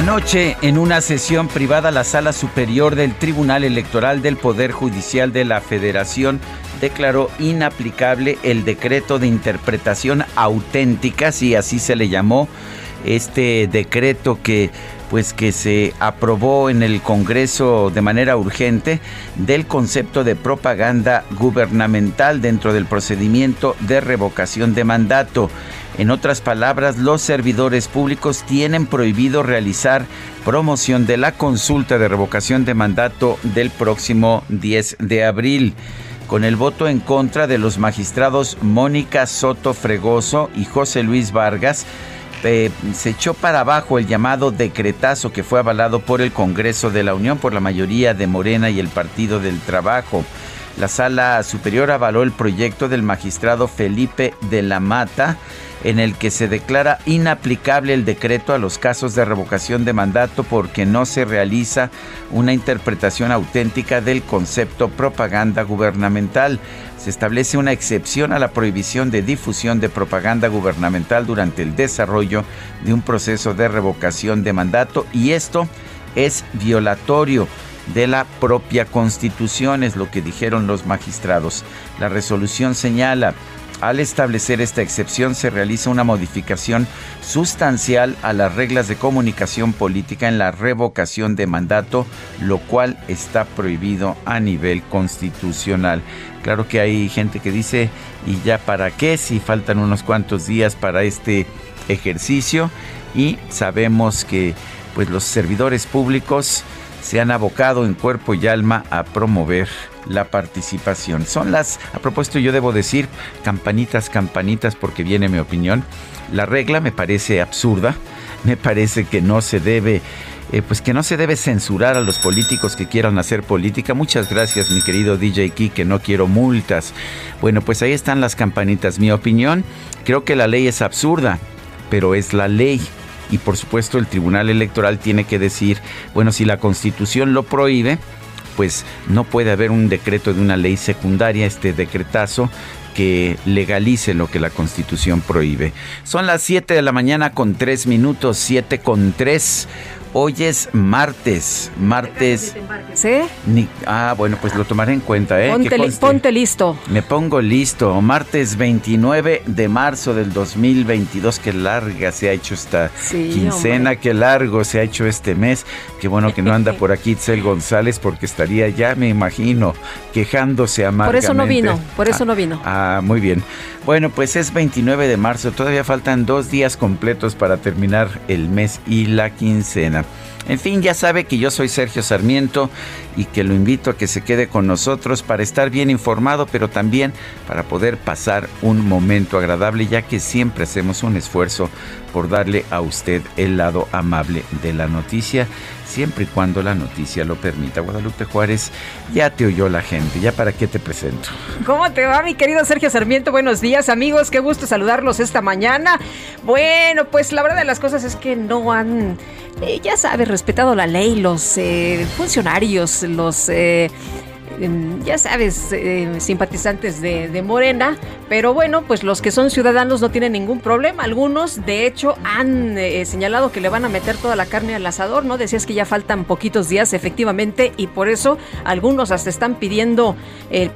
Anoche, en una sesión privada, la Sala Superior del Tribunal Electoral del Poder Judicial de la Federación declaró inaplicable el decreto de interpretación auténtica, si así se le llamó, este decreto que pues que se aprobó en el Congreso de manera urgente del concepto de propaganda gubernamental dentro del procedimiento de revocación de mandato. En otras palabras, los servidores públicos tienen prohibido realizar promoción de la consulta de revocación de mandato del próximo 10 de abril. Con el voto en contra de los magistrados Mónica Soto Fregoso y José Luis Vargas, eh, se echó para abajo el llamado decretazo que fue avalado por el Congreso de la Unión por la mayoría de Morena y el Partido del Trabajo. La Sala Superior avaló el proyecto del magistrado Felipe de la Mata, en el que se declara inaplicable el decreto a los casos de revocación de mandato porque no se realiza una interpretación auténtica del concepto propaganda gubernamental. Se establece una excepción a la prohibición de difusión de propaganda gubernamental durante el desarrollo de un proceso de revocación de mandato y esto es violatorio de la propia constitución, es lo que dijeron los magistrados. La resolución señala al establecer esta excepción se realiza una modificación sustancial a las reglas de comunicación política en la revocación de mandato, lo cual está prohibido a nivel constitucional. Claro que hay gente que dice, ¿y ya para qué? Si faltan unos cuantos días para este ejercicio y sabemos que pues los servidores públicos se han abocado en cuerpo y alma a promover la participación. Son las, a propósito yo debo decir, campanitas, campanitas, porque viene mi opinión. La regla me parece absurda, me parece que no se debe... Eh, pues que no se debe censurar a los políticos que quieran hacer política. Muchas gracias, mi querido DJ Key, que no quiero multas. Bueno, pues ahí están las campanitas. Mi opinión, creo que la ley es absurda, pero es la ley y por supuesto el Tribunal Electoral tiene que decir, bueno, si la Constitución lo prohíbe, pues no puede haber un decreto de una ley secundaria, este decretazo que legalice lo que la Constitución prohíbe. Son las 7 de la mañana con 3 minutos, 7 con 3. Hoy es martes, martes. ¿Sí? ah, bueno, pues lo tomaré en cuenta, ¿eh? Ponte, listo. Me pongo listo. Martes 29 de marzo del 2022. Qué larga se ha hecho esta quincena, qué largo se ha hecho este mes. Qué bueno que no anda por aquí Itzel González porque estaría ya, me imagino, quejándose amargamente. Por eso no vino, por eso no vino. Ah, ah, muy bien. Bueno, pues es 29 de marzo. Todavía faltan dos días completos para terminar el mes y la quincena. En fin, ya sabe que yo soy Sergio Sarmiento y que lo invito a que se quede con nosotros para estar bien informado, pero también para poder pasar un momento agradable, ya que siempre hacemos un esfuerzo por darle a usted el lado amable de la noticia, siempre y cuando la noticia lo permita. Guadalupe Juárez, ya te oyó la gente, ya para qué te presento. ¿Cómo te va, mi querido Sergio Sarmiento? Buenos días, amigos, qué gusto saludarlos esta mañana. Bueno, pues la verdad de las cosas es que no han, eh, ya sabes, respetado la ley los eh, funcionarios, los... Eh, ya sabes, eh, simpatizantes de, Morena, pero bueno, pues los que son ciudadanos no tienen ningún problema. Algunos, de hecho, han eh, señalado que le van a meter toda la carne al asador, ¿no? Decías que ya faltan poquitos días, efectivamente, y por eso algunos hasta están pidiendo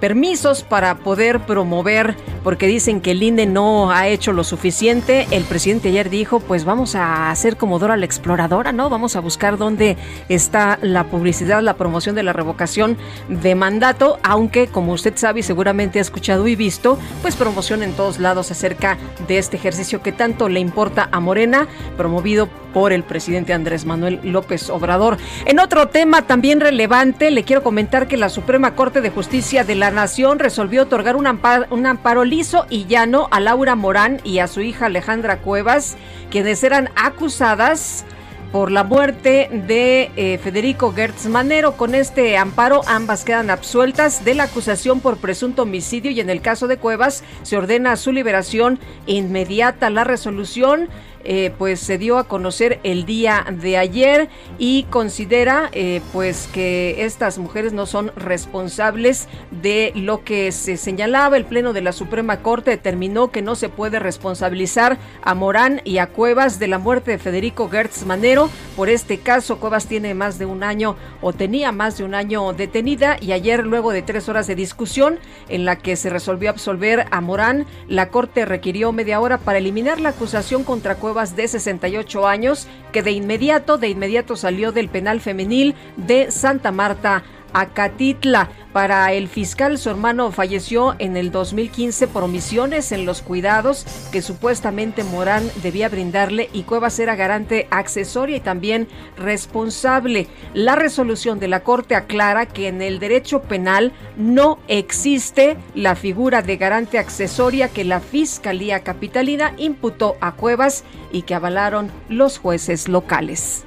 permisos para poder promover, porque dicen que el INE no ha hecho lo suficiente. El presidente ayer dijo, pues vamos a hacer como Dora la exploradora, ¿no? Vamos a buscar dónde está la publicidad, la promoción de la revocación de mandato, aunque como usted sabe y seguramente ha escuchado y visto, pues promoción en todos lados acerca de este ejercicio que tanto le importa a Morena, promovido por el presidente Andrés Manuel López Obrador. En otro tema también relevante, le quiero comentar que la Suprema Corte de Justicia de la Nación resolvió otorgar un amparo, un amparo liso y llano a Laura Morán y a su hija Alejandra Cuevas, quienes eran acusadas por la muerte de eh, Federico Gertz Manero. Con este amparo, ambas quedan absueltas de la acusación por presunto homicidio y en el caso de Cuevas se ordena su liberación inmediata. La resolución eh, pues se dio a conocer el día de ayer y considera eh, pues que estas mujeres no son responsables de lo que se señalaba. El Pleno de la Suprema Corte determinó que no se puede responsabilizar a Morán y a Cuevas de la muerte de Federico Gertz Manero. Por este caso, Cuevas tiene más de un año o tenía más de un año detenida y ayer, luego de tres horas de discusión en la que se resolvió absolver a Morán, la Corte requirió media hora para eliminar la acusación contra Cuevas de 68 años que de inmediato, de inmediato salió del penal femenil de Santa Marta Acatitla. Para el fiscal, su hermano falleció en el 2015 por omisiones en los cuidados que supuestamente Morán debía brindarle y Cuevas era garante accesoria y también responsable. La resolución de la Corte aclara que en el derecho penal no existe la figura de garante accesoria que la Fiscalía Capitalina imputó a Cuevas y que avalaron los jueces locales.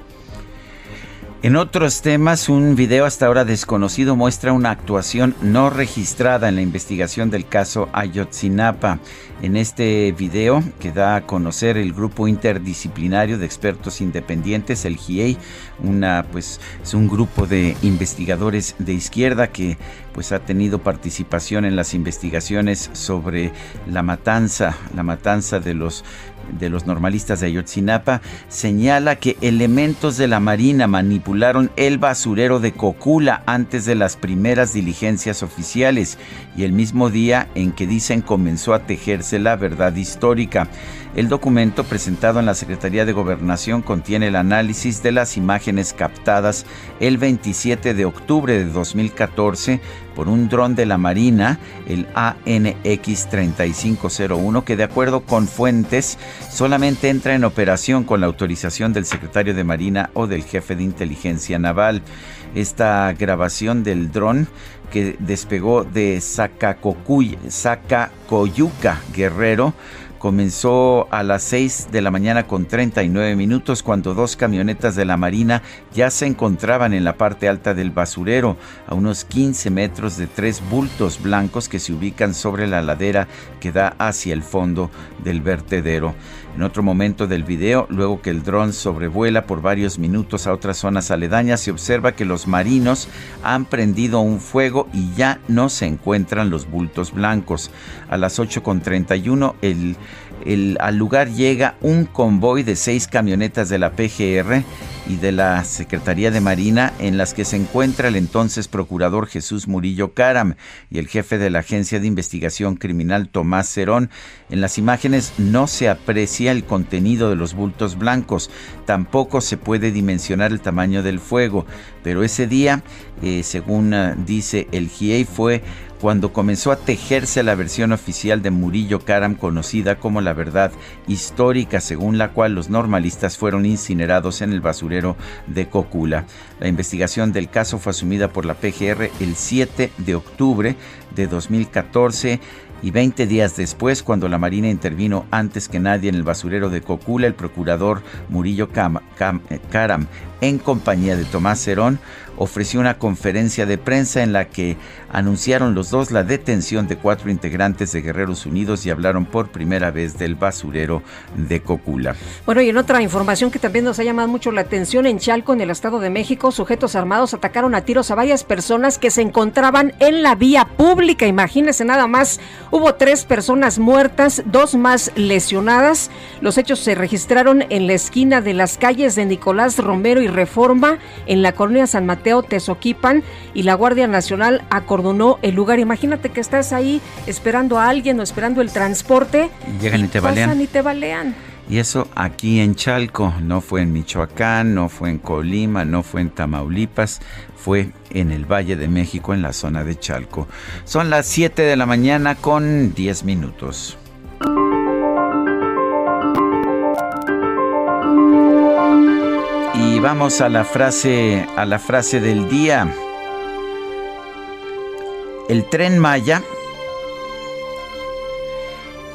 En otros temas, un video hasta ahora desconocido muestra una actuación no registrada en la investigación del caso Ayotzinapa. En este video que da a conocer el grupo interdisciplinario de expertos independientes, el GIEI, una pues es un grupo de investigadores de izquierda que pues ha tenido participación en las investigaciones sobre la matanza, la matanza de los de los normalistas de Ayotzinapa señala que elementos de la Marina manipularon el basurero de Cocula antes de las primeras diligencias oficiales y el mismo día en que dicen comenzó a tejerse la verdad histórica. El documento presentado en la Secretaría de Gobernación contiene el análisis de las imágenes captadas el 27 de octubre de 2014 por un dron de la Marina, el ANX-3501, que de acuerdo con fuentes solamente entra en operación con la autorización del secretario de Marina o del jefe de inteligencia naval. Esta grabación del dron que despegó de Zacacoyuca, Guerrero, comenzó a las 6 de la mañana con 39 minutos cuando dos camionetas de la Marina ya se encontraban en la parte alta del basurero, a unos 15 metros de tres bultos blancos que se ubican sobre la ladera que da hacia el fondo del vertedero. En otro momento del video, luego que el dron sobrevuela por varios minutos a otras zonas aledañas, se observa que los marinos han prendido un fuego y ya no se encuentran los bultos blancos. A las 8.31 el al lugar llega un convoy de seis camionetas de la PGR y de la Secretaría de Marina en las que se encuentra el entonces procurador Jesús Murillo Caram y el jefe de la Agencia de Investigación Criminal Tomás Cerón. En las imágenes no se aprecia el contenido de los bultos blancos, tampoco se puede dimensionar el tamaño del fuego, pero ese día, eh, según ah, dice el GIEI, fue cuando comenzó a tejerse la versión oficial de Murillo Karam conocida como la verdad histórica según la cual los normalistas fueron incinerados en el basurero de Cocula. La investigación del caso fue asumida por la PGR el 7 de octubre de 2014 Y 20 días después, cuando la Marina intervino antes que nadie en el basurero de Cocula, el procurador Murillo eh, Caram, en compañía de Tomás Cerón, ofreció una conferencia de prensa en la que anunciaron los dos la detención de cuatro integrantes de Guerreros Unidos y hablaron por primera vez del basurero de Cocula. Bueno, y en otra información que también nos ha llamado mucho la atención, en Chalco, en el Estado de México, sujetos armados atacaron a tiros a varias personas que se encontraban en la vía pública. Imagínense nada más, hubo tres personas muertas, dos más lesionadas. Los hechos se registraron en la esquina de las calles de Nicolás Romero y Reforma, en la colonia San Mateo, Tezoquipan, y la Guardia Nacional acordó ordonó el lugar. Imagínate que estás ahí esperando a alguien o esperando el transporte. Y llegan y, te balean. y te balean. Y eso aquí en Chalco, no fue en Michoacán, no fue en Colima, no fue en Tamaulipas, fue en el Valle de México, en la zona de Chalco. Son las 7 de la mañana con 10 minutos. Y vamos a la frase, a la frase del día. El tren Maya,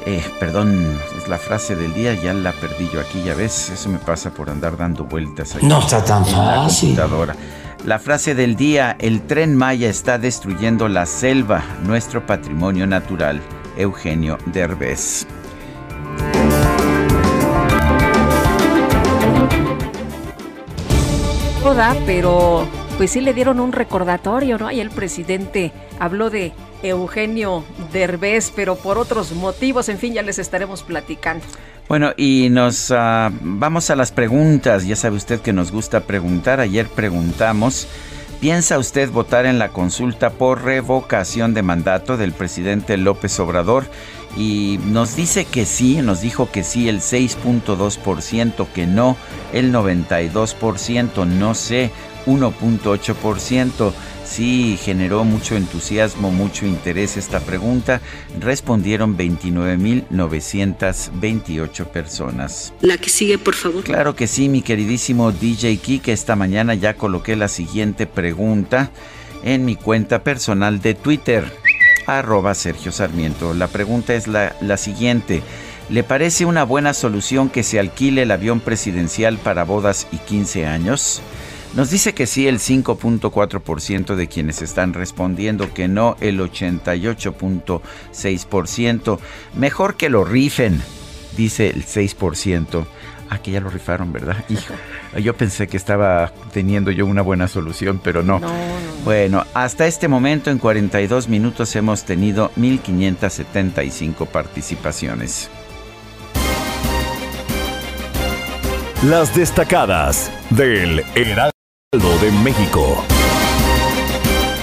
eh, perdón, es la frase del día, ya la perdí yo aquí, ya ves, eso me pasa por andar dando vueltas aquí. No está tan fácil. La, la frase del día, el tren Maya está destruyendo la selva, nuestro patrimonio natural. Eugenio Derbez. Toda, pero pues sí le dieron un recordatorio, ¿no? Ahí el presidente habló de Eugenio Derbez, pero por otros motivos, en fin, ya les estaremos platicando. Bueno, y nos ah, vamos a las preguntas. Ya sabe usted que nos gusta preguntar. Ayer preguntamos, ¿piensa usted votar en la consulta por revocación de mandato del presidente López Obrador? Y nos dice que sí, nos dijo que sí el 6.2%, que no el 92%, no sé. 1.8%. Sí generó mucho entusiasmo, mucho interés esta pregunta. Respondieron 29.928 personas. La que sigue, por favor. Claro que sí, mi queridísimo DJ Kike. Esta mañana ya coloqué la siguiente pregunta en mi cuenta personal de Twitter, arroba Sergio Sarmiento. La pregunta es la, la siguiente. ¿Le parece una buena solución que se alquile el avión presidencial para bodas y 15 años? Nos dice que sí el 5.4% de quienes están respondiendo, que no el 88.6%. Mejor que lo rifen, dice el 6%. Ah, que ya lo rifaron, ¿verdad? Hijo, yo pensé que estaba teniendo yo una buena solución, pero no. no, no. Bueno, hasta este momento en 42 minutos hemos tenido 1.575 participaciones. Las destacadas del Heraldo de México.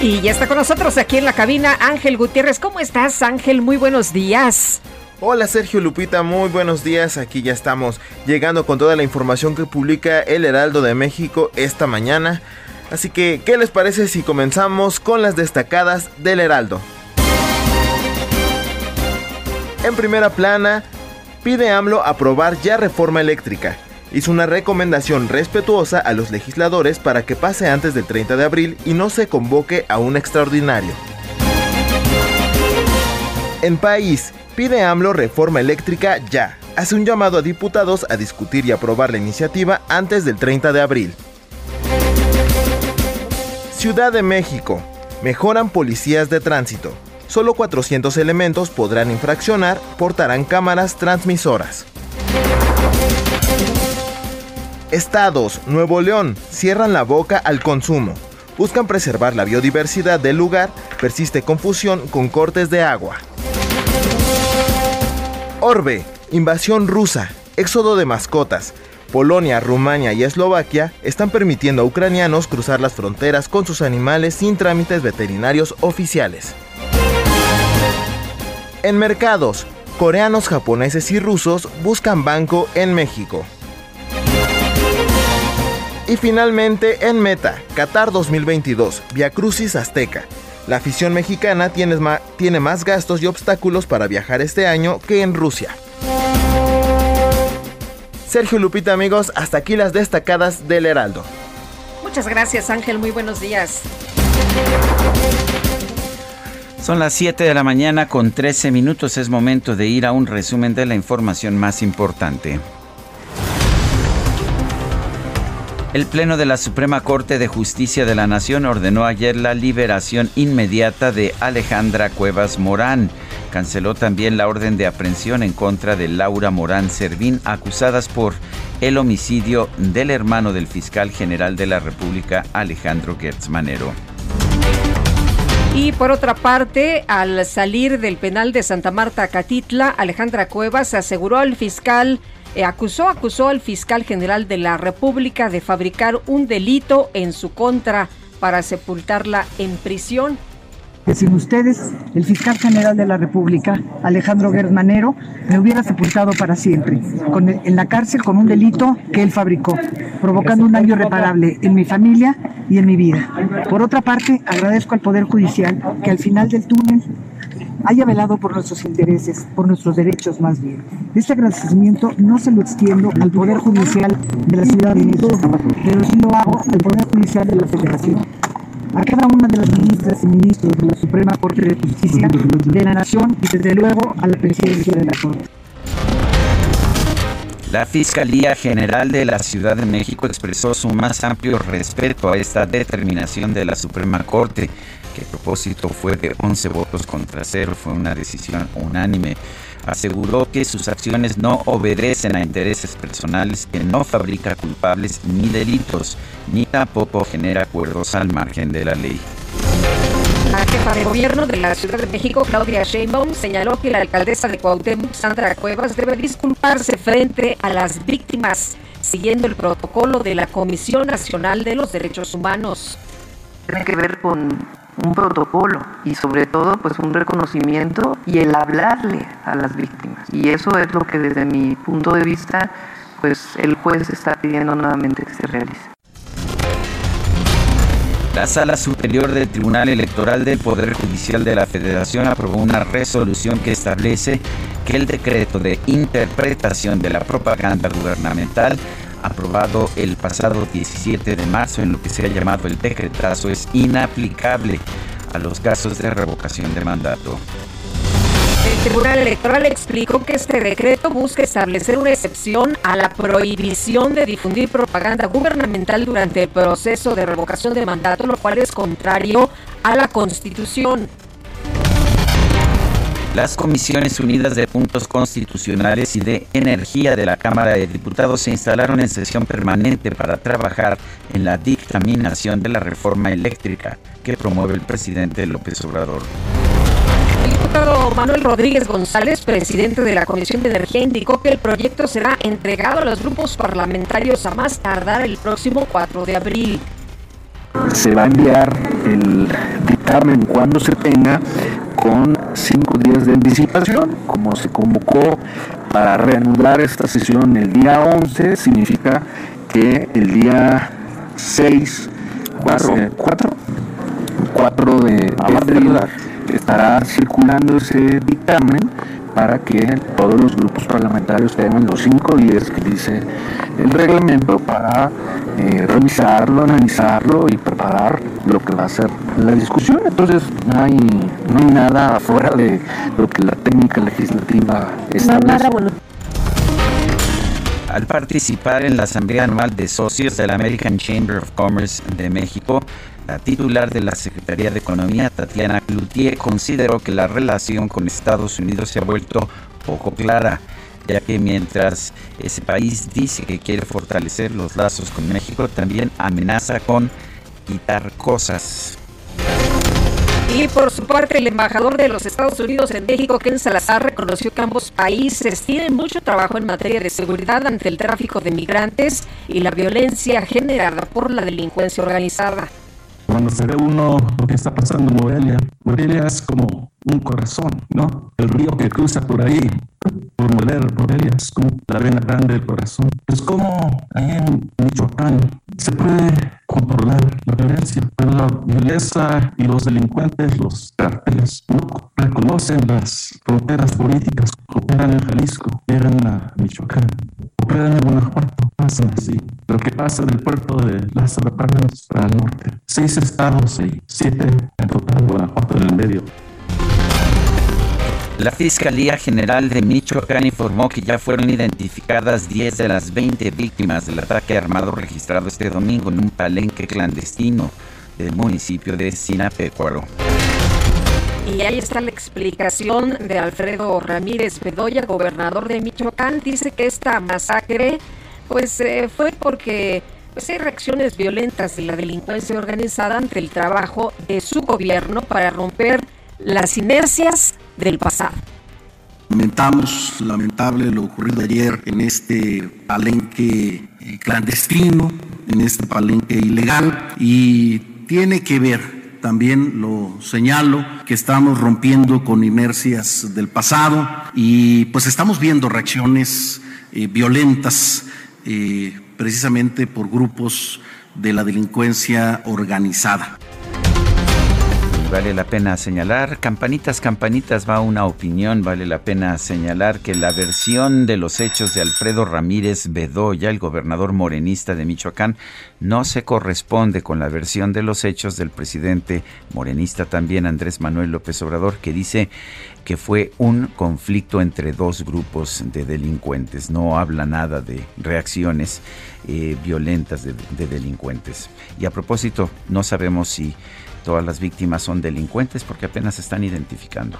Y ya está con nosotros aquí en la cabina Ángel Gutiérrez. ¿Cómo estás, Ángel? Muy buenos días. Hola Sergio Lupita, muy buenos días. Aquí ya estamos llegando con toda la información que publica el Heraldo de México esta mañana. Así que, ¿qué les parece si comenzamos con las destacadas del Heraldo? En primera plana, pide AMLO aprobar ya reforma eléctrica hizo una recomendación respetuosa a los legisladores para que pase antes del 30 de abril y no se convoque a un extraordinario. En país, pide AMLO reforma eléctrica ya. Hace un llamado a diputados a discutir y aprobar la iniciativa antes del 30 de abril. Ciudad de México. Mejoran policías de tránsito. Solo 400 elementos podrán infraccionar, portarán cámaras transmisoras. Estados, Nuevo León, cierran la boca al consumo. Buscan preservar la biodiversidad del lugar, persiste confusión con cortes de agua. Orbe, invasión rusa, éxodo de mascotas. Polonia, Rumania y Eslovaquia están permitiendo a ucranianos cruzar las fronteras con sus animales sin trámites veterinarios oficiales. En mercados, coreanos, japoneses y rusos buscan banco en México. Y finalmente en meta, Qatar 2022, Via Crucis Azteca. La afición mexicana tiene, tiene más gastos y obstáculos para viajar este año que en Rusia. Sergio Lupita amigos, hasta aquí las destacadas del Heraldo. Muchas gracias Ángel, muy buenos días. Son las 7 de la mañana con 13 minutos. Es momento de ir a un resumen de la información más importante. El Pleno de la Suprema Corte de Justicia de la Nación ordenó ayer la liberación inmediata de Alejandra Cuevas Morán. Canceló también la orden de aprehensión en contra de Laura Morán Servín, acusadas por el homicidio del hermano del fiscal general de la República, Alejandro Gertz Manero. Y por otra parte, al salir del penal de Santa Marta, Catitla, Alejandra Cuevas aseguró al fiscal, eh, acusó, acusó al fiscal general de la República de fabricar un delito en su contra para sepultarla en prisión que sin ustedes, el fiscal general de la República, Alejandro Germanero, me hubiera sepultado para siempre, en la cárcel con un delito que él fabricó, provocando un daño irreparable en mi familia y en mi vida. Por otra parte, agradezco al Poder Judicial que al final del túnel haya velado por nuestros intereses, por nuestros derechos más bien. Este agradecimiento no se lo extiendo al Poder Judicial de la Ciudad de México, pero sí lo hago al Poder Judicial de la Federación a cada una de las ministras y ministros de la Suprema Corte de Justicia de la Nación y desde luego a la presidencia de la Corte. La Fiscalía General de la Ciudad de México expresó su más amplio respeto a esta determinación de la Suprema Corte, que a propósito fue de 11 votos contra cero, fue una decisión unánime aseguró que sus acciones no obedecen a intereses personales, que no fabrica culpables ni delitos, ni tampoco genera acuerdos al margen de la ley. La jefa de gobierno de la Ciudad de México, Claudia Sheinbaum, señaló que la alcaldesa de Cuauhtémoc, Sandra Cuevas, debe disculparse frente a las víctimas, siguiendo el protocolo de la Comisión Nacional de los Derechos Humanos. Tiene que ver con un protocolo y sobre todo pues un reconocimiento y el hablarle a las víctimas. Y eso es lo que desde mi punto de vista pues el juez está pidiendo nuevamente que se realice. La Sala Superior del Tribunal Electoral del Poder Judicial de la Federación aprobó una resolución que establece que el decreto de interpretación de la propaganda gubernamental aprobado el pasado 17 de marzo en lo que se ha llamado el decretazo es inaplicable a los casos de revocación de mandato. El Tribunal Electoral explicó que este decreto busca establecer una excepción a la prohibición de difundir propaganda gubernamental durante el proceso de revocación de mandato, lo cual es contrario a la Constitución. Las Comisiones Unidas de Puntos Constitucionales y de Energía de la Cámara de Diputados se instalaron en sesión permanente para trabajar en la dictaminación de la reforma eléctrica que promueve el presidente López Obrador. El diputado Manuel Rodríguez González, presidente de la Comisión de Energía, indicó que el proyecto será entregado a los grupos parlamentarios a más tardar el próximo 4 de abril. Se va a enviar el dictamen cuando se tenga con cinco días de anticipación, como se convocó para reanudar esta sesión el día 11, significa que el día 6, 4, 4, de abril estará circulando ese dictamen para que todos los grupos parlamentarios tengan los cinco días que dice el reglamento para eh, revisarlo, analizarlo y preparar lo que va a ser la discusión. Entonces no hay, no hay nada fuera de lo que la técnica legislativa establece. Al participar en la Asamblea Anual de Socios de la American Chamber of Commerce de México, la titular de la Secretaría de Economía, Tatiana Cloutier, consideró que la relación con Estados Unidos se ha vuelto poco clara, ya que mientras ese país dice que quiere fortalecer los lazos con México, también amenaza con quitar cosas. Y por su parte, el embajador de los Estados Unidos en México, Ken Salazar, reconoció que ambos países tienen mucho trabajo en materia de seguridad ante el tráfico de migrantes y la violencia generada por la delincuencia organizada. Cuando se ve uno lo que está pasando en Morelia, Morelia es como un corazón, ¿no? El río que cruza por ahí, por Morelia, es como la vena grande del corazón. Es como ahí en Michoacán se puede controlar la violencia, pero la violencia y los delincuentes, los carteles, no reconocen las fronteras políticas, operan en Jalisco, operan a Michoacán, operan en Guanajuato, pasan así. Lo que pasa del puerto de Lázaro Cárdenas al norte. Seis estados y siete en total, Guanajuato en el medio. La Fiscalía General de Michoacán informó que ya fueron identificadas 10 de las 20 víctimas del ataque armado registrado este domingo en un palenque clandestino del municipio de Sinapecuaro. Y ahí está la explicación de Alfredo Ramírez Bedoya, gobernador de Michoacán. Dice que esta masacre pues eh, fue porque pues, hay reacciones violentas de la delincuencia organizada ante el trabajo de su gobierno para romper las inercias del pasado. Lamentamos, lamentable lo ocurrido ayer en este palenque eh, clandestino, en este palenque ilegal, y tiene que ver también lo señalo, que estamos rompiendo con inercias del pasado y pues estamos viendo reacciones eh, violentas eh, precisamente por grupos de la delincuencia organizada. Vale la pena señalar, campanitas, campanitas, va una opinión, vale la pena señalar que la versión de los hechos de Alfredo Ramírez Bedoya, el gobernador morenista de Michoacán, no se corresponde con la versión de los hechos del presidente morenista también, Andrés Manuel López Obrador, que dice que fue un conflicto entre dos grupos de delincuentes. No habla nada de reacciones eh, violentas de, de delincuentes. Y a propósito, no sabemos si todas las víctimas son delincuentes porque apenas se están identificando.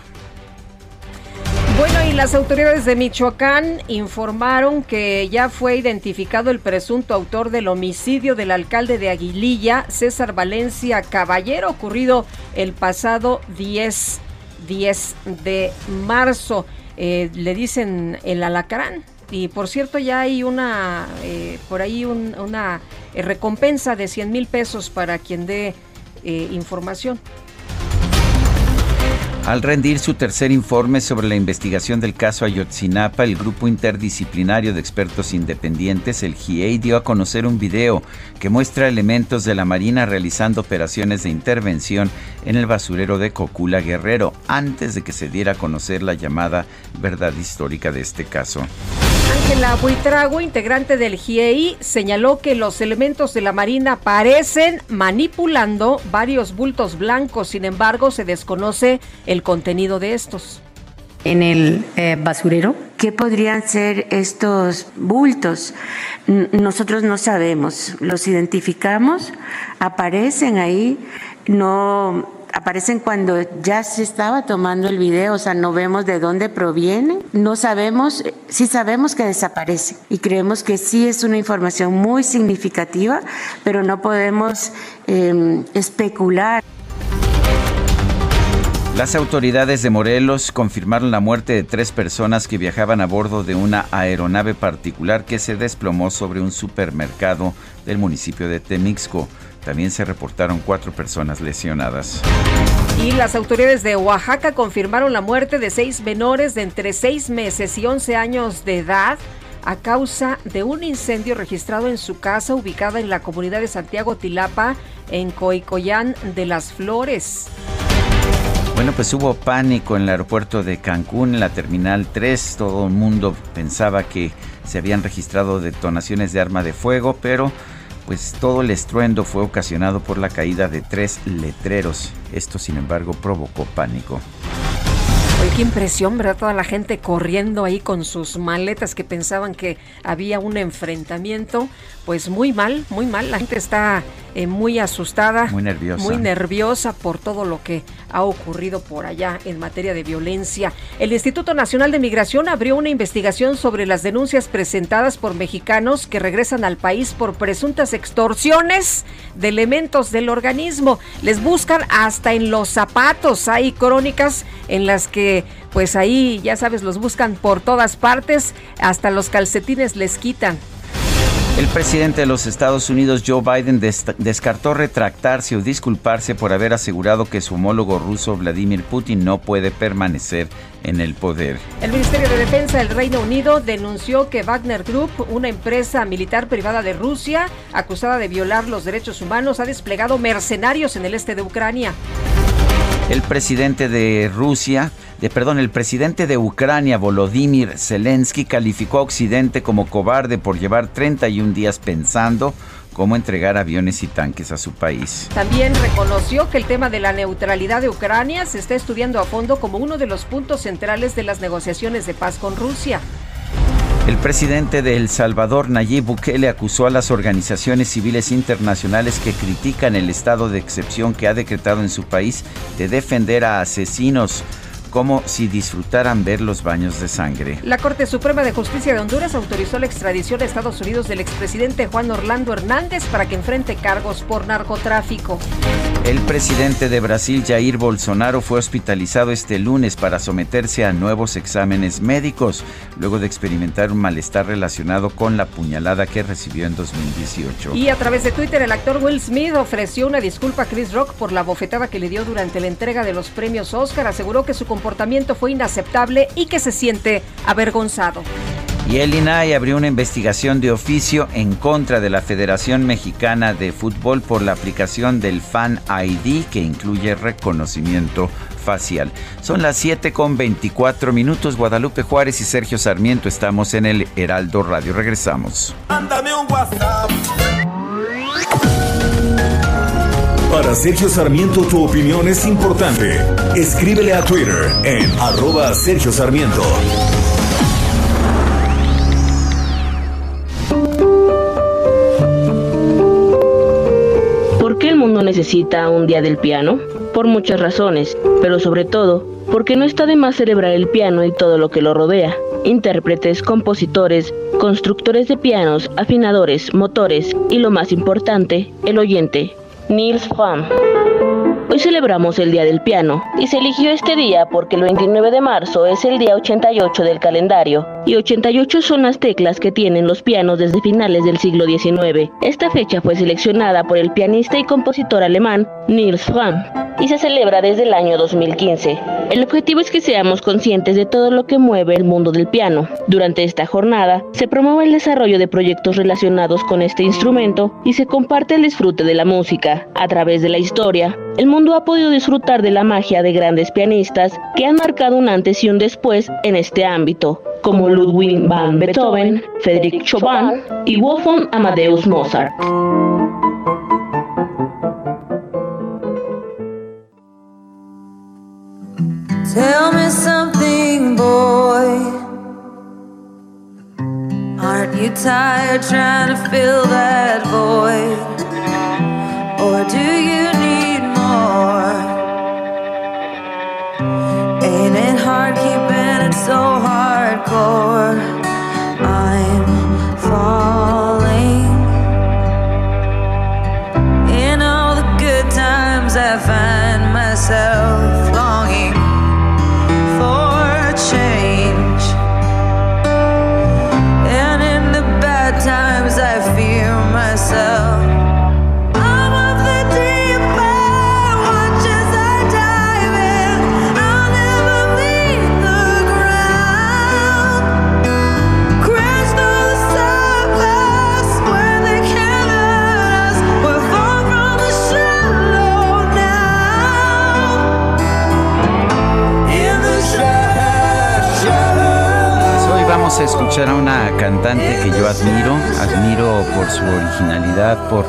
Bueno, y las autoridades de Michoacán informaron que ya fue identificado el presunto autor del homicidio del alcalde de Aguililla, César Valencia Caballero, ocurrido el pasado 10, 10 de marzo. Eh, le dicen el alacrán. Y por cierto, ya hay una, eh, por ahí una recompensa de 100 mil pesos para quien dé eh, información. Al rendir su tercer informe sobre la investigación del caso Ayotzinapa, el grupo interdisciplinario de expertos independientes, el GIEI, dio a conocer un video que muestra elementos de la Marina realizando operaciones de intervención en el basurero de Cocula Guerrero, antes de que se diera a conocer la llamada verdad histórica de este caso. Ángela Buitrago, integrante del GIEI, señaló que los elementos de la Marina parecen manipulando varios bultos blancos, sin embargo se desconoce contenido de estos. En el eh, basurero, ¿qué podrían ser estos bultos? N nosotros no sabemos, los identificamos, aparecen ahí, no aparecen cuando ya se estaba tomando el video, o sea, no vemos de dónde proviene, no sabemos, sí sabemos que desaparece y creemos que sí es una información muy significativa, pero no podemos eh, especular. Las autoridades de Morelos confirmaron la muerte de tres personas que viajaban a bordo de una aeronave particular que se desplomó sobre un supermercado del municipio de Temixco. También se reportaron cuatro personas lesionadas. Y las autoridades de Oaxaca confirmaron la muerte de seis menores de entre seis meses y once años de edad a causa de un incendio registrado en su casa ubicada en la comunidad de Santiago Tilapa, en Coicoyán de las Flores. Bueno, pues hubo pánico en el aeropuerto de Cancún, en la Terminal 3. Todo el mundo pensaba que se habían registrado detonaciones de arma de fuego, pero pues todo el estruendo fue ocasionado por la caída de tres letreros. Esto, sin embargo, provocó pánico. Qué impresión, ¿verdad? Toda la gente corriendo ahí con sus maletas que pensaban que había un enfrentamiento. Pues muy mal, muy mal. La gente está eh, muy asustada. Muy nerviosa. Muy nerviosa por todo lo que ha ocurrido por allá en materia de violencia. El Instituto Nacional de Migración abrió una investigación sobre las denuncias presentadas por mexicanos que regresan al país por presuntas extorsiones de elementos del organismo. Les buscan hasta en los zapatos. Hay crónicas en las que pues ahí ya sabes los buscan por todas partes, hasta los calcetines les quitan. El presidente de los Estados Unidos, Joe Biden, descartó retractarse o disculparse por haber asegurado que su homólogo ruso, Vladimir Putin, no puede permanecer en el poder. El Ministerio de Defensa del Reino Unido denunció que Wagner Group, una empresa militar privada de Rusia, acusada de violar los derechos humanos, ha desplegado mercenarios en el este de Ucrania. El presidente de Rusia, de perdón, el presidente de Ucrania, Volodymyr Zelensky, calificó a Occidente como cobarde por llevar 31 días pensando cómo entregar aviones y tanques a su país. También reconoció que el tema de la neutralidad de Ucrania se está estudiando a fondo como uno de los puntos centrales de las negociaciones de paz con Rusia. El presidente de El Salvador, Nayib Bukele, acusó a las organizaciones civiles internacionales que critican el estado de excepción que ha decretado en su país de defender a asesinos como si disfrutaran ver los baños de sangre. La Corte Suprema de Justicia de Honduras autorizó la extradición a Estados Unidos del expresidente Juan Orlando Hernández para que enfrente cargos por narcotráfico. El presidente de Brasil, Jair Bolsonaro, fue hospitalizado este lunes para someterse a nuevos exámenes médicos, luego de experimentar un malestar relacionado con la puñalada que recibió en 2018. Y a través de Twitter, el actor Will Smith ofreció una disculpa a Chris Rock por la bofetada que le dio durante la entrega de los premios Oscar. Aseguró que su comportamiento fue inaceptable y que se siente avergonzado. Y el INAI abrió una investigación de oficio en contra de la Federación Mexicana de Fútbol por la aplicación del Fan ID que incluye reconocimiento facial. Son las 7 con 24 minutos. Guadalupe Juárez y Sergio Sarmiento estamos en el Heraldo Radio. Regresamos. Mándame un WhatsApp. Para Sergio Sarmiento tu opinión es importante. Escríbele a Twitter en arroba Sergio Sarmiento. ¿Por qué el mundo necesita un día del piano? Por muchas razones, pero sobre todo porque no está de más celebrar el piano y todo lo que lo rodea. Intérpretes, compositores, constructores de pianos, afinadores, motores y lo más importante, el oyente. Niels Fram. Hoy celebramos el Día del Piano y se eligió este día porque el 29 de marzo es el día 88 del calendario y 88 son las teclas que tienen los pianos desde finales del siglo XIX. Esta fecha fue seleccionada por el pianista y compositor alemán Niels Fram y se celebra desde el año 2015. El objetivo es que seamos conscientes de todo lo que mueve el mundo del piano. Durante esta jornada se promueve el desarrollo de proyectos relacionados con este instrumento y se comparte el disfrute de la música. A través de la historia, el mundo ha podido disfrutar de la magia de grandes pianistas que han marcado un antes y un después en este ámbito, como Ludwig van Beethoven, Frédéric Chopin y Wolfgang Amadeus Mozart. Tell me something, boy. Aren't you tired trying to fill that void? Or do you hard keeping it so hardcore? Escuchar a una cantante que yo admiro, admiro por su originalidad, por,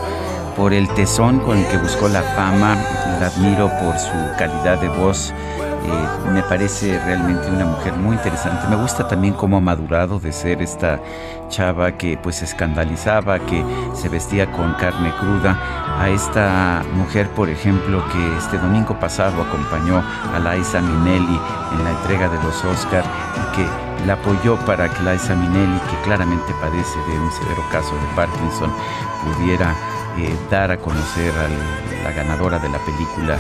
por el tesón con el que buscó la fama, la admiro por su calidad de voz. eh, me parece realmente una mujer muy interesante. Me gusta también cómo ha madurado de ser esta chava que pues escandalizaba, que se vestía con carne cruda, a esta mujer, por ejemplo, que este domingo pasado acompañó a Liza Minnelli en la entrega de los Oscar y que la apoyó para que Liza Minnelli, que claramente padece de un severo caso de Parkinson, pudiera eh, dar a conocer a la ganadora de la película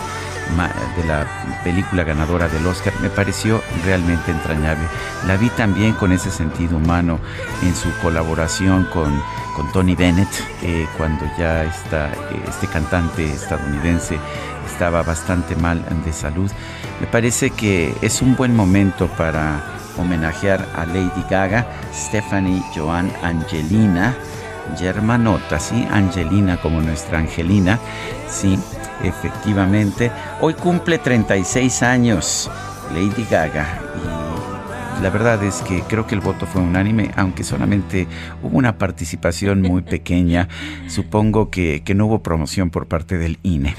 de la película ganadora del Oscar me pareció realmente entrañable. La vi también con ese sentido humano en su colaboración con, con Tony Bennett, eh, cuando ya está, eh, este cantante estadounidense estaba bastante mal de salud. Me parece que es un buen momento para homenajear a Lady Gaga, Stephanie Joan Angelina, Germanota, ¿sí? Angelina como nuestra Angelina, sí, efectivamente. Hoy cumple 36 años Lady Gaga. Y la verdad es que creo que el voto fue unánime, aunque solamente hubo una participación muy pequeña. Supongo que, que no hubo promoción por parte del. INE.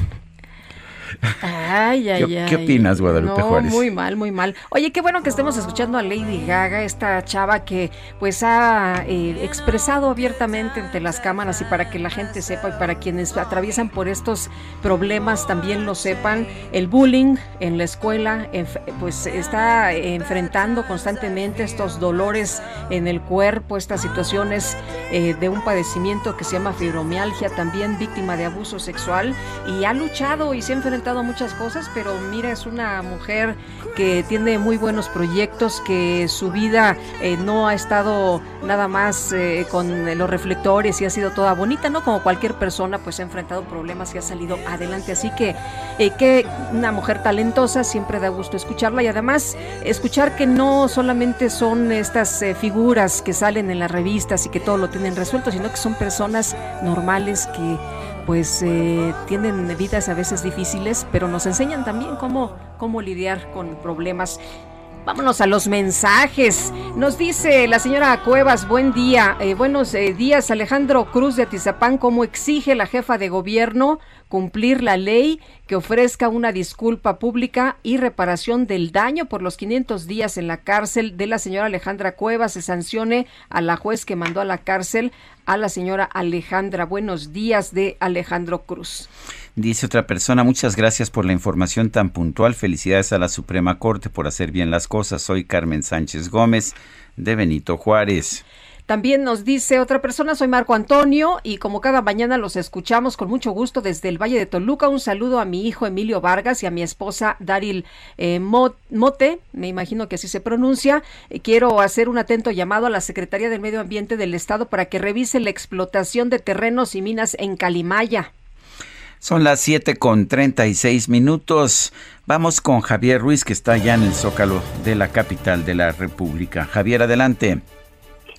Ay, ay, ¿Qué- ay. qué opinas, Guadalupe no, Juárez? Muy mal, muy mal. Oye, qué bueno que estemos escuchando a Lady Gaga, esta chava que pues ha eh, expresado abiertamente ante las cámaras y para que la gente sepa y para quienes atraviesan por estos problemas también lo sepan, el bullying en la escuela pues está enfrentando constantemente estos dolores en el cuerpo, estas situaciones eh, de un padecimiento que se llama fibromialgia, también víctima de abuso sexual y ha luchado y se ha enfrentado muchas cosas, pero mira, es una mujer que tiene muy buenos proyectos, que su vida eh, no ha estado nada más eh, con los reflectores y ha sido toda bonita, ¿no? Como cualquier persona, pues ha enfrentado problemas y ha salido adelante. Así que, eh, que una mujer talentosa, siempre da gusto escucharla y además escuchar que no solamente son estas eh, figuras que salen en las revistas y que todo lo tienen resuelto, sino que son personas normales que pues eh, tienen vidas a veces difíciles, pero nos enseñan también cómo, cómo lidiar con problemas. Vámonos a los mensajes. Nos dice la señora Cuevas, buen día. Eh, buenos eh, días, Alejandro Cruz de Atizapán, ¿cómo exige la jefa de gobierno cumplir la ley que ofrezca una disculpa pública y reparación del daño por los 500 días en la cárcel de la señora Alejandra Cuevas? Se sancione a la juez que mandó a la cárcel a la señora Alejandra. Buenos días de Alejandro Cruz. Dice otra persona, muchas gracias por la información tan puntual. Felicidades a la Suprema Corte por hacer bien las cosas. Soy Carmen Sánchez Gómez de Benito Juárez. También nos dice otra persona, soy Marco Antonio y como cada mañana los escuchamos con mucho gusto desde el Valle de Toluca. Un saludo a mi hijo Emilio Vargas y a mi esposa Daril eh, Mo- Mote, me imagino que así se pronuncia. Eh, quiero hacer un atento llamado a la Secretaría del Medio Ambiente del Estado para que revise la explotación de terrenos y minas en Calimaya. Son las 7 con 36 minutos. Vamos con Javier Ruiz, que está allá en el Zócalo de la capital de la República. Javier, adelante.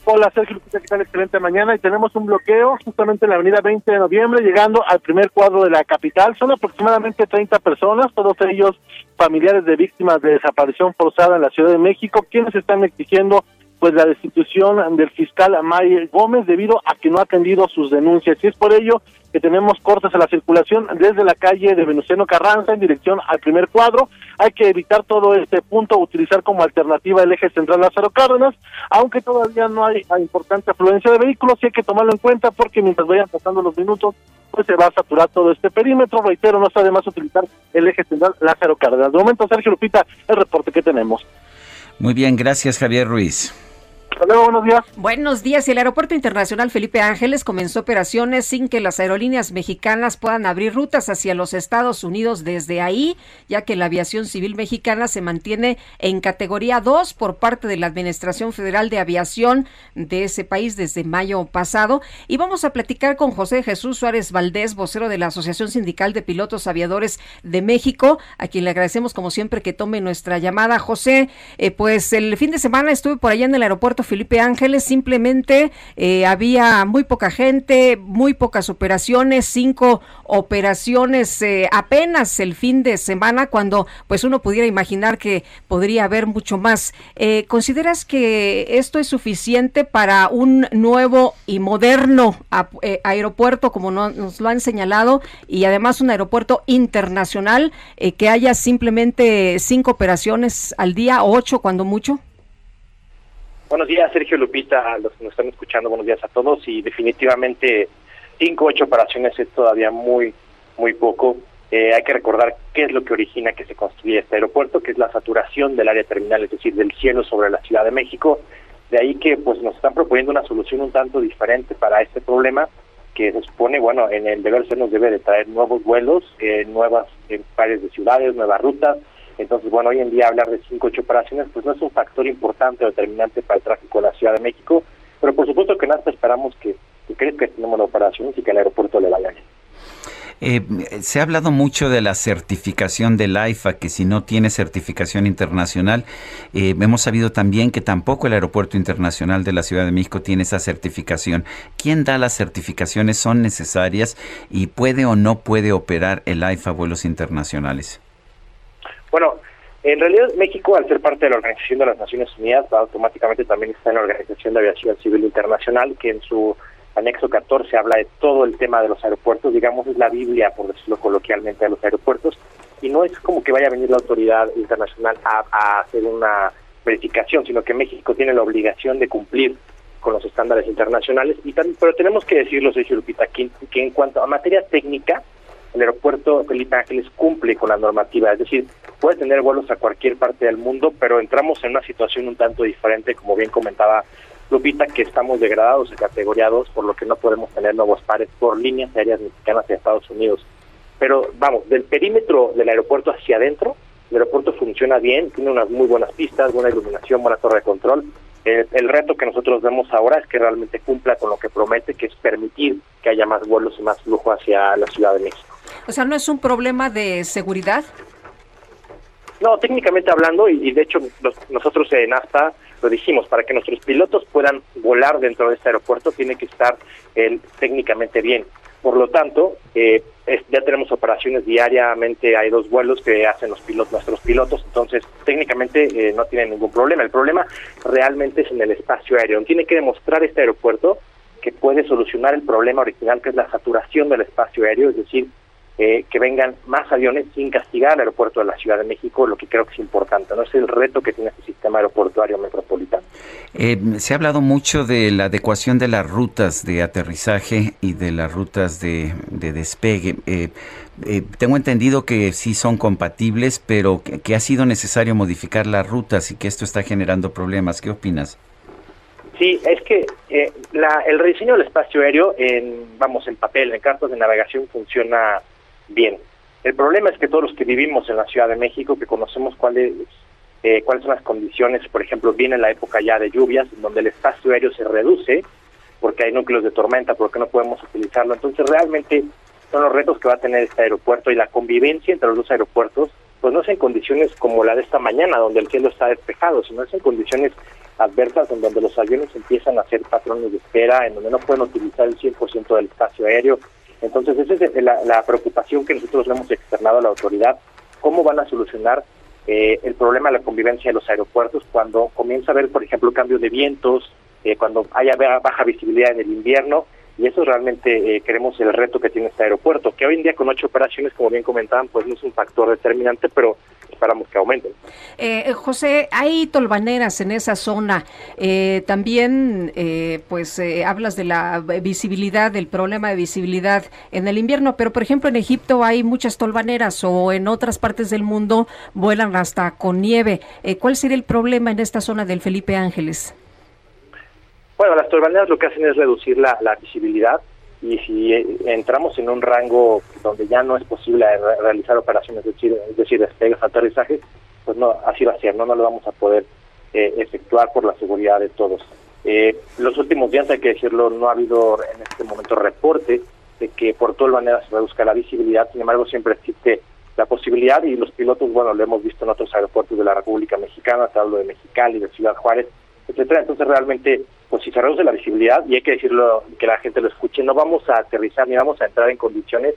Hola Sergio Lupita, ¿qué tal? Excelente mañana y tenemos un bloqueo justamente en la avenida 20 de noviembre llegando al primer cuadro de la capital. Son aproximadamente 30 personas, todos ellos familiares de víctimas de desaparición forzada en la Ciudad de México, quienes están exigiendo pues la destitución del fiscal May Gómez debido a que no ha atendido sus denuncias. Y es por ello que tenemos cortes a la circulación desde la calle de Venustiano Carranza en dirección al primer cuadro. Hay que evitar todo este punto, utilizar como alternativa el eje central Lázaro Cárdenas, aunque todavía no hay importante afluencia de vehículos, sí hay que tomarlo en cuenta porque mientras vayan pasando los minutos, pues se va a saturar todo este perímetro. Reitero, no está de más utilizar el eje central Lázaro Cárdenas. De momento, Sergio Lupita, el reporte que tenemos. Muy bien, gracias Javier Ruiz. Hasta buenos días. Buenos días. El Aeropuerto Internacional Felipe Ángeles comenzó operaciones sin que las aerolíneas mexicanas puedan abrir rutas hacia los Estados Unidos desde ahí, ya que la aviación civil mexicana se mantiene en categoría 2 por parte de la Administración Federal de Aviación de ese país desde mayo pasado. Y vamos a platicar con José Jesús Suárez Valdés, vocero de la Asociación Sindical de Pilotos Aviadores de México, a quien le agradecemos como siempre que tome nuestra llamada. José, eh, pues el fin de semana estuve por allá en el aeropuerto Felipe Ángeles, simplemente eh, había muy poca gente, muy pocas operaciones, cinco operaciones eh, apenas el fin de semana, cuando pues uno pudiera imaginar que podría haber mucho más. Eh, ¿Consideras que esto es suficiente para un nuevo y moderno eh, aeropuerto, como no- nos lo han señalado, y además un aeropuerto internacional, eh, que haya simplemente cinco operaciones al día, ocho cuando mucho? Buenos días, Sergio Lupita, a los que nos están escuchando, buenos días a todos. Y definitivamente, cinco, ocho operaciones es todavía muy, muy poco. Eh, hay que recordar qué es lo que origina que se construya este aeropuerto, que es la saturación del área terminal, es decir, del cielo sobre la Ciudad de México. De ahí que pues nos están proponiendo una solución un tanto diferente para este problema, que se supone, bueno, en el deber ser nos debe de traer nuevos vuelos, eh, nuevas eh, pares de ciudades, nuevas rutas, entonces, bueno, hoy en día hablar de cinco ocho operaciones pues no es un factor importante o determinante para el tráfico de la Ciudad de México, pero por supuesto que nada esperamos que, que crezca este número de operaciones y que el aeropuerto le vaya bien. Eh, se ha hablado mucho de la certificación del AIFA, que si no tiene certificación internacional, eh, hemos sabido también que tampoco el Aeropuerto Internacional de la Ciudad de México tiene esa certificación. ¿Quién da las certificaciones? ¿Son necesarias? ¿Y puede o no puede operar el AIFA vuelos internacionales? Bueno, En realidad, México, al ser parte de la Organización de las Naciones Unidas, automáticamente también está en la Organización de Aviación Civil Internacional, que en su anexo 14 habla de todo el tema de los aeropuertos, digamos, es la Biblia, por decirlo coloquialmente, de los aeropuertos, y no es como que vaya a venir la autoridad internacional a, hacer una verificación, sino que México tiene la obligación de cumplir con los estándares internacionales, y también, pero tenemos que decirlo, Sergio Lupita, que, que en cuanto a materia técnica, el aeropuerto Felipe Ángeles cumple con la normativa, es decir, puede tener vuelos a cualquier parte del mundo, pero entramos en una situación un tanto diferente, como bien comentaba Lupita, que estamos degradados y categoriados, por lo que no podemos tener nuevos pares por líneas aéreas mexicanas de Estados Unidos. Pero vamos, del perímetro del aeropuerto hacia adentro, el aeropuerto funciona bien, tiene unas muy buenas pistas, buena iluminación, buena torre de control. El, el reto que nosotros vemos ahora es que realmente cumpla con lo que promete, que es permitir que haya más vuelos y más flujo hacia la Ciudad de México. O sea, ¿no es un problema de seguridad? No, técnicamente hablando, y, y de hecho nosotros en ASPA lo dijimos, para que nuestros pilotos puedan volar dentro de este aeropuerto tiene que estar eh, técnicamente bien. Por lo tanto, eh, es- ya tenemos operaciones diariamente, hay dos vuelos que hacen los pilotos, nuestros pilotos, entonces técnicamente eh, no tienen ningún problema. El problema realmente es en el espacio aéreo. Tiene que demostrar este aeropuerto que puede solucionar el problema original, que es la saturación del espacio aéreo, es decir, eh, que vengan más aviones sin castigar al aeropuerto de la Ciudad de México, lo que creo que es importante, no es el reto que tiene este sistema aeroportuario metropolitano. Eh, se ha hablado mucho de la adecuación de las rutas de aterrizaje y de las rutas de, de despegue. Eh, eh, tengo entendido que sí son compatibles, pero que, que ha sido necesario modificar las rutas y que esto está generando problemas. ¿Qué opinas? Sí, es que eh, la- el rediseño del espacio aéreo, en, vamos, en papel, en cartas de navegación, funciona bien. El problema es que todos los que vivimos en la Ciudad de México, que conocemos cuáles eh, cuáles son las condiciones, por ejemplo, viene la época ya de lluvias, donde el espacio aéreo se reduce, porque hay núcleos de tormenta, porque no podemos utilizarlo. Entonces, realmente son los retos que va a tener este aeropuerto y la convivencia entre los dos aeropuertos, pues no es en condiciones como la de esta mañana, donde el cielo está despejado, sino es en condiciones adversas en donde los aviones empiezan a hacer patrones de espera, en donde no pueden utilizar el 100% del espacio aéreo. Entonces, esa es la, la preocupación que nosotros le hemos externado a la autoridad, cómo van a solucionar eh, el problema de la convivencia de los aeropuertos cuando comienza a haber, por ejemplo, cambio de vientos, eh, cuando haya ba- baja visibilidad en el invierno, y eso realmente eh, queremos el reto que tiene este aeropuerto, que hoy en día con ocho operaciones, como bien comentaban, pues no es un factor determinante, pero esperamos que aumenten. Eh, eh, José, hay tolvaneras en esa zona. Eh, también, eh, pues, eh, hablas de la visibilidad, del problema de visibilidad en el invierno, pero, por ejemplo, en Egipto hay muchas tolvaneras o en otras partes del mundo vuelan hasta con nieve. ¿Cuál sería el problema en esta zona del Felipe Ángeles? Bueno, las turbaneras lo que hacen es reducir la, la visibilidad y si eh, entramos en un rango donde ya no es posible re- realizar operaciones, es decir, es decir, despegues, aterrizajes, pues no, así va a ser, no, no lo vamos a poder eh, efectuar por la seguridad de todos. Eh, los últimos días, hay que decirlo, no ha habido en este momento reporte de que por todas maneras se reduzca la visibilidad, sin embargo siempre existe la posibilidad y los pilotos, bueno, lo hemos visto en otros aeropuertos de la República Mexicana, te hablo de Mexicali, de Ciudad Juárez, etcétera. Entonces realmente, pues si reduce la visibilidad, y hay que decirlo, que la gente lo escuche, no vamos a aterrizar ni vamos a entrar en condiciones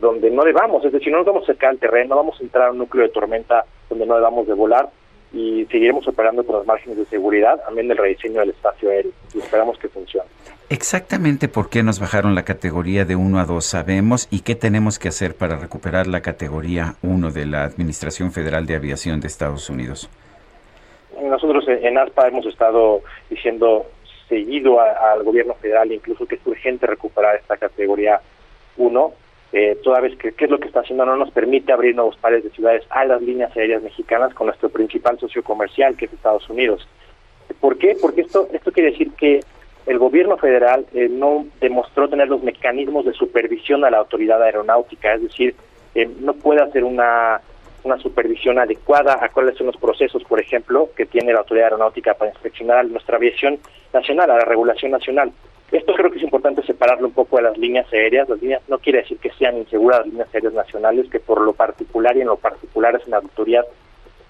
donde no debamos, es decir, no nos vamos a acercar al terreno, no vamos a entrar a un núcleo de tormenta donde no debamos de volar y seguiremos operando con los márgenes de seguridad, también del rediseño del espacio aéreo y esperamos que funcione. Exactamente por qué nos bajaron la categoría de 1 a 2 sabemos y qué tenemos que hacer para recuperar la categoría 1 de la Administración Federal de Aviación de Estados Unidos. Nosotros en ASPA hemos estado diciendo seguido al gobierno federal incluso que es urgente recuperar esta categoría 1, eh, toda vez que qué es lo que está haciendo no nos permite abrir nuevos pares de ciudades a las líneas aéreas mexicanas con nuestro principal socio comercial que es Estados Unidos. ¿Por qué? Porque esto esto quiere decir que el gobierno federal eh, no demostró tener los mecanismos de supervisión a la autoridad aeronáutica, es decir, eh, no puede hacer una una supervisión adecuada a cuáles son los procesos, por ejemplo, que tiene la autoridad aeronáutica para inspeccionar nuestra aviación nacional, a la regulación nacional. Esto creo que es importante separarlo un poco de las líneas aéreas. Las líneas no quiere decir que sean inseguras las líneas aéreas nacionales, que por lo particular y en lo particular es una autoridad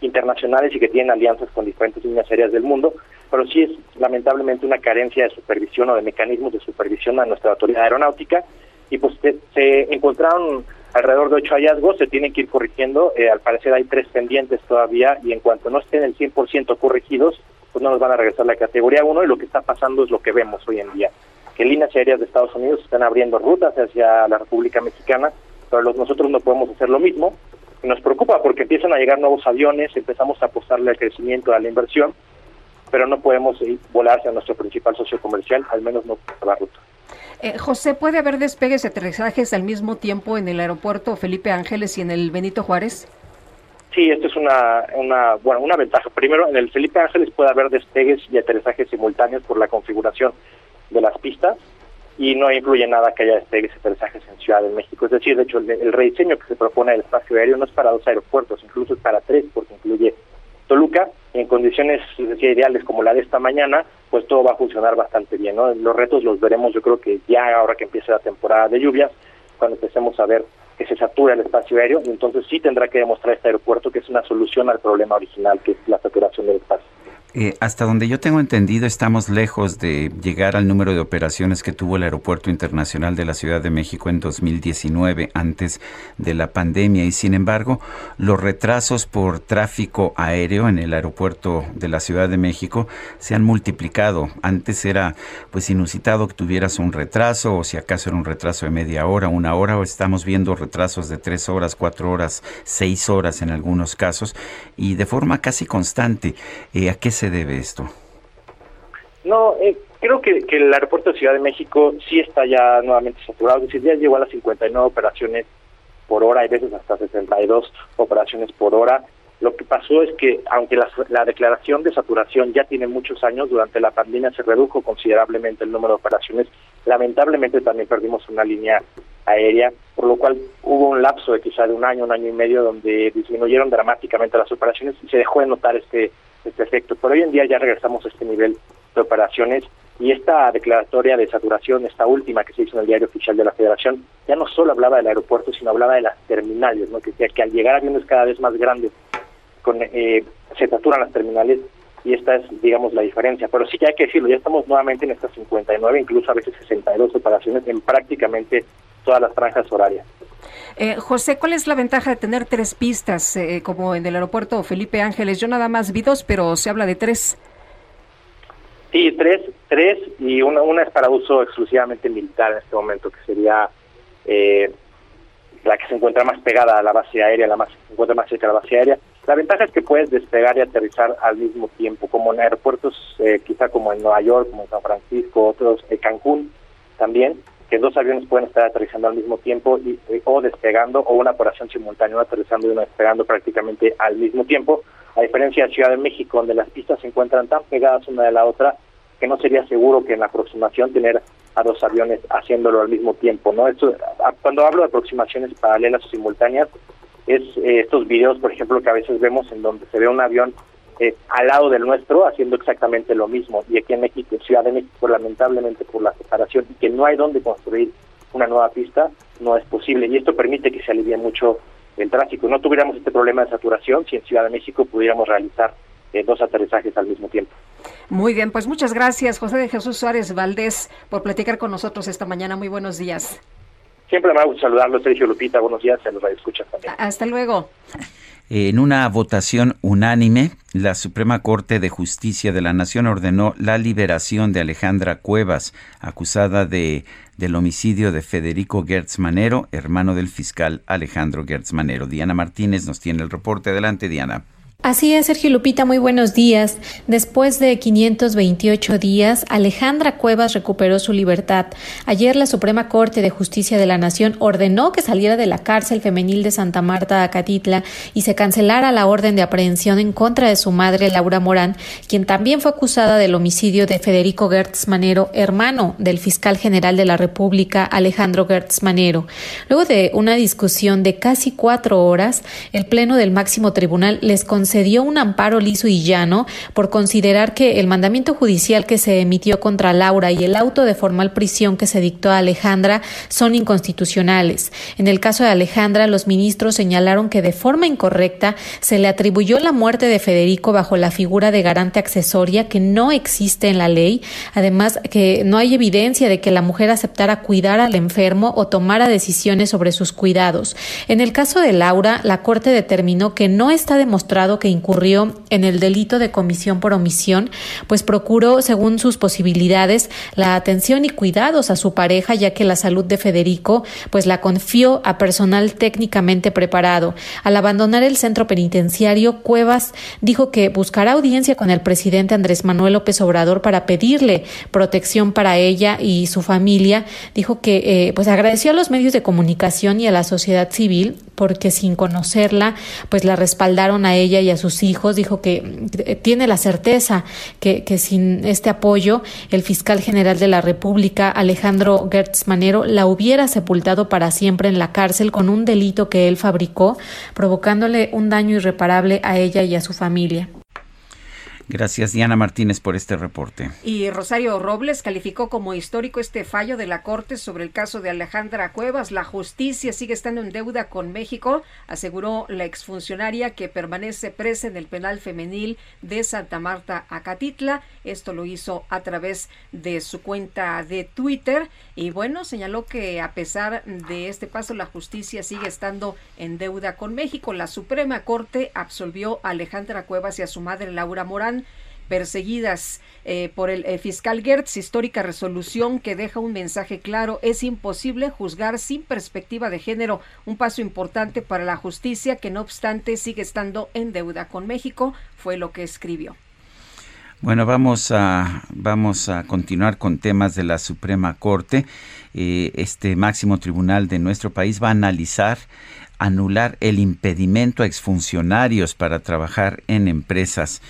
internacionales y que tienen alianzas con diferentes líneas aéreas del mundo, pero sí es lamentablemente una carencia de supervisión o de mecanismos de supervisión a nuestra autoridad aeronáutica y pues se, se encontraron alrededor de ocho hallazgos, se tienen que ir corrigiendo, eh, al parecer hay tres pendientes todavía y en cuanto no estén el 100% corregidos, pues no nos van a regresar a la categoría 1 y lo que está pasando es lo que vemos hoy en día, que líneas aéreas de Estados Unidos están abriendo rutas hacia la República Mexicana, pero nosotros no podemos hacer lo mismo, nos preocupa porque empiezan a llegar nuevos aviones, empezamos a apostarle al crecimiento, a la inversión, pero no podemos ir, volar hacia nuestro principal socio comercial, al menos no por la ruta. Eh, José, ¿puede haber despegues y aterrizajes al mismo tiempo en el aeropuerto Felipe Ángeles y en el Benito Juárez? Sí, esto es una, una, bueno, una ventaja. Primero, en el Felipe Ángeles puede haber despegues y aterrizajes simultáneos por la configuración de las pistas y no influye nada que haya despegues y aterrizajes en Ciudad de México. Es decir, de hecho, el, el rediseño que se propone del espacio aéreo no es para dos aeropuertos, incluso es para tres, porque incluye Toluca, en condiciones ideales como la de esta mañana, pues todo va a funcionar bastante bien. ¿no? Los retos los veremos, yo creo que ya ahora que empiece la temporada de lluvias, cuando empecemos a ver que se satura el espacio aéreo, y entonces sí tendrá que demostrar este aeropuerto que es una solución al problema original, que es la saturación del espacio. Eh, hasta donde yo tengo entendido, estamos lejos de llegar al número de operaciones que tuvo el Aeropuerto Internacional de la Ciudad de México en 2019, antes de la pandemia. Y sin embargo, los retrasos por tráfico aéreo en el aeropuerto de la Ciudad de México se han multiplicado. Antes era pues inusitado que tuvieras un retraso, o si acaso era un retraso de media hora, una hora, o estamos viendo retrasos de tres horas, cuatro horas, seis horas en algunos casos, y de forma casi constante. Eh, ¿A qué se debe esto? No, eh, creo que, que el aeropuerto de Ciudad de México sí está ya nuevamente saturado, es decir, ya llegó a las 59 operaciones por hora, hay veces hasta 62 operaciones por hora. Lo que pasó es que, aunque la, la declaración de saturación ya tiene muchos años, durante la pandemia se redujo considerablemente el número de operaciones. Lamentablemente también perdimos una línea aérea, por lo cual hubo un lapso de quizá de un año, un año y medio, donde disminuyeron dramáticamente las operaciones y se dejó de notar este, este efecto. Pero hoy en día ya regresamos a este nivel de operaciones y esta declaratoria de saturación, esta última que se hizo en el diario oficial de la Federación, ya no solo hablaba del aeropuerto, sino hablaba de las terminales, ¿no? que, que al llegar aviones cada vez más grandes, con, eh, se saturan las terminales y esta es, digamos, la diferencia. Pero sí que hay que decirlo, ya estamos nuevamente en estas 59, incluso a veces 62 operaciones en prácticamente todas las franjas horarias. Eh, José, ¿cuál es la ventaja de tener tres pistas eh, como en el aeropuerto Felipe Ángeles? Yo nada más vi dos, pero se habla de tres. Sí, tres, tres y una, una es para uso exclusivamente militar en este momento, que sería eh, la que se encuentra más pegada a la base aérea, la más se encuentra más cerca de la base aérea. La ventaja es que puedes despegar y aterrizar al mismo tiempo, como en aeropuertos, eh, quizá como en Nueva York, como en San Francisco, otros, en Cancún también, que dos aviones pueden estar aterrizando al mismo tiempo y, eh, o despegando, o una operación simultánea, una aterrizando y una despegando prácticamente al mismo tiempo, a diferencia de Ciudad de México, donde las pistas se encuentran tan pegadas una de la otra que no sería seguro que en la aproximación tener a dos aviones haciéndolo al mismo tiempo, ¿no? Esto, cuando hablo de aproximaciones paralelas o simultáneas, es eh, estos videos, por ejemplo, que a veces vemos en donde se ve un avión eh, al lado del nuestro haciendo exactamente lo mismo. Y aquí en México, Ciudad de México, lamentablemente por la separación y que no hay donde construir una nueva pista, no es posible. Y esto permite que se alivie mucho el tráfico. No tuviéramos este problema de saturación si en Ciudad de México pudiéramos realizar eh, dos aterrizajes al mismo tiempo. Muy bien, pues muchas gracias, José de Jesús Suárez Valdés, por platicar con nosotros esta mañana. Muy buenos días. Siempre me gusta saludarlo, Sergio Lupita. Buenos días, se los escucha también. Hasta luego. En una votación unánime, la Suprema Corte de Justicia de la Nación ordenó la liberación de Alejandra Cuevas, acusada de del homicidio de Federico Gertz Manero, hermano del fiscal Alejandro Gertz Manero. Diana Martínez nos tiene el reporte. Adelante, Diana. Así es, Sergio Lupita, muy buenos días. Después de 528 días, Alejandra Cuevas recuperó su libertad. Ayer la Suprema Corte de Justicia de la Nación ordenó que saliera de la cárcel femenil de Santa Marta, Acatitla, y se cancelara la orden de aprehensión en contra de su madre, Laura Morán, quien también fue acusada del homicidio de Federico Gertz Manero, hermano del fiscal general de la República, Alejandro Gertz Manero. Luego de una discusión de casi cuatro horas, el Pleno del Máximo Tribunal les concedió concedió un amparo liso y llano por considerar que el mandamiento judicial que se emitió contra Laura y el auto de formal prisión que se dictó a Alejandra son inconstitucionales. En el caso de Alejandra, los ministros señalaron que de forma incorrecta se le atribuyó la muerte de Federico bajo la figura de garante accesoria que no existe en la ley, además que no hay evidencia de que la mujer aceptara cuidar al enfermo o tomara decisiones sobre sus cuidados. En el caso de Laura, la Corte determinó que no está demostrado que incurrió en el delito de comisión por omisión, pues procuró, según sus posibilidades, la atención y cuidados a su pareja, ya que la salud de Federico, pues la confió a personal técnicamente preparado. Al abandonar el centro penitenciario, Cuevas dijo que buscará audiencia con el presidente Andrés Manuel López Obrador para pedirle protección para ella y su familia. Dijo que eh, pues agradeció a los medios de comunicación y a la sociedad civil porque sin conocerla, pues la respaldaron a ella y a sus hijos. Dijo que eh, tiene la certeza que sin este apoyo, el fiscal general de la República, Alejandro Gertz Manero, la hubiera sepultado para siempre en la cárcel con un delito que él fabricó, provocándole un daño irreparable a ella y a su familia. Gracias, Diana Martínez, por este reporte. Y Rosario Robles calificó como histórico este fallo de la Corte sobre el caso de Alejandra Cuevas. La justicia sigue estando en deuda con México, aseguró la exfuncionaria que permanece presa en el penal femenil de Santa Marta, Acatitla. Esto lo hizo a través de su cuenta de Twitter. Y bueno, señaló que a pesar de este paso, la justicia sigue estando en deuda con México. La Suprema Corte absolvió a Alejandra Cuevas y a su madre Laura Morán perseguidas eh, por el eh, fiscal Gertz, histórica resolución que deja un mensaje claro, es imposible juzgar sin perspectiva de género, un paso importante para la justicia que no obstante sigue estando en deuda con México, fue lo que escribió. Bueno, vamos a, vamos a continuar con temas de la Suprema Corte. Eh, este máximo tribunal de nuestro país va a analizar anular el impedimento a exfuncionarios para trabajar en empresas.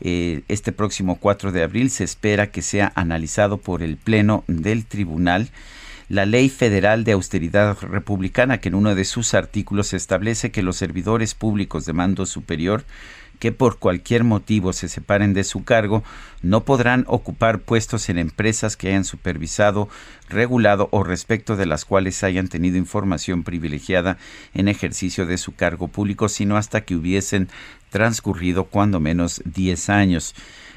Eh, este próximo 4 de abril se espera que sea analizado por el Pleno del Tribunal la Ley Federal de Austeridad Republicana, que en uno de sus artículos establece que los servidores públicos de mando superior que por cualquier motivo se separen de su cargo no podrán ocupar puestos en empresas que hayan supervisado, regulado o respecto de las cuales hayan tenido información privilegiada en ejercicio de su cargo público, sino hasta que hubiesen transcurrido cuando menos 10 años.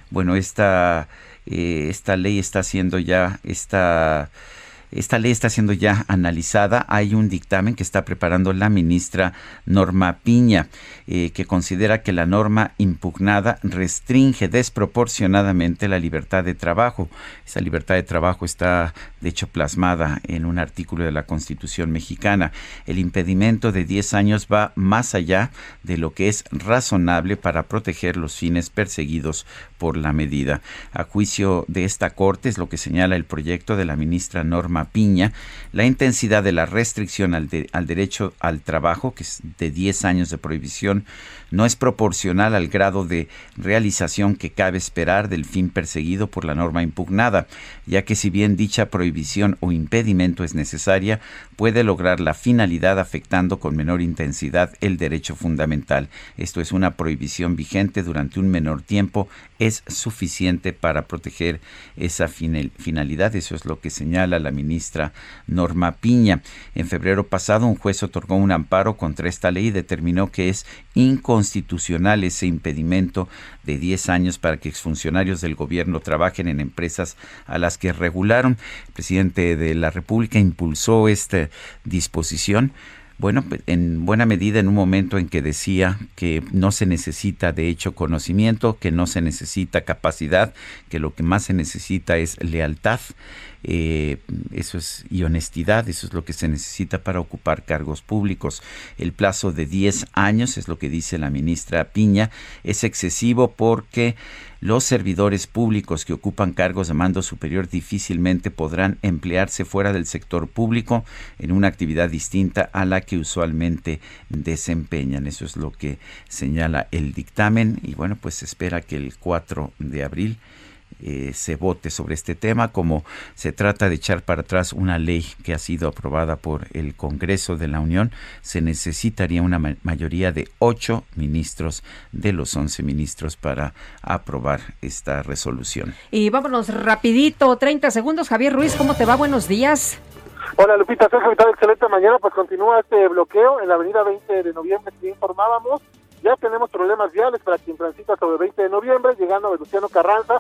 Bueno, esta, eh, esta ley está siendo ya, esta esta ley está siendo ya analizada. Hay un dictamen que está preparando la ministra Norma Piña, eh, que considera que la norma impugnada restringe desproporcionadamente la libertad de trabajo. Esa libertad de trabajo está, de hecho, plasmada en un artículo de la Constitución mexicana. El impedimento de 10 años va más allá de lo que es razonable para proteger los fines perseguidos por la medida. A juicio de esta Corte, es lo que señala el proyecto de la ministra Norma Piña, la intensidad de la restricción al, de, al derecho al trabajo, que es de 10 años de prohibición, no es proporcional al grado de realización que cabe esperar del fin perseguido por la norma impugnada, ya que si bien dicha prohibición o impedimento es necesaria, puede lograr la finalidad afectando con menor intensidad el derecho fundamental. Esto es una prohibición vigente durante un menor tiempo, es suficiente para proteger esa finalidad. Eso es lo que señala la ministra Norma Piña. En febrero pasado, un juez otorgó un amparo contra esta ley y determinó que es inconstitucional ese impedimento de 10 años para que exfuncionarios del gobierno trabajen en empresas a las que regularon. El presidente de la República impulsó esta disposición bueno, pues, en buena medida en un momento en que decía que no se necesita de hecho conocimiento, que no se necesita capacidad, que lo que más se necesita es lealtad. Eh, eso es y honestidad, eso es lo que se necesita para ocupar cargos públicos. El plazo de 10 años, es lo que dice la ministra Piña, es excesivo porque los servidores públicos que ocupan cargos de mando superior difícilmente podrán emplearse fuera del sector público en una actividad distinta a la que usualmente desempeñan. Eso es lo que señala el dictamen y bueno, pues se espera que el 4 de abril eh, se vote sobre este tema, como se trata de echar para atrás una ley que ha sido aprobada por el Congreso de la Unión, se necesitaría una ma- mayoría de ocho ministros de los once ministros para aprobar esta resolución. Y vámonos rapidito, 30 segundos. Javier Ruiz, ¿cómo te va? Buenos días. Hola Lupita, Sergio, ¿qué tal? Excelente mañana. Pues continúa este bloqueo en la avenida 20 de noviembre, que ya informábamos. Ya tenemos problemas viales para quien transita sobre 20 de noviembre, llegando a Venustiano Carranza.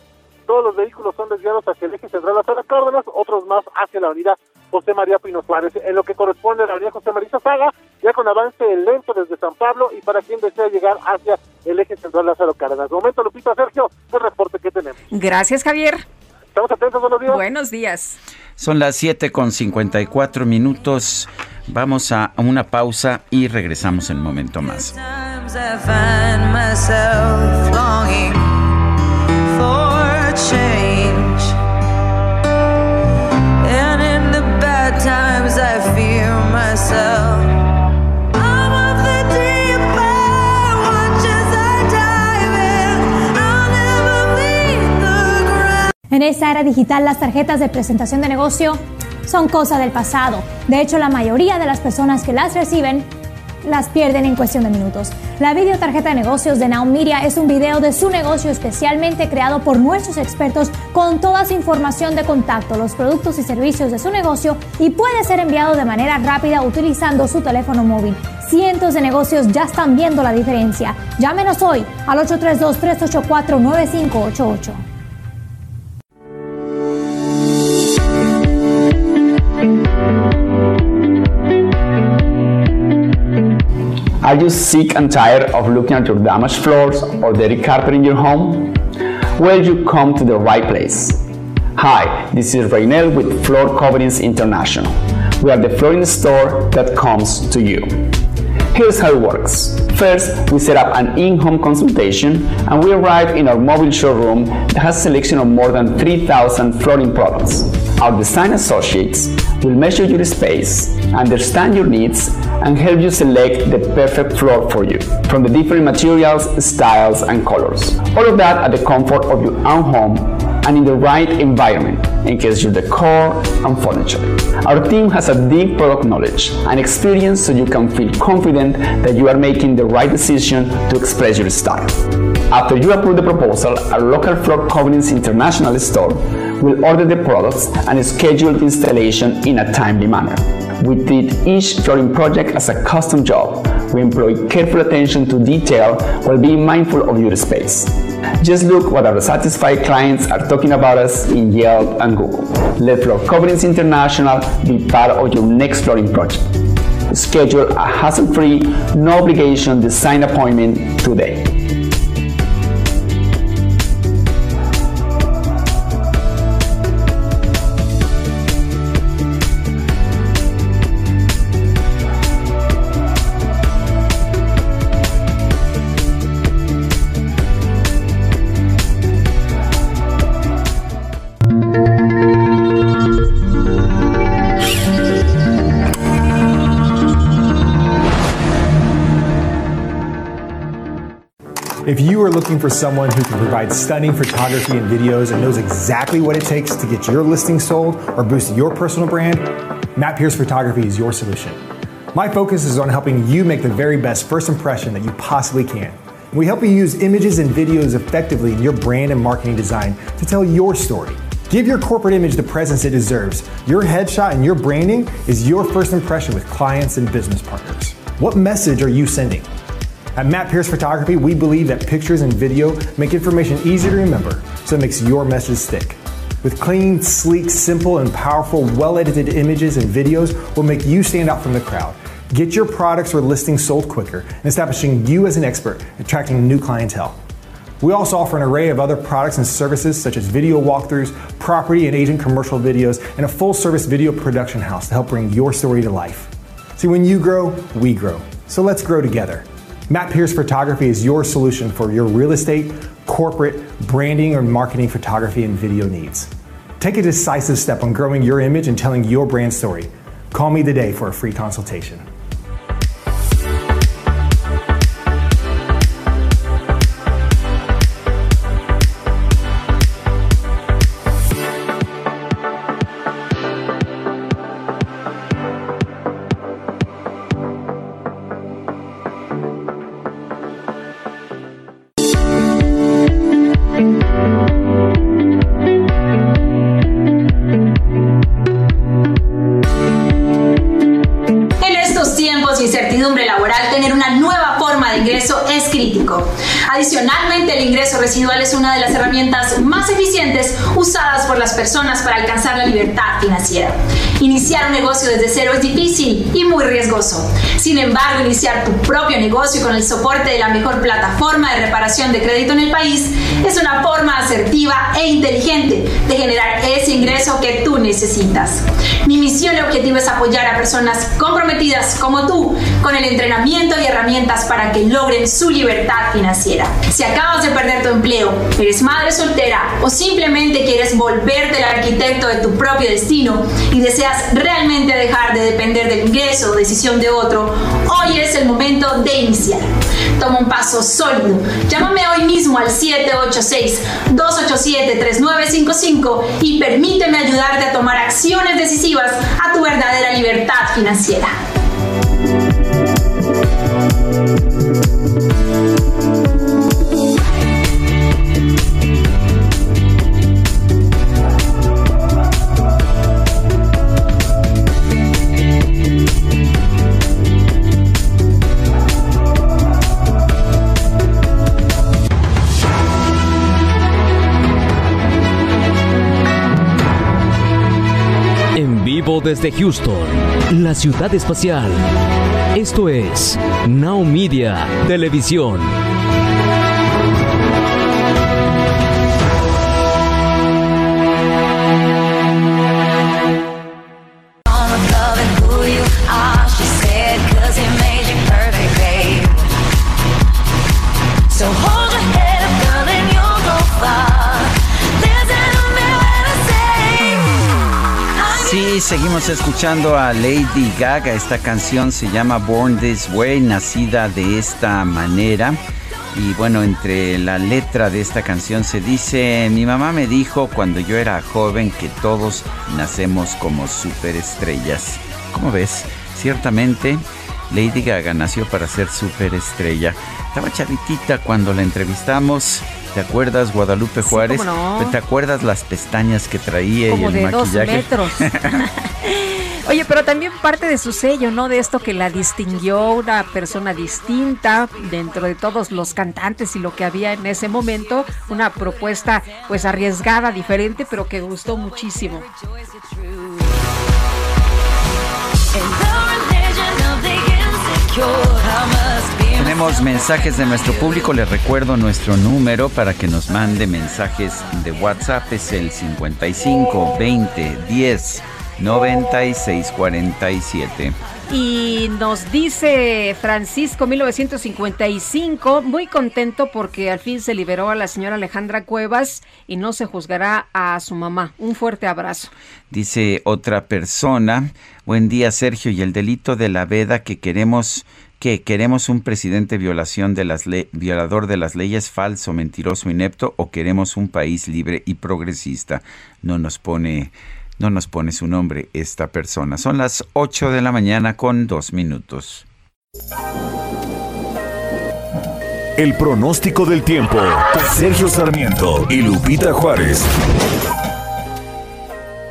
Todos los vehículos son desviados hacia el eje central hasta las Cárdenas, otros más hacia la avenida José María Pino Suárez. En lo que corresponde a la avenida José María Saga, ya con avance lento desde San Pablo y para quien desea llegar hacia el eje central Lázaro Cárdenas. De momento, Lupita, Sergio, el reporte que tenemos. Gracias, Javier. Estamos atentos, buenos días. Buenos días. Son las 7 con 54 minutos. Vamos a una pausa y regresamos en un momento más. Change. And in the bad times I myself. En esta era digital, las tarjetas de presentación de negocio son cosa del pasado. De hecho, la mayoría de las personas que las reciben las pierden en cuestión de minutos. La videotarjeta de negocios de Now Media es un video de su negocio especialmente creado por nuestros expertos con toda su información de contacto, los productos y servicios de su negocio y puede ser enviado de manera rápida utilizando su teléfono móvil. Cientos de negocios ya están viendo la diferencia. Llámenos hoy al 832-384-9588. Are you sick and tired of looking at your damaged floors or dirty carpet in your home? Well, you come to the right place. Hi, this is Raynel with Floor Coverings International. We are the flooring store that comes to you. Here's how it works. First, we set up an in-home consultation and we arrive in our mobile showroom that has a selection of more than 3,000 flooring products. Our design associates will measure your space, understand your needs, and help you select the perfect floor for you from the different materials, styles, and colors. All of that at the comfort of your own home and in the right environment in case your decor and furniture. Our team has a deep product knowledge and experience so you can feel confident that you are making the right decision to express your style. After you approve the proposal, our local Floor Coverings International store will order the products and schedule the installation in a timely manner. We treat each flooring project as a custom job. We employ careful attention to detail while being mindful of your space. Just look what our satisfied clients are talking about us in Yelp and Google. Let Floor Coverings International be part of your next flooring project. Schedule a hassle-free, no obligation design appointment today. If you are looking for someone who can provide stunning photography and videos and knows exactly what it takes to get your listing sold or boost your personal brand, Matt Pierce Photography is your solution. My focus is on helping you make the very best first impression that you possibly can. We help you use images and videos effectively in your brand and marketing design to tell your story. Give your corporate image the presence it deserves. Your headshot and your branding is your first impression with clients and business partners. What message are you sending? At Matt Pierce Photography, we believe that pictures and video make information easy to remember, so it makes your message stick. With clean, sleek, simple, and powerful, well edited images and videos will make you stand out from the crowd. Get your products or listings sold quicker and establishing you as an expert, attracting new clientele. We also offer an array of other products and services such as video walkthroughs, property and agent commercial videos, and a full service video production house to help bring your story to life. See, when you grow, we grow. So let's grow together. Matt Pierce Photography is your solution for your real estate, corporate, branding, or marketing photography and video needs. Take a decisive step on growing your image and telling your brand story. Call me today for a free consultation. tiempos de incertidumbre laboral tener una nueva ingreso es crítico. Adicionalmente, el ingreso residual es una de las herramientas más eficientes usadas por las personas para alcanzar la libertad financiera. Iniciar un negocio desde cero es difícil y muy riesgoso. Sin embargo, iniciar tu propio negocio con el soporte de la mejor plataforma de reparación de crédito en el país es una forma asertiva e inteligente de generar ese ingreso que tú necesitas. Mi misión y objetivo es apoyar a personas comprometidas como tú con el entrenamiento y herramientas para que logren su libertad financiera. Si acabas de perder tu empleo, eres madre soltera o simplemente quieres volverte el arquitecto de tu propio destino y deseas realmente dejar de depender del ingreso o decisión de otro, hoy es el momento de iniciar. Toma un paso sólido. Llámame hoy mismo al 786-287-3955 y permíteme ayudarte a tomar acciones decisivas a tu verdadera libertad financiera. Desde Houston, la ciudad espacial. Esto es Now Media Televisión. Seguimos escuchando a Lady Gaga. Esta canción se llama Born This Way, nacida de esta manera. Y bueno, entre la letra de esta canción se dice, mi mamá me dijo cuando yo era joven que todos nacemos como superestrellas. ¿Cómo ves? Ciertamente, Lady Gaga nació para ser superestrella. Estaba chavitita cuando la entrevistamos. ¿Te acuerdas, Guadalupe Juárez? cómo no. ¿Te acuerdas las pestañas que traía Como y el de dos maquillaje? metros. Oye, pero también parte de su sello, ¿no? De esto que la distinguió una persona distinta dentro de todos los cantantes y lo que había en ese momento, una propuesta pues arriesgada, diferente, pero que gustó muchísimo. Tenemos mensajes de nuestro público. Les recuerdo nuestro número para que nos mande mensajes de WhatsApp. Es el 55 20 10 96 47. Y nos dice Francisco 1955, muy contento porque al fin se liberó a la señora Alejandra Cuevas y no se juzgará a su mamá. Un fuerte abrazo. Dice otra persona, buen día Sergio, y el delito de la veda que queremos que queremos un presidente violación de las violador de las leyes falso, mentiroso, inepto o queremos un país libre y progresista. No nos pone no nos pone su nombre esta persona. Son las 8 de la mañana con dos minutos. El pronóstico del tiempo. Sergio Sarmiento y Lupita Juárez.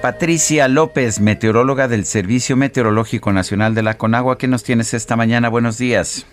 Patricia López, meteoróloga del Servicio Meteorológico Nacional de la Conagua, ¿qué nos tienes esta mañana? Buenos días.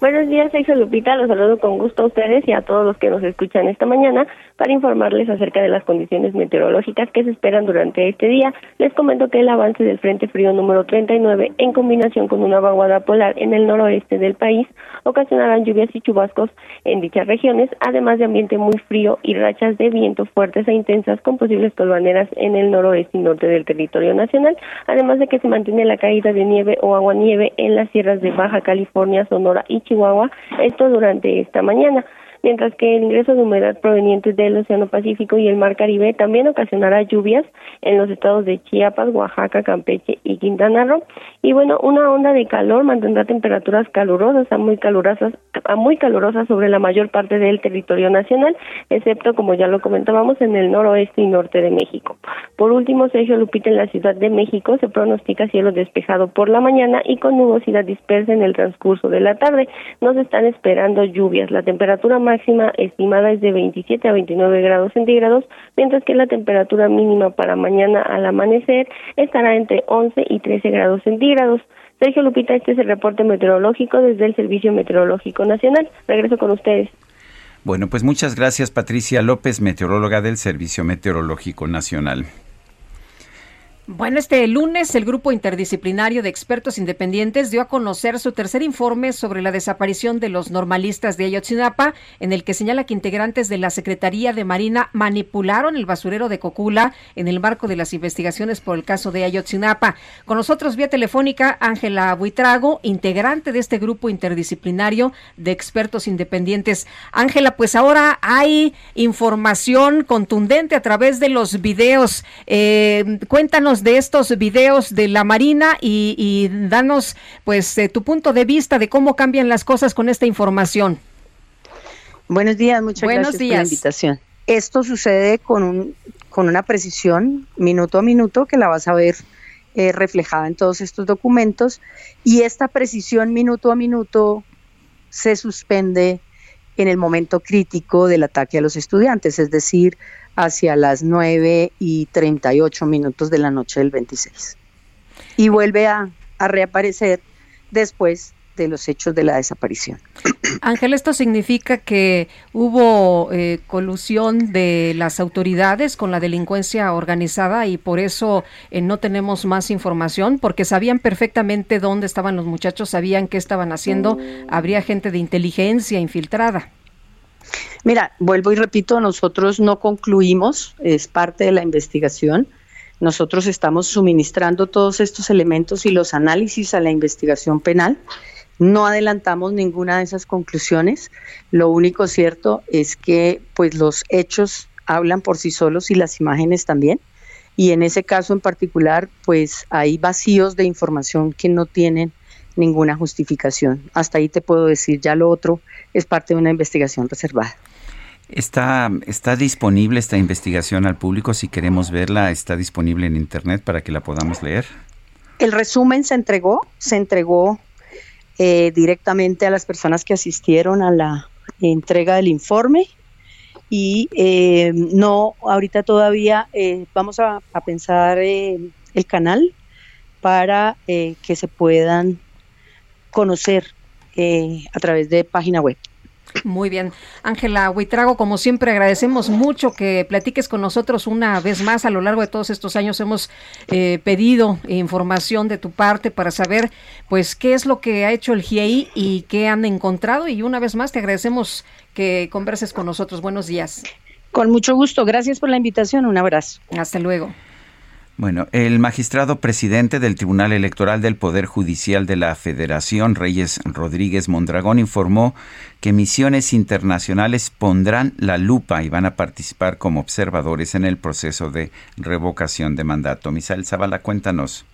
Buenos días, soy Lupita, los saludo con gusto a ustedes y a todos los que nos escuchan esta mañana para informarles acerca de las condiciones meteorológicas que se esperan durante este día. Les comento que el avance del Frente Frío número 39 en combinación con una vaguada polar en el noroeste del país ocasionarán lluvias y chubascos en dichas regiones, además de ambiente muy frío y rachas de viento fuertes e intensas con posibles tolvaneras en el noroeste y norte del territorio nacional, además de que se mantiene la caída de nieve o aguanieve en las sierras de Baja California, Sonora y Chihuahua, esto durante esta mañana mientras que el ingreso de humedad proveniente del Océano Pacífico y el Mar Caribe también ocasionará lluvias en los estados de Chiapas, Oaxaca, Campeche y Quintana Roo. Y bueno, una onda de calor mantendrá temperaturas calurosas a muy calurosas, a muy calurosas sobre la mayor parte del territorio nacional, excepto, como ya lo comentábamos, en el noroeste y norte de México. Por último, Sergio Lupita, en la Ciudad de México se pronostica cielo despejado por la mañana y con nubosidad dispersa en el transcurso de la tarde. Nos están esperando lluvias. La temperatura máxima estimada es de 27 a 29 grados centígrados, mientras que la temperatura mínima para mañana al amanecer estará entre 11 y 13 grados centígrados. Sergio Lupita, este es el reporte meteorológico desde el Servicio Meteorológico Nacional. Regreso con ustedes. Bueno, pues muchas gracias Patricia López, meteoróloga del Servicio Meteorológico Nacional. Bueno, este lunes el grupo interdisciplinario de expertos independientes dio a conocer su tercer informe sobre la desaparición de los normalistas de Ayotzinapa, en el que señala que integrantes de la Secretaría de Marina manipularon el basurero de Cocula en el marco de las investigaciones por el caso de Ayotzinapa. Con nosotros vía telefónica Ángela Buitrago, integrante de este grupo interdisciplinario de expertos independientes. Ángela, pues ahora hay información contundente a través de los videos. Eh, cuéntanos de estos videos de la Marina y, y danos pues eh, tu punto de vista de cómo cambian las cosas con esta información. Buenos días, muchas Buenos gracias por días. la invitación. Esto sucede con, un, con una precisión minuto a minuto que la vas a ver eh, reflejada en todos estos documentos y esta precisión minuto a minuto se suspende en el momento crítico del ataque a los estudiantes, es decir, hacia las 9 y 38 minutos de la noche del 26. Y vuelve a, a reaparecer después de los hechos de la desaparición. Ángel, esto significa que hubo eh, colusión de las autoridades con la delincuencia organizada y por eso eh, no tenemos más información, porque sabían perfectamente dónde estaban los muchachos, sabían qué estaban haciendo, habría gente de inteligencia infiltrada. Mira, vuelvo y repito, nosotros no concluimos, es parte de la investigación. Nosotros estamos suministrando todos estos elementos y los análisis a la investigación penal. No adelantamos ninguna de esas conclusiones. Lo único cierto es que pues los hechos hablan por sí solos y las imágenes también. Y en ese caso en particular, pues hay vacíos de información que no tienen ninguna justificación. Hasta ahí te puedo decir, ya lo otro es parte de una investigación reservada. Está, está disponible esta investigación al público. Si queremos verla, está disponible en internet para que la podamos leer. El resumen se entregó, se entregó eh, directamente a las personas que asistieron a la entrega del informe y eh, no, ahorita todavía eh, vamos a, pensar el canal para que se puedan conocer a través de página web. Muy bien. Ángela Huitrago, como siempre, agradecemos mucho que platiques con nosotros una vez más. A lo largo de todos estos años hemos eh, pedido información de tu parte para saber, pues, qué es lo que ha hecho el GIEI y qué han encontrado. Y una vez más, te agradecemos que converses con nosotros. Buenos días. Con mucho gusto. Gracias por la invitación. Un abrazo. Hasta luego. Bueno, el magistrado presidente del Tribunal Electoral del Poder Judicial de la Federación, Reyes Rodríguez Mondragón, informó que misiones internacionales pondrán la lupa y van a participar como observadores en el proceso de revocación de mandato. Misael Zavala, cuéntanos.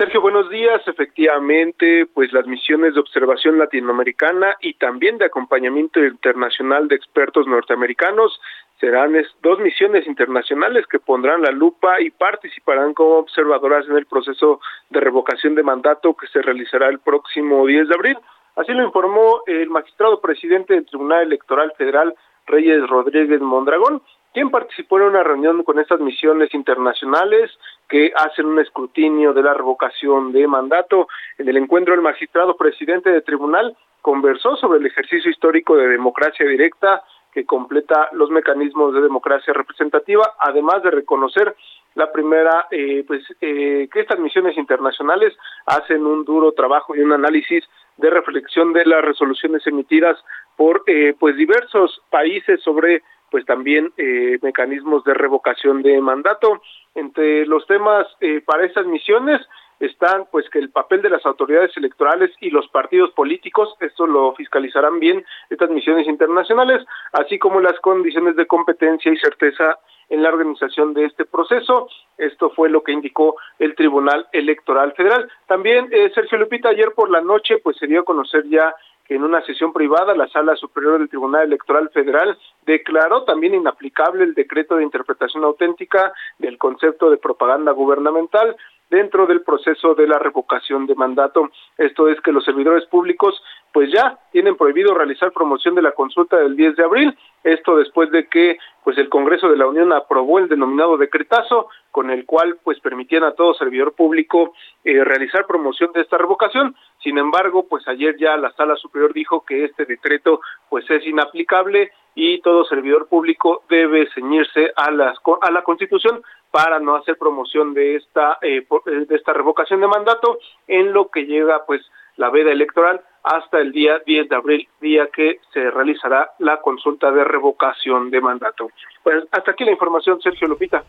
Sergio, buenos días. Efectivamente, pues las misiones de observación latinoamericana y también de acompañamiento internacional de expertos norteamericanos serán dos misiones internacionales que pondrán la lupa y participarán como observadoras en el proceso de revocación de mandato que se realizará el próximo 10 de abril. Así lo informó el magistrado presidente del Tribunal Electoral Federal, Reyes Rodríguez Mondragón, quien participó en una reunión con estas misiones internacionales que hacen un escrutinio de la revocación de mandato. En el encuentro, el magistrado presidente del tribunal conversó sobre el ejercicio histórico de democracia directa que completa los mecanismos de democracia representativa, además de reconocer la primera, eh, pues eh, que estas misiones internacionales hacen un duro trabajo y un análisis de reflexión de las resoluciones emitidas por eh, pues diversos países sobre pues también eh, mecanismos de revocación de mandato. Entre los temas eh, para estas misiones están pues que el papel de las autoridades electorales y los partidos políticos, esto lo fiscalizarán bien estas misiones internacionales, así como las condiciones de competencia y certeza en la organización de este proceso. Esto fue lo que indicó el Tribunal Electoral Federal. También, eh, Sergio Lupita, ayer por la noche pues se dio a conocer ya en una sesión privada la Sala Superior del Tribunal Electoral Federal declaró también inaplicable el decreto de interpretación auténtica del concepto de propaganda gubernamental dentro del proceso de la revocación de mandato. Esto es que los servidores públicos pues ya tienen prohibido realizar promoción de la consulta del 10 de abril. Esto después de que pues el Congreso de la Unión aprobó el denominado decretazo con el cual pues permitían a todo servidor público eh, realizar promoción de esta revocación. Sin embargo, pues ayer ya la Sala Superior dijo que este decreto pues es inaplicable y todo servidor público debe ceñirse a las a la Constitución para no hacer promoción de esta eh, eh, de esta revocación de mandato en lo que llega pues la veda electoral hasta el día 10 de abril, día que se realizará la consulta de revocación de mandato. Pues hasta aquí la información, Sergio Lupita.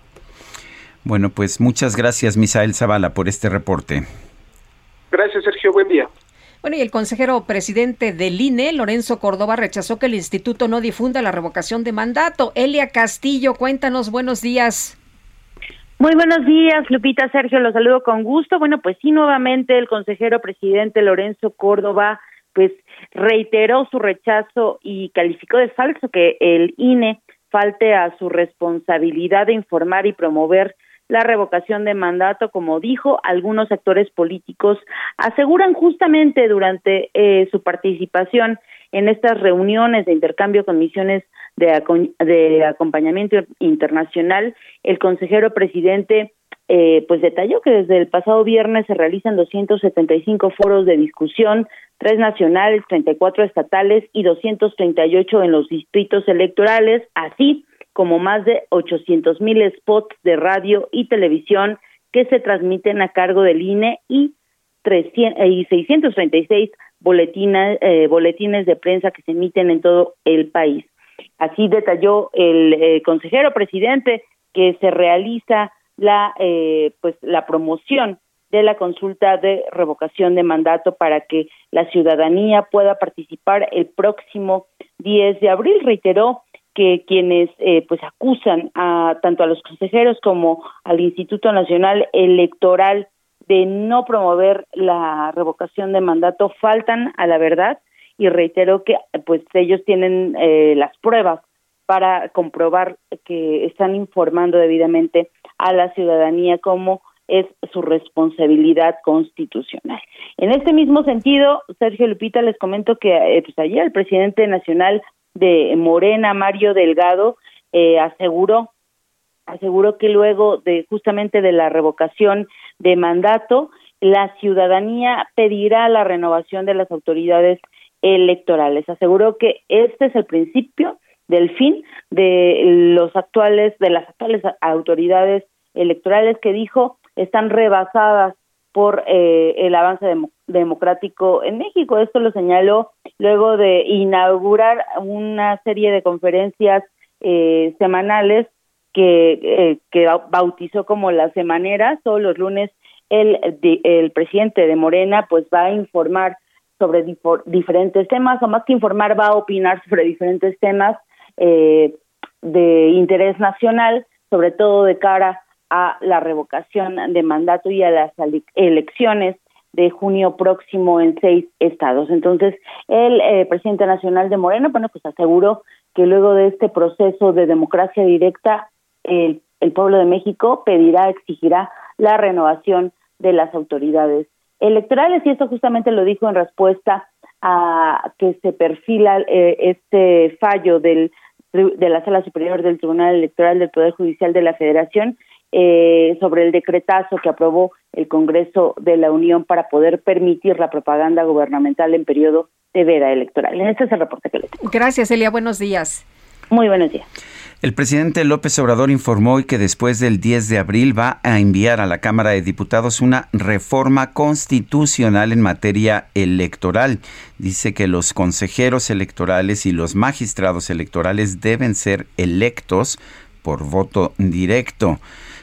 Bueno, pues muchas gracias, Misael Zavala, por este reporte. Gracias, Sergio. Buen día. Bueno, y el consejero presidente del INE, Lorenzo Córdoba, rechazó que el instituto no difunda la revocación de mandato. Elia Castillo, cuéntanos, buenos días. Muy buenos días, Lupita, Sergio, los saludo con gusto. Bueno, pues sí, nuevamente el consejero presidente Lorenzo Córdoba, pues reiteró su rechazo y calificó de falso que el INE falte a su responsabilidad de informar y promover la revocación de mandato, como dijo, algunos actores políticos aseguran justamente durante eh, su participación en estas reuniones de intercambio con misiones de, de acompañamiento internacional, el consejero presidente eh, pues detalló que desde el pasado viernes se realizan 275 foros de discusión, tres nacionales, 34 estatales y 238 en los distritos electorales, así como más de 800 mil spots de radio y televisión que se transmiten a cargo del INE y 300, y 636 boletines, eh, boletines de prensa que se emiten en todo el país. Así detalló el eh, consejero presidente que se realiza la eh, pues la promoción de la consulta de revocación de mandato para que la ciudadanía pueda participar el próximo 10 de abril. Reiteró que quienes eh, pues acusan a tanto a los consejeros como al Instituto Nacional Electoral de no promover la revocación de mandato faltan a la verdad y reitero que pues ellos tienen eh, las pruebas para comprobar que están informando debidamente a la ciudadanía como es su responsabilidad constitucional. En este mismo sentido, Sergio Lupita, les comento que eh, pues ayer el presidente nacional de Morena, Mario Delgado, eh, aseguró aseguró que luego de justamente de la revocación de mandato, la ciudadanía pedirá la renovación de las autoridades electorales. Aseguró que este es el principio del fin de los actuales de las actuales autoridades electorales que dijo están rebasadas por eh, el avance demo- democrático en México. Esto lo señaló luego de inaugurar una serie de conferencias eh, semanales que, eh, que ba- bautizó como las semaneras. Todos los lunes el, el presidente de Morena pues va a informar sobre diferentes temas, o más que informar, va a opinar sobre diferentes temas eh, de interés nacional, sobre todo de cara a la revocación de mandato y a las elecciones de junio próximo en seis estados. Entonces, el eh, presidente nacional de Morena, bueno, pues aseguró que luego de este proceso de democracia directa, el, el pueblo de México pedirá, exigirá la renovación de las autoridades electorales y esto justamente lo dijo en respuesta a que se perfila eh, este fallo del de la Sala Superior del Tribunal Electoral del Poder Judicial de la Federación eh, sobre el decretazo que aprobó el Congreso de la Unión para poder permitir la propaganda gubernamental en periodo de veda electoral. Este es el reporte que le tengo. Gracias, Elia. Buenos días. Muy buenos días. El presidente López Obrador informó hoy que después del 10 de abril va a enviar a la Cámara de Diputados una reforma constitucional en materia electoral. Dice que los consejeros electorales y los magistrados electorales deben ser electos por voto directo.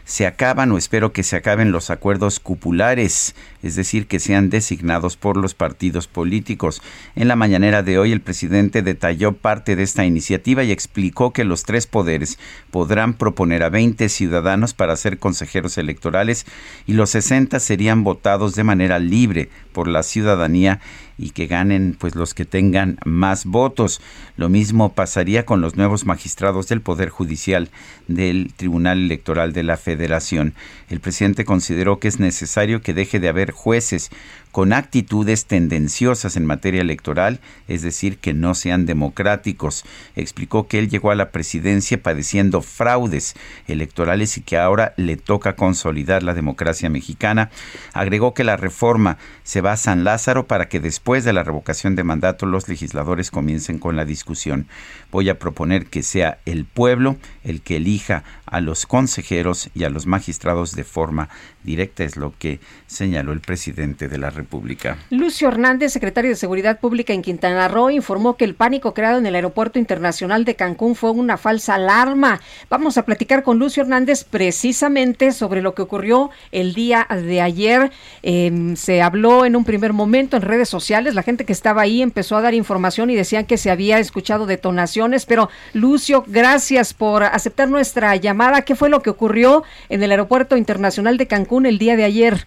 Se acaban o espero que se acaben los acuerdos cupulares, es decir, que sean designados por los partidos políticos. En la mañanera de hoy el presidente detalló parte de esta iniciativa y explicó que los tres poderes podrán proponer a 20 ciudadanos para ser consejeros electorales y los 60 serían votados de manera libre por la ciudadanía y que ganen pues los que tengan más votos. Lo mismo pasaría con los nuevos magistrados del Poder Judicial del Tribunal Electoral de la Federación. El presidente consideró que es necesario que deje de haber jueces con actitudes tendenciosas en materia electoral, es decir, que no sean democráticos. Explicó que él llegó a la presidencia padeciendo fraudes electorales y que ahora le toca consolidar la democracia mexicana. Agregó que la reforma se va a San Lázaro para que después de la revocación de mandato los legisladores comiencen con la discusión. Voy a proponer que sea el pueblo el que elija a los consejeros y a los magistrados de forma directa, es lo que señaló el presidente de la República. Lucio Hernández, secretario de Seguridad Pública en Quintana Roo, informó que el pánico creado en el Aeropuerto Internacional de Cancún fue una falsa alarma. Vamos a platicar con Lucio Hernández precisamente sobre lo que ocurrió el día de ayer. Eh, se habló en un primer momento en redes sociales, la gente que estaba ahí empezó a dar información y decían que se había escuchado detonaciones, pero Lucio, gracias por aceptar nuestra llamada. ¿Qué fue lo que ocurrió en el Aeropuerto Internacional de Cancún el día de ayer?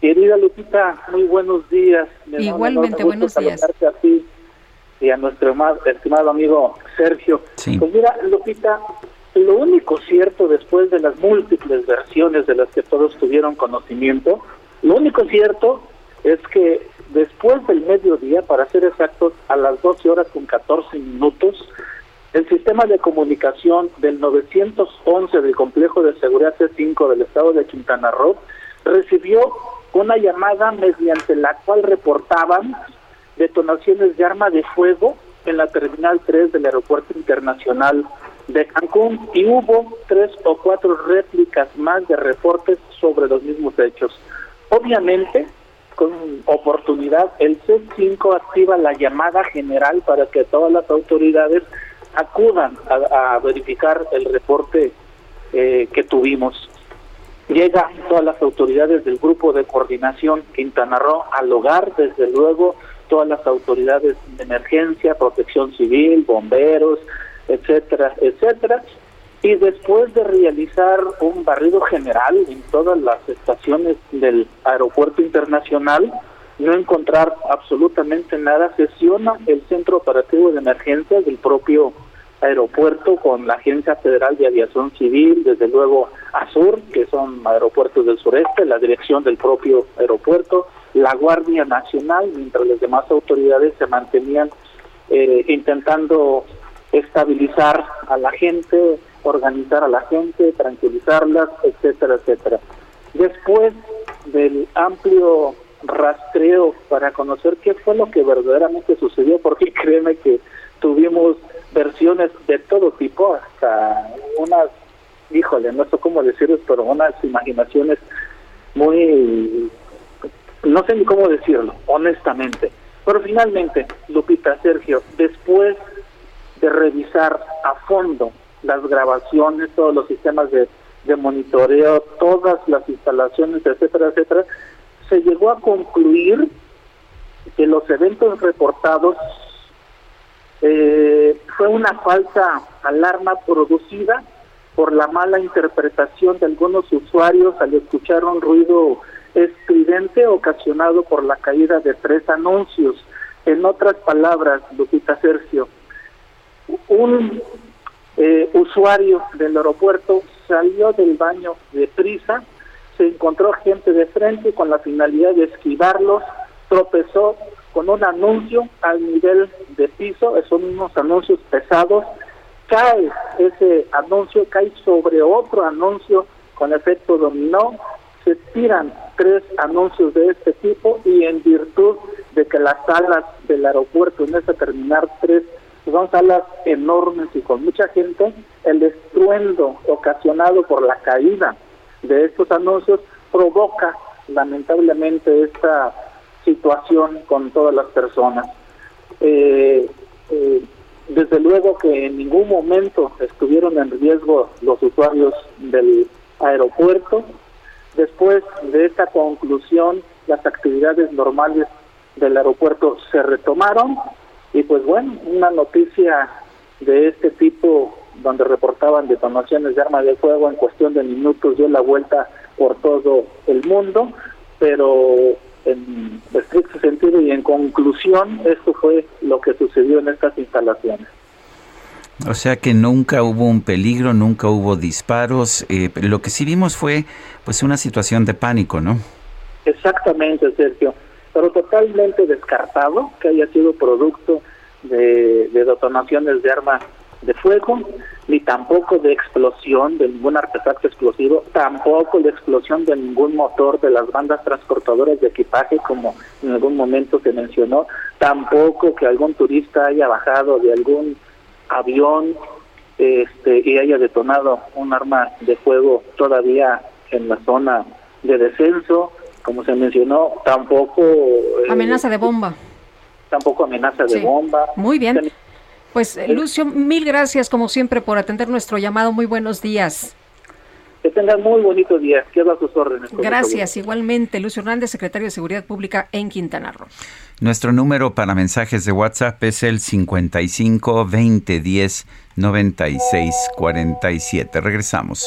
Querida Lupita, muy buenos días. Me da un Igualmente, buenos días. saludarte A ti y a nuestro ma- estimado amigo Sergio. Pues mira, Lupita, lo único cierto después de las múltiples versiones de las que todos tuvieron conocimiento, lo único cierto es que después del mediodía, para ser exactos, a las 12 horas con 14 minutos, el sistema de comunicación del 911 del complejo de seguridad C5 del estado de Quintana Roo recibió una llamada mediante la cual reportaban detonaciones de arma de fuego en la terminal 3 del aeropuerto internacional de Cancún y hubo tres o cuatro réplicas más de reportes sobre los mismos hechos. Obviamente, con oportunidad, el C5 activa la llamada general para que todas las autoridades acudan a, verificar el reporte eh, que tuvimos. Llegan todas las autoridades del grupo de coordinación Quintana Roo al hogar, desde luego todas las autoridades de emergencia, protección civil, bomberos, etcétera, etcétera. Y después de realizar un barrido general en todas las estaciones del aeropuerto internacional, no encontrar absolutamente nada, sesiona el Centro Operativo de Emergencias del propio aeropuerto con la Agencia Federal de Aviación Civil, desde luego ASUR, que son aeropuertos del sureste, la dirección del propio aeropuerto, la Guardia Nacional, mientras las demás autoridades se mantenían eh, intentando estabilizar a la gente, organizar a la gente, tranquilizarlas, etcétera, etcétera. Después del amplio rastreo para conocer qué fue lo que verdaderamente sucedió, porque créeme que tuvimos versiones de todo tipo, hasta unas, híjole, no sé cómo decirlo, pero unas imaginaciones muy, no sé ni cómo decirlo, honestamente. Pero finalmente, Lupita, Sergio, después de revisar a fondo las grabaciones, todos los sistemas de, de monitoreo, todas las instalaciones, etcétera, etcétera, se llegó a concluir que los eventos reportados eh, fue una falsa alarma producida por la mala interpretación de algunos usuarios al escuchar un ruido estridente ocasionado por la caída de tres anuncios. En otras palabras, Lupita Sergio, un eh, usuario del aeropuerto salió del baño de prisa, se encontró gente de frente con la finalidad de esquivarlos, tropezó con un anuncio al nivel de piso, son unos anuncios pesados, cae ese anuncio, cae sobre otro anuncio con efecto dominó, se tiran tres anuncios de este tipo y en virtud de que las salas del aeropuerto en esta terminal 3 son salas enormes y con mucha gente, el estruendo ocasionado por la caída de estos anuncios provoca lamentablemente esta situación con todas las personas. Eh, eh, desde luego que en ningún momento estuvieron en riesgo los usuarios del aeropuerto. Después de esta conclusión, las actividades normales del aeropuerto se retomaron y pues bueno, una noticia de este tipo donde reportaban detonaciones de armas de fuego en cuestión de minutos dio la vuelta por todo el mundo, pero en estricto sentido y en conclusión, esto fue lo que sucedió en estas instalaciones. O sea que nunca hubo un peligro, nunca hubo disparos. Eh, lo que sí vimos fue pues una situación de pánico, ¿no? Exactamente, Sergio. Pero totalmente descartado que haya sido producto de, de detonaciones de arma de fuego, ni tampoco de explosión de ningún artefacto explosivo, tampoco de explosión de ningún motor de las bandas transportadoras de equipaje, como en algún momento se mencionó, tampoco que algún turista haya bajado de algún avión este, y haya detonado un arma de fuego todavía en la zona de descenso, como se mencionó, tampoco... eh, Amenaza de bomba. Tampoco amenaza de Sí. bomba. Muy bien. Pues eh, Lucio, mil gracias como siempre por atender nuestro llamado. Muy buenos días. Que tengan muy bonito día. Quedo a sus órdenes. Gracias. Igualmente, Lucio Hernández, secretario de Seguridad Pública en Quintana Roo. Nuestro número para mensajes de WhatsApp es el 55 20 10 96 47. Regresamos.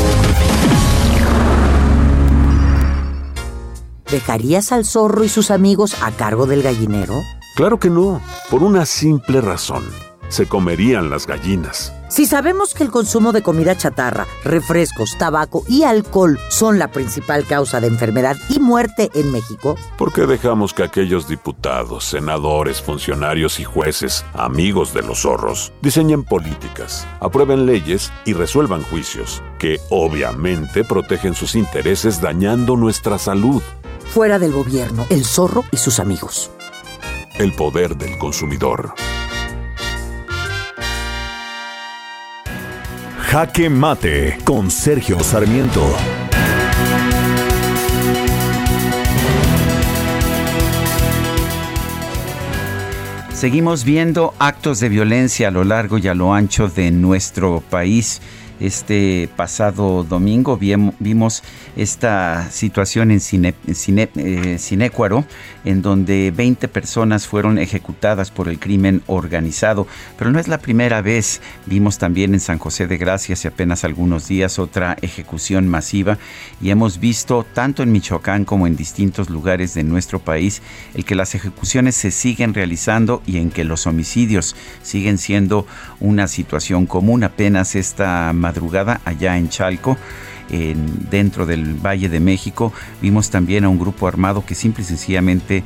¿Dejarías al zorro y sus amigos a cargo del gallinero? Claro que no, por una simple razón. Se comerían las gallinas. Si sabemos que el consumo de comida chatarra, refrescos, tabaco y alcohol son la principal causa de enfermedad y muerte en México, ¿Por qué dejamos que aquellos diputados, senadores, funcionarios y jueces, amigos de los zorros, diseñen políticas, aprueben leyes y resuelvan juicios que obviamente protegen sus intereses dañando nuestra salud? Fuera del gobierno, el zorro y sus amigos. El poder del consumidor. Jaque Mate con Sergio Sarmiento. Seguimos viendo actos de violencia a lo largo y a lo ancho de nuestro país. Este pasado domingo vimos esta situación en Cine, Cine- eh, en donde 20 personas fueron ejecutadas por el crimen organizado. Pero no es la primera vez. Vimos también en San José de Gracia hace apenas algunos días otra ejecución masiva y hemos visto tanto en Michoacán como en distintos lugares de nuestro país el que las ejecuciones se siguen realizando y en que los homicidios siguen siendo una situación común. Apenas esta madrugada allá en Chalco, en- dentro del Valle de México, vimos también a un grupo armado que simple y sencillamente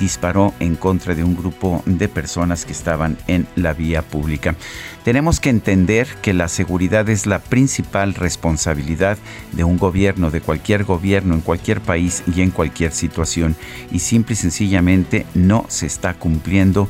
disparó en contra de un grupo de personas que estaban en la vía pública. Tenemos que entender que la seguridad es la principal responsabilidad de un gobierno, de cualquier gobierno, en cualquier país y en cualquier situación. Y simple y sencillamente no se está cumpliendo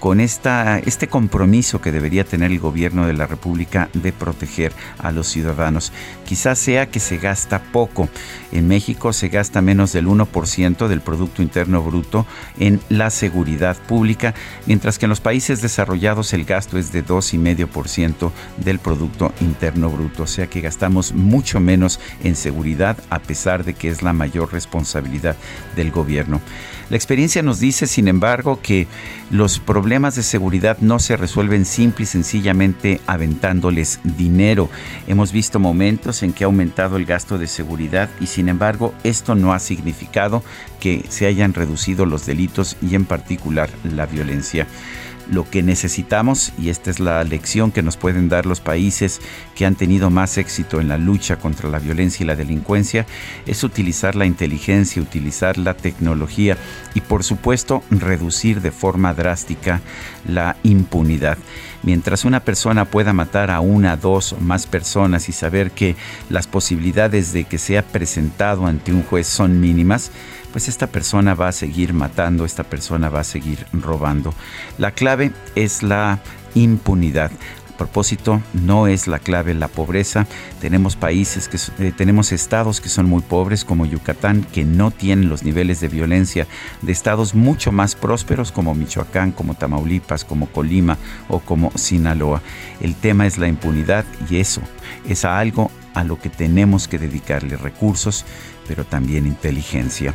con este compromiso que debería tener el gobierno de la República de proteger a los ciudadanos. Quizás sea que se gasta poco. En México se gasta menos del 1% del Producto Interno Bruto en la seguridad pública, mientras que en los países desarrollados el gasto es de 2,5% del Producto Interno Bruto. O sea que gastamos mucho menos en seguridad a pesar de que es la mayor responsabilidad del gobierno. La experiencia nos dice, sin embargo, que los problemas de seguridad no se resuelven simple y sencillamente aventándoles dinero. Hemos visto momentos en que ha aumentado el gasto de seguridad y sin embargo esto no ha significado que se hayan reducido los delitos y en particular la violencia lo que necesitamos, y esta es la lección que nos pueden dar los países que han tenido más éxito en la lucha contra la violencia y la delincuencia, es utilizar la inteligencia, utilizar la tecnología y por supuesto reducir de forma drástica la impunidad. Mientras una persona pueda matar a una, dos o más personas y saber que las posibilidades de que sea presentado ante un juez son mínimas, pues esta persona va a seguir matando, esta persona va a seguir robando. La clave es la impunidad propósito, no es la clave la pobreza. Tenemos países que eh, tenemos estados que son muy pobres como Yucatán que no tienen los niveles de violencia de estados mucho más prósperos como Michoacán, como Tamaulipas, como Colima o como Sinaloa. El tema es la impunidad y eso es algo a lo que tenemos que dedicarle recursos, pero también inteligencia.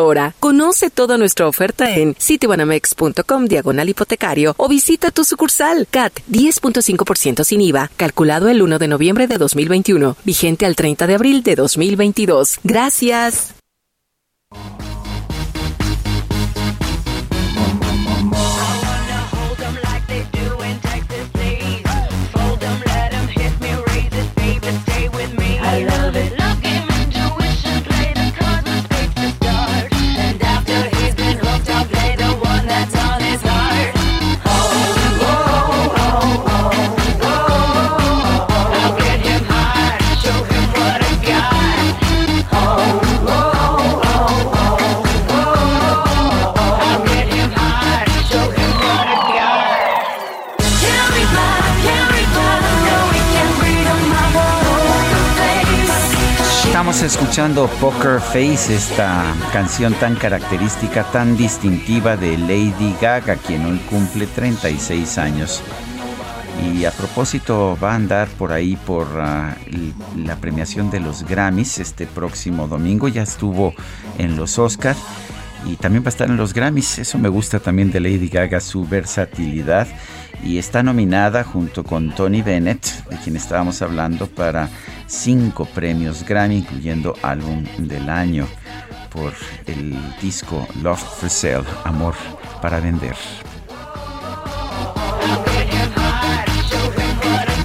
Conoce toda nuestra oferta en citibanamex.com diagonal hipotecario o visita tu sucursal CAT 10.5% sin IVA, calculado el 1 de noviembre de 2021, vigente al 30 de abril de 2022. Gracias. Estamos escuchando Poker Face, esta canción tan característica, tan distintiva de Lady Gaga, quien hoy cumple 36 años. Y a propósito, va a andar por ahí por ah, la premiación de los Grammys este próximo domingo. Ya estuvo en los Oscars y también va a estar en los Grammys. Eso me gusta también de Lady Gaga, su versatilidad. Y está nominada junto con Tony Bennett, de quien estábamos hablando, para cinco premios Grammy, incluyendo Álbum del Año, por el disco Love for Sale, Amor para Vender.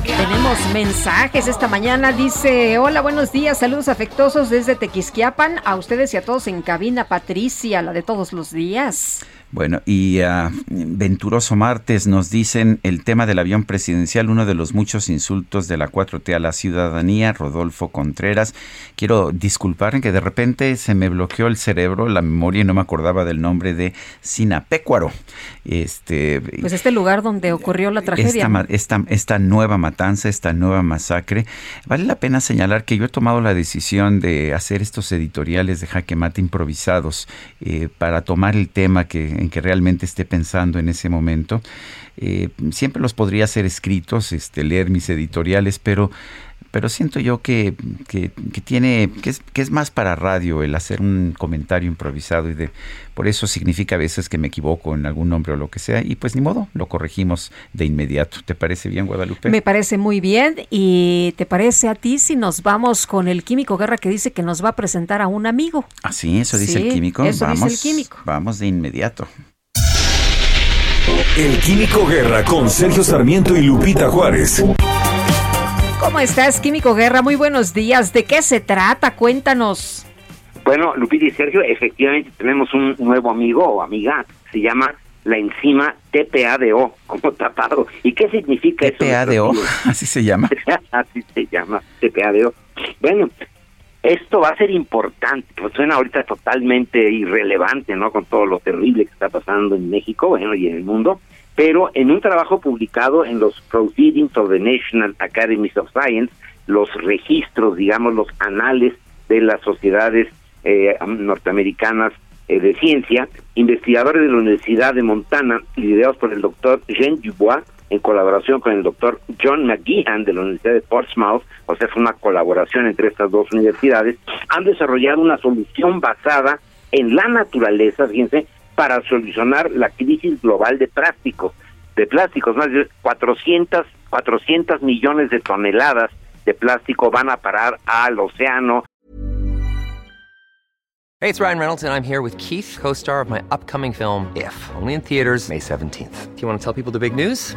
Tenemos mensajes esta mañana. Dice, hola, buenos días, saludos afectuosos desde Tequisquiapan. A ustedes y a todos en cabina, Patricia, la de todos los días. Bueno, y ah, Venturoso Martes nos dicen el tema del avión presidencial, uno de los muchos insultos de la 4T a la ciudadanía, Rodolfo Contreras. Quiero disculpar en que de repente se me bloqueó el cerebro, la memoria y no me acordaba del nombre de Sinapecuaro. Este, Pues este lugar donde ocurrió la tragedia. esta, esta, esta nueva matanza, esta nueva masacre. Vale la pena señalar que yo he tomado la decisión de hacer estos editoriales de jaque mate improvisados eh, para tomar el tema que, en que realmente esté pensando en ese momento. Eh, siempre los podría hacer escritos, este, leer mis editoriales, pero pero siento yo que, que, que tiene que es, que es más para radio el hacer un comentario improvisado y de por eso significa a veces que me equivoco en algún nombre o lo que sea y pues ni modo lo corregimos de inmediato te parece bien Guadalupe Me parece muy bien. ¿Y te parece a ti si nos vamos con el químico Guerra que dice que nos va a presentar a un amigo? así eso dice Sí, el químico eso dice vamos el químico. vamos de inmediato El Químico Guerra con Sergio Sarmiento y Lupita Juárez. ¿Cómo estás, químico Guerra? Muy buenos días. ¿De qué se trata? Cuéntanos. Bueno, Lupita y Sergio, efectivamente tenemos un nuevo amigo o amiga, se llama la enzima TPADO, como tapado. ¿Y qué significa eso? TPADO, así se llama. así se llama, TPADO. Bueno, esto va a ser importante, pues suena ahorita totalmente irrelevante, ¿no? Con todo lo terrible que está pasando en México, bueno, y en el mundo, pero en un trabajo publicado en los Proceedings of the National Academies of Science, los registros, digamos, los anales de las sociedades eh, norteamericanas eh, de ciencia, investigadores de la Universidad de Montana, liderados por el doctor Jean Dubois, en colaboración con el doctor John McGeehan de la Universidad de Portsmouth, o sea, fue una colaboración entre estas dos universidades, han desarrollado una solución basada en la naturaleza, fíjense, para solucionar la crisis global de plásticos, de plásticos, más de 400, 400 millones de toneladas de plástico van a parar al océano. Hey, it's Ryan Reynolds, and I'm here with Keith, co star of my upcoming film, If, only in theaters, May 17th. Do you want to tell people the big news?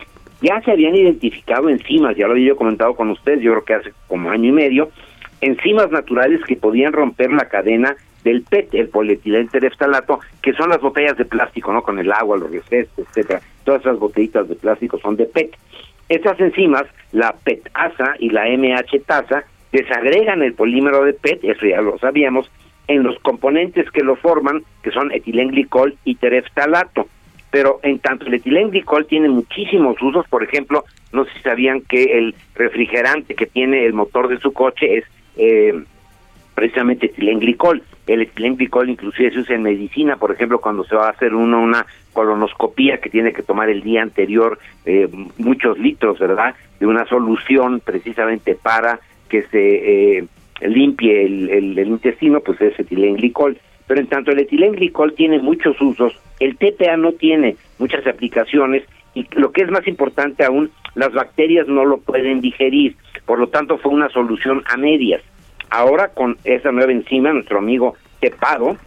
Ya se habían identificado enzimas, ya lo había comentado con ustedes, yo creo que hace como año y medio, enzimas naturales que podían romper la cadena del PET, el polietilén-tereftalato, que son las botellas de plástico, ¿no? Con el agua, los refrescos, etcétera. Todas esas botellitas de plástico son de PET. Estas enzimas, la PETasa y la MH-tasa, desagregan el polímero de PET, eso ya lo sabíamos, en los componentes que lo forman, que son etilenglicol y tereftalato. Pero en tanto el etilenglicol tiene muchísimos usos, por ejemplo, no sé si sabían que el refrigerante que tiene el motor de su coche es eh, precisamente etilenglicol. El etilenglicol inclusive se usa en medicina, por ejemplo, cuando se va a hacer uno una colonoscopía que tiene que tomar el día anterior eh, muchos litros, ¿verdad? De una solución precisamente para que se eh, limpie el, el, el intestino, pues es etilenglicol. Pero en tanto el etilenglicol tiene muchos usos, el TPA no tiene muchas aplicaciones y lo que es más importante aún, las bacterias no lo pueden digerir, por lo tanto fue una solución a medias. Ahora con esa nueva enzima, nuestro amigo Tepado,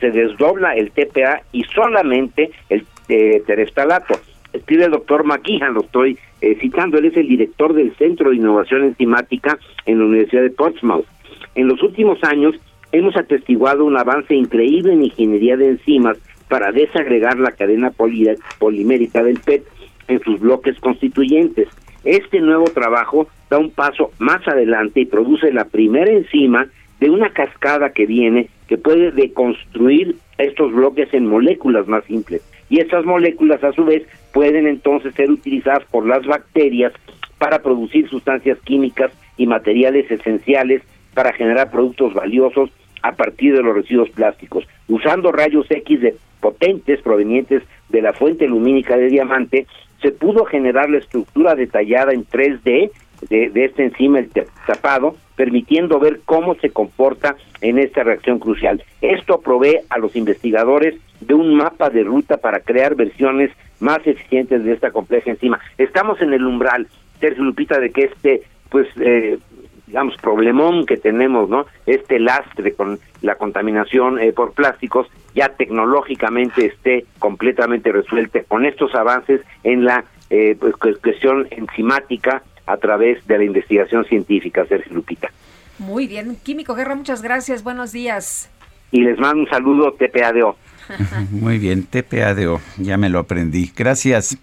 se desdobla el TPA y solamente el eh, tereftalato. Escribe el doctor McGeehan, lo estoy eh, citando, él es el director del Centro de Innovación Enzimática en la Universidad de Portsmouth. En los últimos años hemos atestiguado un avance increíble en ingeniería de enzimas para desagregar la cadena poli- polimérica del PET en sus bloques constituyentes. Este nuevo trabajo da un paso más adelante y produce la primera enzima de una cascada que viene que puede deconstruir estos bloques en moléculas más simples. Y estas moléculas a su vez pueden entonces ser utilizadas por las bacterias para producir sustancias químicas y materiales esenciales para generar productos valiosos a partir de los residuos plásticos. Usando rayos X de potentes provenientes de la fuente lumínica de diamante, se pudo generar la estructura detallada en 3D de, de este enzima, el tapado, permitiendo ver cómo se comporta en esta reacción crucial. Esto provee a los investigadores de un mapa de ruta para crear versiones más eficientes de esta compleja enzima. Estamos en el umbral, Sergio Lupita, de que este, pues, eh, digamos, problemón que tenemos, ¿no? Este lastre con la contaminación eh, por plásticos ya tecnológicamente esté completamente resuelto con estos avances en la eh, pues, cu- cuestión enzimática a través de la investigación científica, Sergio Lupita. Muy bien. Químico Guerra, muchas gracias. Buenos días. Y les mando un saludo TPADO. Muy bien, TPADO, ya me lo aprendí. Gracias.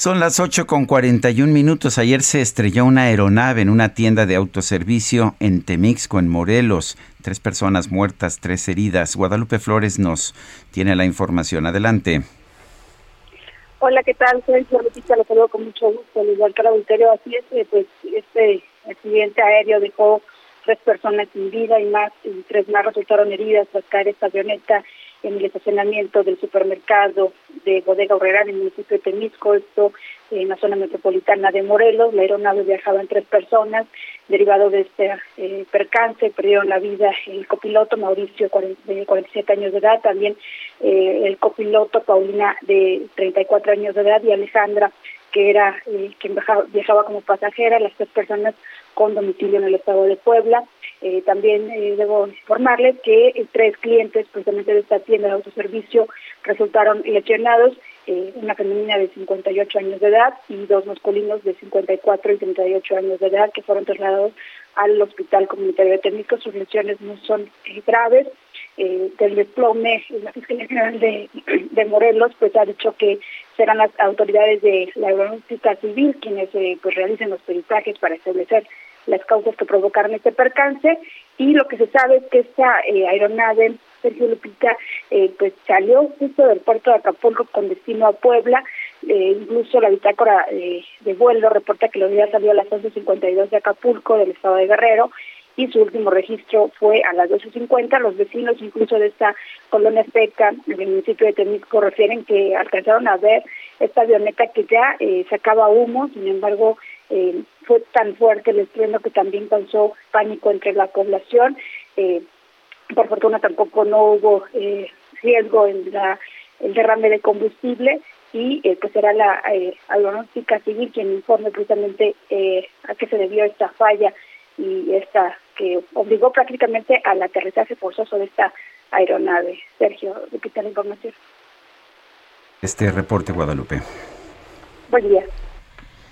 Son las 8 con 41 minutos. Ayer se estrelló una aeronave en una tienda de autoservicio en Temixco, en Morelos. Tres personas muertas, tres heridas. Guadalupe Flores nos tiene la información. Adelante. Hola, ¿qué tal? Soy Lupita, lo saludo con mucho gusto, al igual que el auditorio. Así es, pues este accidente aéreo dejó tres personas sin vida y más, y tres más resultaron heridas tras caer esta avioneta en el estacionamiento del supermercado de Bodega Horrera en el municipio de Temisco, esto en la zona metropolitana de Morelos. La aeronave viajaba en tres personas. Derivado de este eh, percance, perdieron la vida el copiloto Mauricio, de 47 años de edad, también eh, el copiloto Paulina, de 34 años de edad, y Alejandra, que era eh, quien viajaba, viajaba como pasajera, las tres personas con domicilio en el estado de Puebla. Eh, también eh, debo informarles que eh, tres clientes precisamente de esta tienda de autoservicio resultaron lesionados, eh, una femenina de 58 años de edad y dos masculinos de 54 y 38 años de edad que fueron trasladados al Hospital Comunitario de Técnico. Sus lesiones no son eh, graves. Del desplome, la Fiscalía General de, de Morelos pues ha dicho que serán las autoridades de la aeronáutica civil quienes eh, pues realicen los peritajes para establecer las causas que provocaron este percance. Y lo que se sabe es que esta eh, aeronave Sergio Lupita eh, pues salió justo del puerto de Acapulco con destino a Puebla. Eh, incluso la bitácora eh, de vuelo reporta que la unidad salió a las 11.52 de Acapulco del estado de Guerrero y su último registro fue a las 12.50. Los vecinos incluso de esta colonia seca del municipio de Temisco refieren que alcanzaron a ver esta avioneta que ya eh, sacaba humo, sin embargo eh, fue tan fuerte el estruendo que también causó pánico entre la población. Eh, por fortuna tampoco no hubo eh, riesgo en la, el derrame de combustible y eh, pues será la eh, aeronáutica civil quien informe precisamente eh, a qué se debió esta falla y esta que obligó prácticamente al aterrizaje forzoso de esta aeronave. Sergio, repite la información. Este reporte, Guadalupe. Buen día.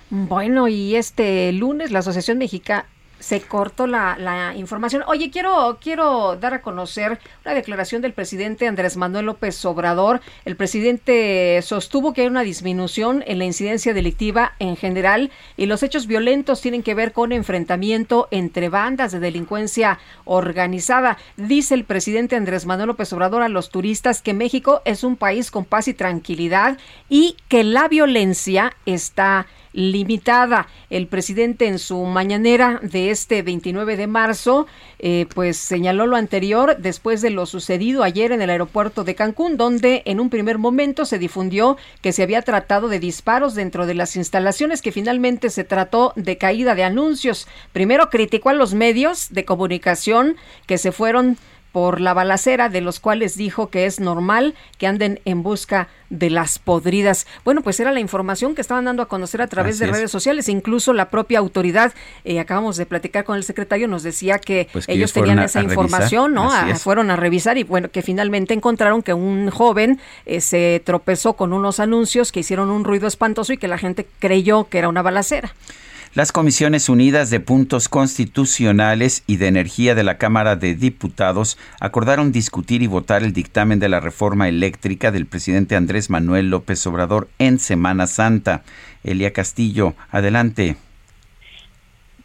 Bueno, y este lunes la Asociación Mexicana se cortó la, la, información. Oye, quiero, quiero dar a conocer una declaración del presidente Andrés Manuel López Obrador. El presidente sostuvo que hay una disminución en la incidencia delictiva en general y los hechos violentos tienen que ver con enfrentamiento entre bandas de delincuencia organizada. Dice el presidente Andrés Manuel López Obrador a los turistas que México es un país con paz y tranquilidad y que la violencia está limitada. El presidente en su mañanera de este 29 de marzo, eh, pues señaló lo anterior después de lo sucedido ayer en el aeropuerto de Cancún, donde en un primer momento se difundió que se había tratado de disparos dentro de las instalaciones, que finalmente se trató de caída de anuncios. Primero criticó a los medios de comunicación que se fueron por la balacera, de los cuales dijo que es normal que anden en busca de las podridas. Bueno, pues era la información que estaban dando a conocer a través Así de es. redes sociales, incluso la propia autoridad, eh, acabamos de platicar con el secretario, nos decía que, Pues que ellos tenían a- esa a información, ¿no? así A- es. fueron a revisar y bueno, que finalmente encontraron que un joven eh, se tropezó con unos anuncios que hicieron un ruido espantoso y que la gente creyó que era una balacera. Las Comisiones Unidas de Puntos Constitucionales y de Energía de la Cámara de Diputados acordaron discutir y votar el dictamen de la reforma eléctrica del presidente Andrés Manuel López Obrador en Semana Santa. Elia Castillo, adelante.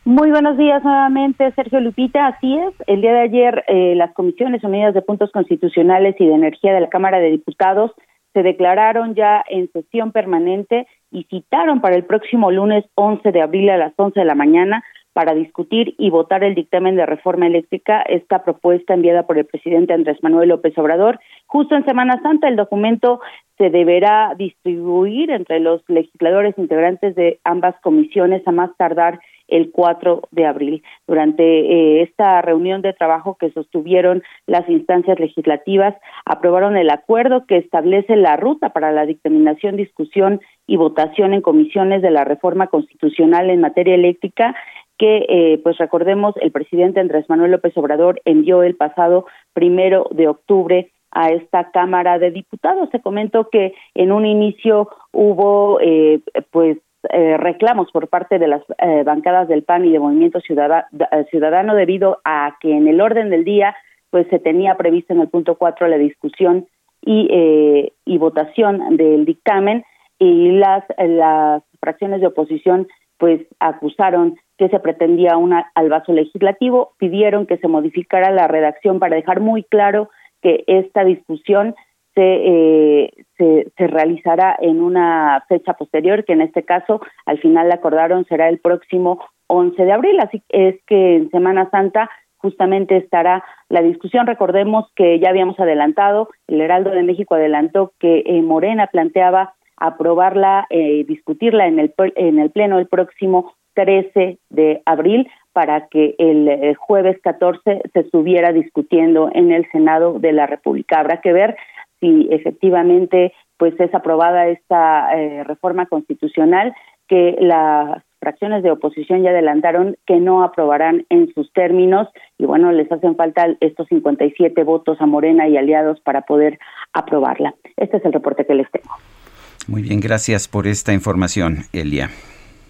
Muy buenos días nuevamente, Sergio Lupita. Así es, el día de ayer eh, las Comisiones Unidas de Puntos Constitucionales y de Energía de la Cámara de Diputados se declararon ya en sesión permanente y citaron para el próximo lunes 11 de abril a las 11 de la mañana para discutir y votar el dictamen de reforma eléctrica, esta propuesta enviada por el presidente Andrés Manuel López Obrador. Justo en Semana Santa el documento se deberá distribuir entre los legisladores integrantes de ambas comisiones a más tardar el 4 de abril. Durante eh, esta reunión de trabajo que sostuvieron las instancias legislativas, aprobaron el acuerdo que establece la ruta para la dictaminación, discusión y votación en comisiones de la reforma constitucional en materia eléctrica que, eh, pues recordemos, el presidente Andrés Manuel López Obrador envió el pasado primero de octubre a esta Cámara de Diputados. Se comentó que en un inicio hubo, eh, pues, eh, reclamos por parte de las eh, bancadas del PAN y de Movimiento eh, Ciudadano debido a que en el orden del día pues se tenía previsto en el punto cuatro la discusión y, eh, y votación del dictamen y las, las fracciones de oposición pues acusaron que se pretendía un albazo legislativo, pidieron que se modificara la redacción para dejar muy claro que esta discusión se, eh, se, realizará en una fecha posterior, que en este caso al final acordaron será el próximo 11 de abril, así es que en Semana Santa justamente estará la discusión. Recordemos que ya habíamos adelantado, el Heraldo de México adelantó que eh, Morena planteaba aprobarla, eh, discutirla en el, en el Pleno el próximo 13 de abril para que el eh, jueves 14 se estuviera discutiendo en el Senado de la República. Habrá que ver si efectivamente pues es aprobada esta eh, reforma constitucional que las fracciones de oposición ya adelantaron que no aprobarán en sus términos y bueno, les hacen falta estos 57 votos a Morena y aliados para poder aprobarla. Este es el reporte que les tengo. Muy bien, gracias por esta información, Elia.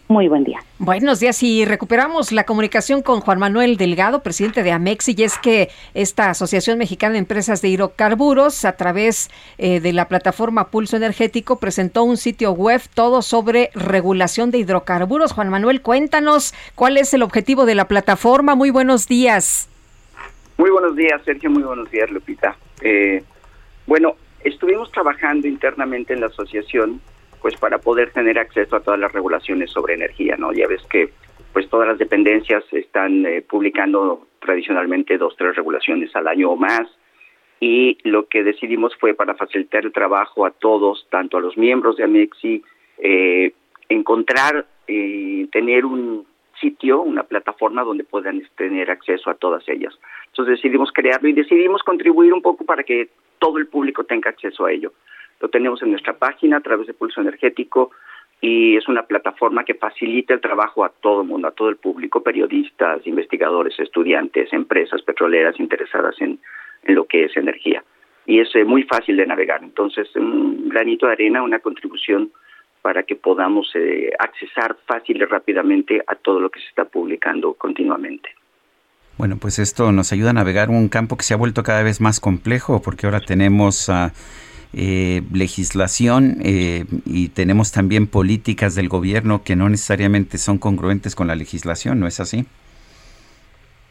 Muy buen día. Buenos días y recuperamos la comunicación con Juan Manuel Delgado, presidente de Amexi, y es que esta Asociación Mexicana de Empresas de Hidrocarburos, a través eh, de la plataforma Pulso Energético, presentó un sitio web todo sobre regulación de hidrocarburos. Juan Manuel, cuéntanos cuál es el objetivo de la plataforma. Muy buenos días. Muy buenos días, Sergio. Muy buenos días, Lupita. Eh, bueno, estuvimos trabajando internamente en la asociación pues para poder tener acceso a todas las regulaciones sobre energía, ¿no? Ya ves que pues todas las dependencias están eh, publicando tradicionalmente dos, tres regulaciones al año o más y lo que decidimos fue para facilitar el trabajo a todos, tanto a los miembros de Amexi, eh, encontrar y tener un sitio, una plataforma donde puedan tener acceso a todas ellas. Entonces decidimos crearlo y decidimos contribuir un poco para que todo el público tenga acceso a ello. Lo tenemos en nuestra página a través de Pulso Energético y es una plataforma que facilita el trabajo a todo el mundo, a todo el público, periodistas, investigadores, estudiantes, empresas petroleras interesadas en, lo que es energía. Y es eh, muy fácil de navegar. Entonces, un granito de arena, una contribución para que podamos eh, accesar fácil y rápidamente a todo lo que se está publicando continuamente. Bueno, pues esto nos ayuda a navegar un campo que se ha vuelto cada vez más complejo porque ahora tenemos eh, legislación eh, y tenemos también políticas del gobierno que no necesariamente son congruentes con la legislación, ¿no es así?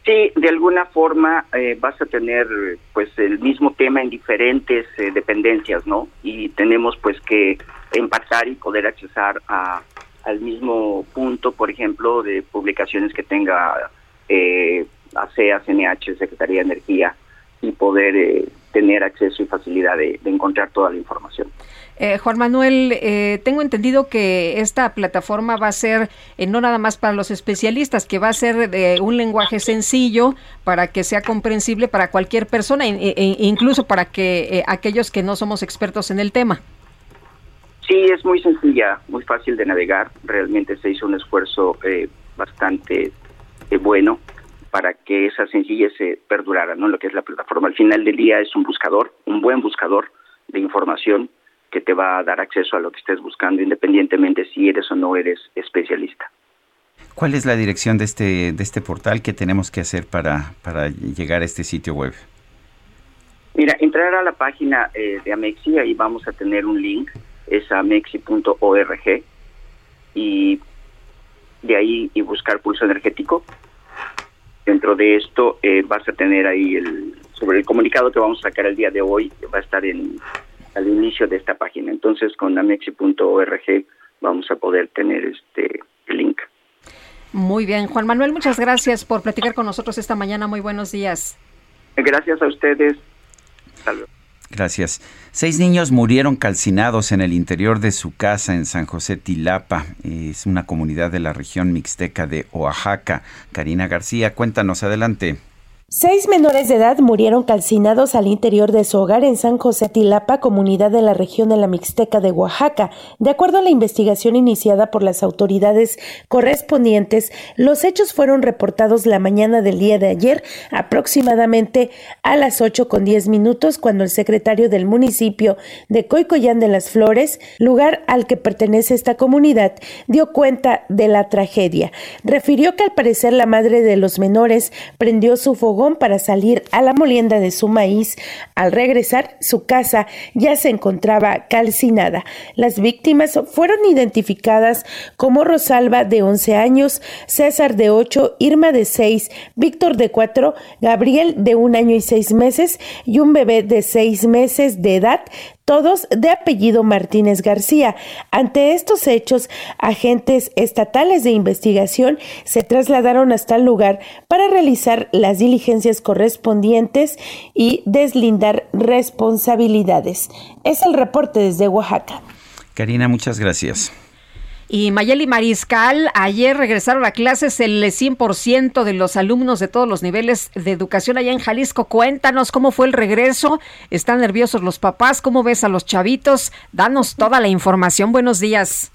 Sí, de alguna forma eh, vas a tener pues el mismo tema en diferentes dependencias, ¿no? Y tenemos pues que empatar y poder accesar a, al mismo punto, por ejemplo, de publicaciones que tenga eh, ASEA, CNH, Secretaría de Energía, y poder eh, tener acceso y facilidad de, encontrar toda la información. Eh, Juan Manuel, eh, tengo entendido que esta plataforma va a ser no nada más para los especialistas, que va a ser de un lenguaje sencillo para que sea comprensible para cualquier persona, e, e, incluso para que aquellos que no somos expertos en el tema. Sí, es muy sencilla, muy fácil de navegar. Realmente se hizo un esfuerzo bastante bueno para que esa sencillez se perdurara, ¿no? Lo que es la plataforma. Al final del día es un buscador, un buen buscador de información que te va a dar acceso a lo que estés buscando, independientemente si eres o no eres especialista. ¿Cuál es la dirección de este, de este portal? ¿Qué tenemos que hacer para, para llegar a este sitio web? Mira, entrar a la página eh, de Amexi, ahí vamos a tener un link, es amexi.org, y de ahí y buscar pulso energético Dentro de esto eh, vas a tener ahí el sobre el comunicado que vamos a sacar el día de hoy, va a estar en al inicio de esta página. Entonces con amexi.org vamos a poder tener este el link. Muy bien, Juan Manuel, muchas gracias por platicar con nosotros esta mañana. Muy buenos días. Gracias a ustedes. Saludos. Gracias. Seis niños murieron calcinados en el interior de su casa en San José Tilapa. Es una comunidad de la región mixteca de Oaxaca. Karina García, cuéntanos adelante. Seis menores de edad murieron calcinados al interior de su hogar en San José Tilapa, comunidad de la región de la Mixteca de Oaxaca. De acuerdo a la investigación iniciada por las autoridades correspondientes, los hechos fueron reportados la mañana del día de ayer, aproximadamente a las ocho con diez minutos, cuando el secretario del municipio de Coicoyán de las Flores, lugar al que pertenece esta comunidad, dio cuenta de la tragedia. Refirió que al parecer la madre de los menores prendió su fogón para salir a la molienda de su maíz. Al regresar, su casa ya se encontraba calcinada. Las víctimas fueron identificadas como Rosalba de 11 años, César de 8, Irma de 6, Víctor de 4, Gabriel de un año y seis meses y un bebé de seis meses de edad todos de apellido Martínez García. Ante estos hechos, agentes estatales de investigación se trasladaron hasta el lugar para realizar las diligencias correspondientes y deslindar responsabilidades. Es el reporte desde Oaxaca. Karina, muchas gracias. Y Mayeli Mariscal, ayer regresaron a clases el 100% de los alumnos de todos los niveles de educación allá en Jalisco. Cuéntanos cómo fue el regreso. ¿Están nerviosos los papás? ¿Cómo ves a los chavitos? Danos toda la información. Buenos días.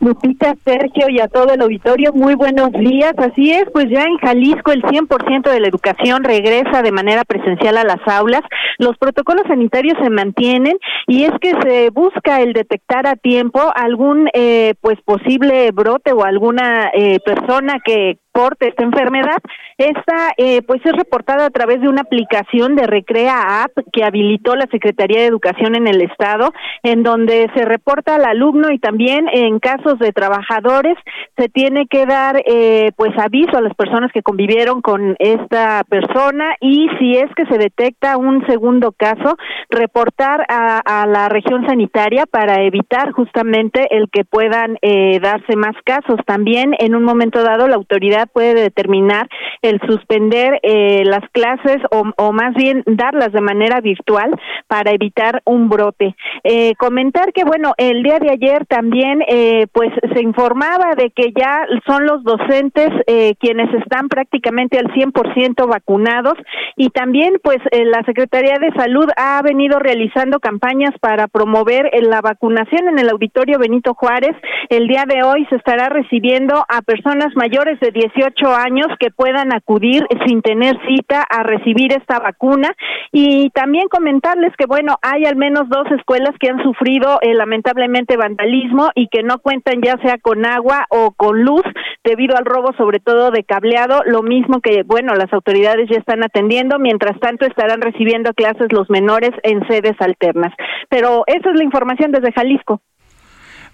Lupita, Sergio y a todo el auditorio, muy buenos días. Así es, pues ya en Jalisco el 100% de la educación regresa de manera presencial a las aulas. Los protocolos sanitarios se mantienen y es que se busca el detectar a tiempo algún eh, pues posible brote o alguna eh, persona que porte esta enfermedad. Esta eh, pues es reportada a través de una aplicación de Recrea App que habilitó la Secretaría de Educación en el estado, en donde se reporta al alumno y también en casos de trabajadores se tiene que dar eh, pues aviso a las personas que convivieron con esta persona y si es que se detecta un segundo caso reportar a, la región sanitaria para evitar justamente el que puedan eh, darse más casos. También en un momento dado la autoridad puede determinar el suspender eh, las clases o, o, más bien darlas de manera virtual para evitar un brote. Eh, comentar que bueno, el día de ayer también eh, pues se informaba de que ya son los docentes eh, quienes están prácticamente al 100% vacunados y también pues eh, la Secretaría de Salud ha venido realizando campañas para promover eh, la vacunación en el auditorio Benito Juárez. El día de hoy se estará recibiendo a personas mayores de 18 años que puedan acudir sin tener cita a recibir esta vacuna y también comentarles que bueno, hay al menos dos escuelas que han sufrido eh, lamentablemente vandalismo y que no cuentan ya sea con agua o con luz debido al robo sobre todo de cableado, lo mismo que bueno, las autoridades ya están atendiendo, mientras tanto estarán recibiendo clases los menores en sedes alternas. Pero esa es la información desde Jalisco.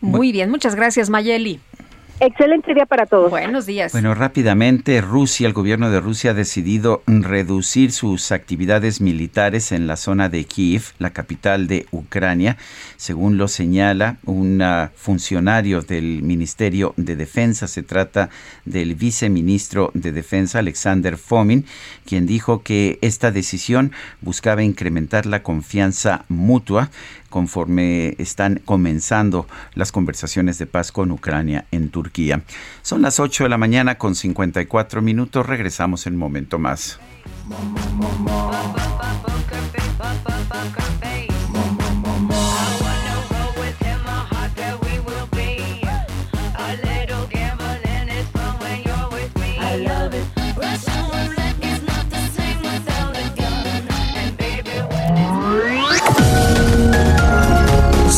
Muy bien, muchas gracias Mayeli. Excelente día para todos. Buenos días. Bueno, rápidamente, Rusia, el gobierno de Rusia ha decidido reducir sus actividades militares en la zona de Kiev, la capital de Ucrania, según lo señala un funcionario del Ministerio de Defensa. Se trata del viceministro de Defensa, Alexander Fomin, quien dijo que esta decisión buscaba incrementar la confianza mutua conforme están comenzando las conversaciones de paz con Ucrania en Turquía. Son las 8 de la mañana con 54 minutos. Regresamos en un momento más.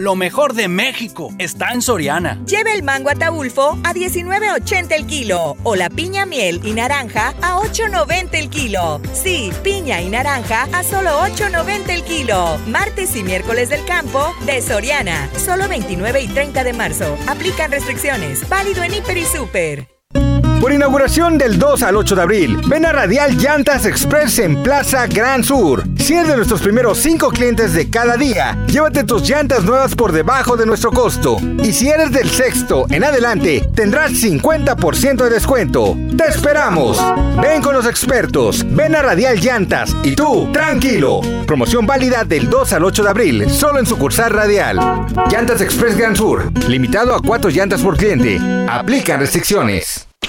Lo mejor de México está en Soriana. Lleve el mango ataulfo a 19.80 el kilo o la piña miel y naranja a 8.90 el kilo. Sí, piña y naranja a solo 8.90 el kilo. Martes y miércoles del campo de Soriana. Solo 29 y 30 de marzo. Aplican restricciones. Válido en Hiper y Super. Por inauguración del 2 al 8 de abril, ven a Radial Llantas Express en Plaza Gran Sur. Si eres de nuestros primeros 5 clientes de cada día, llévate tus llantas nuevas por debajo de nuestro costo. Y si eres del sexto en adelante, tendrás 50% de descuento. ¡Te esperamos! Ven con los expertos, ven a Radial Llantas y tú, tranquilo. Promoción válida del 2 al 8 de abril, solo en sucursal Radial. Llantas Express Gran Sur, limitado a 4 llantas por cliente. Aplican restricciones.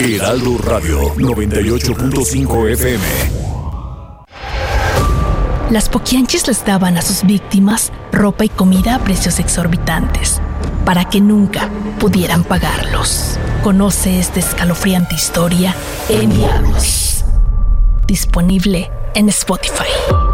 Heraldo Radio 98.5 FM. Las poquianchis les daban a sus víctimas ropa y comida a precios exorbitantes para que nunca pudieran pagarlos. Conoce esta escalofriante historia en. Disponible en Spotify.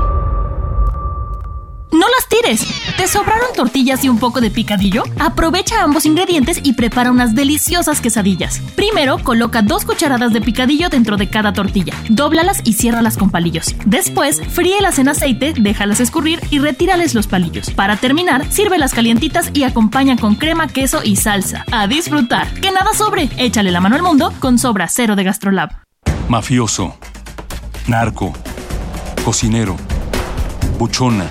¡No las tires! ¿Te sobraron tortillas y un poco de picadillo? Aprovecha ambos ingredientes y prepara unas deliciosas quesadillas. Primero, coloca dos cucharadas de picadillo dentro de cada tortilla. Dóblalas y ciérralas con palillos. Después, fríelas en aceite, déjalas escurrir y retírales los palillos. Para terminar, sírvelas calientitas y acompaña con crema, queso y salsa. ¡A disfrutar! ¡Que nada sobre! Échale la mano al mundo con Sobra Cero de Gastrolab. Mafioso. Narco. Cocinero. Buchona.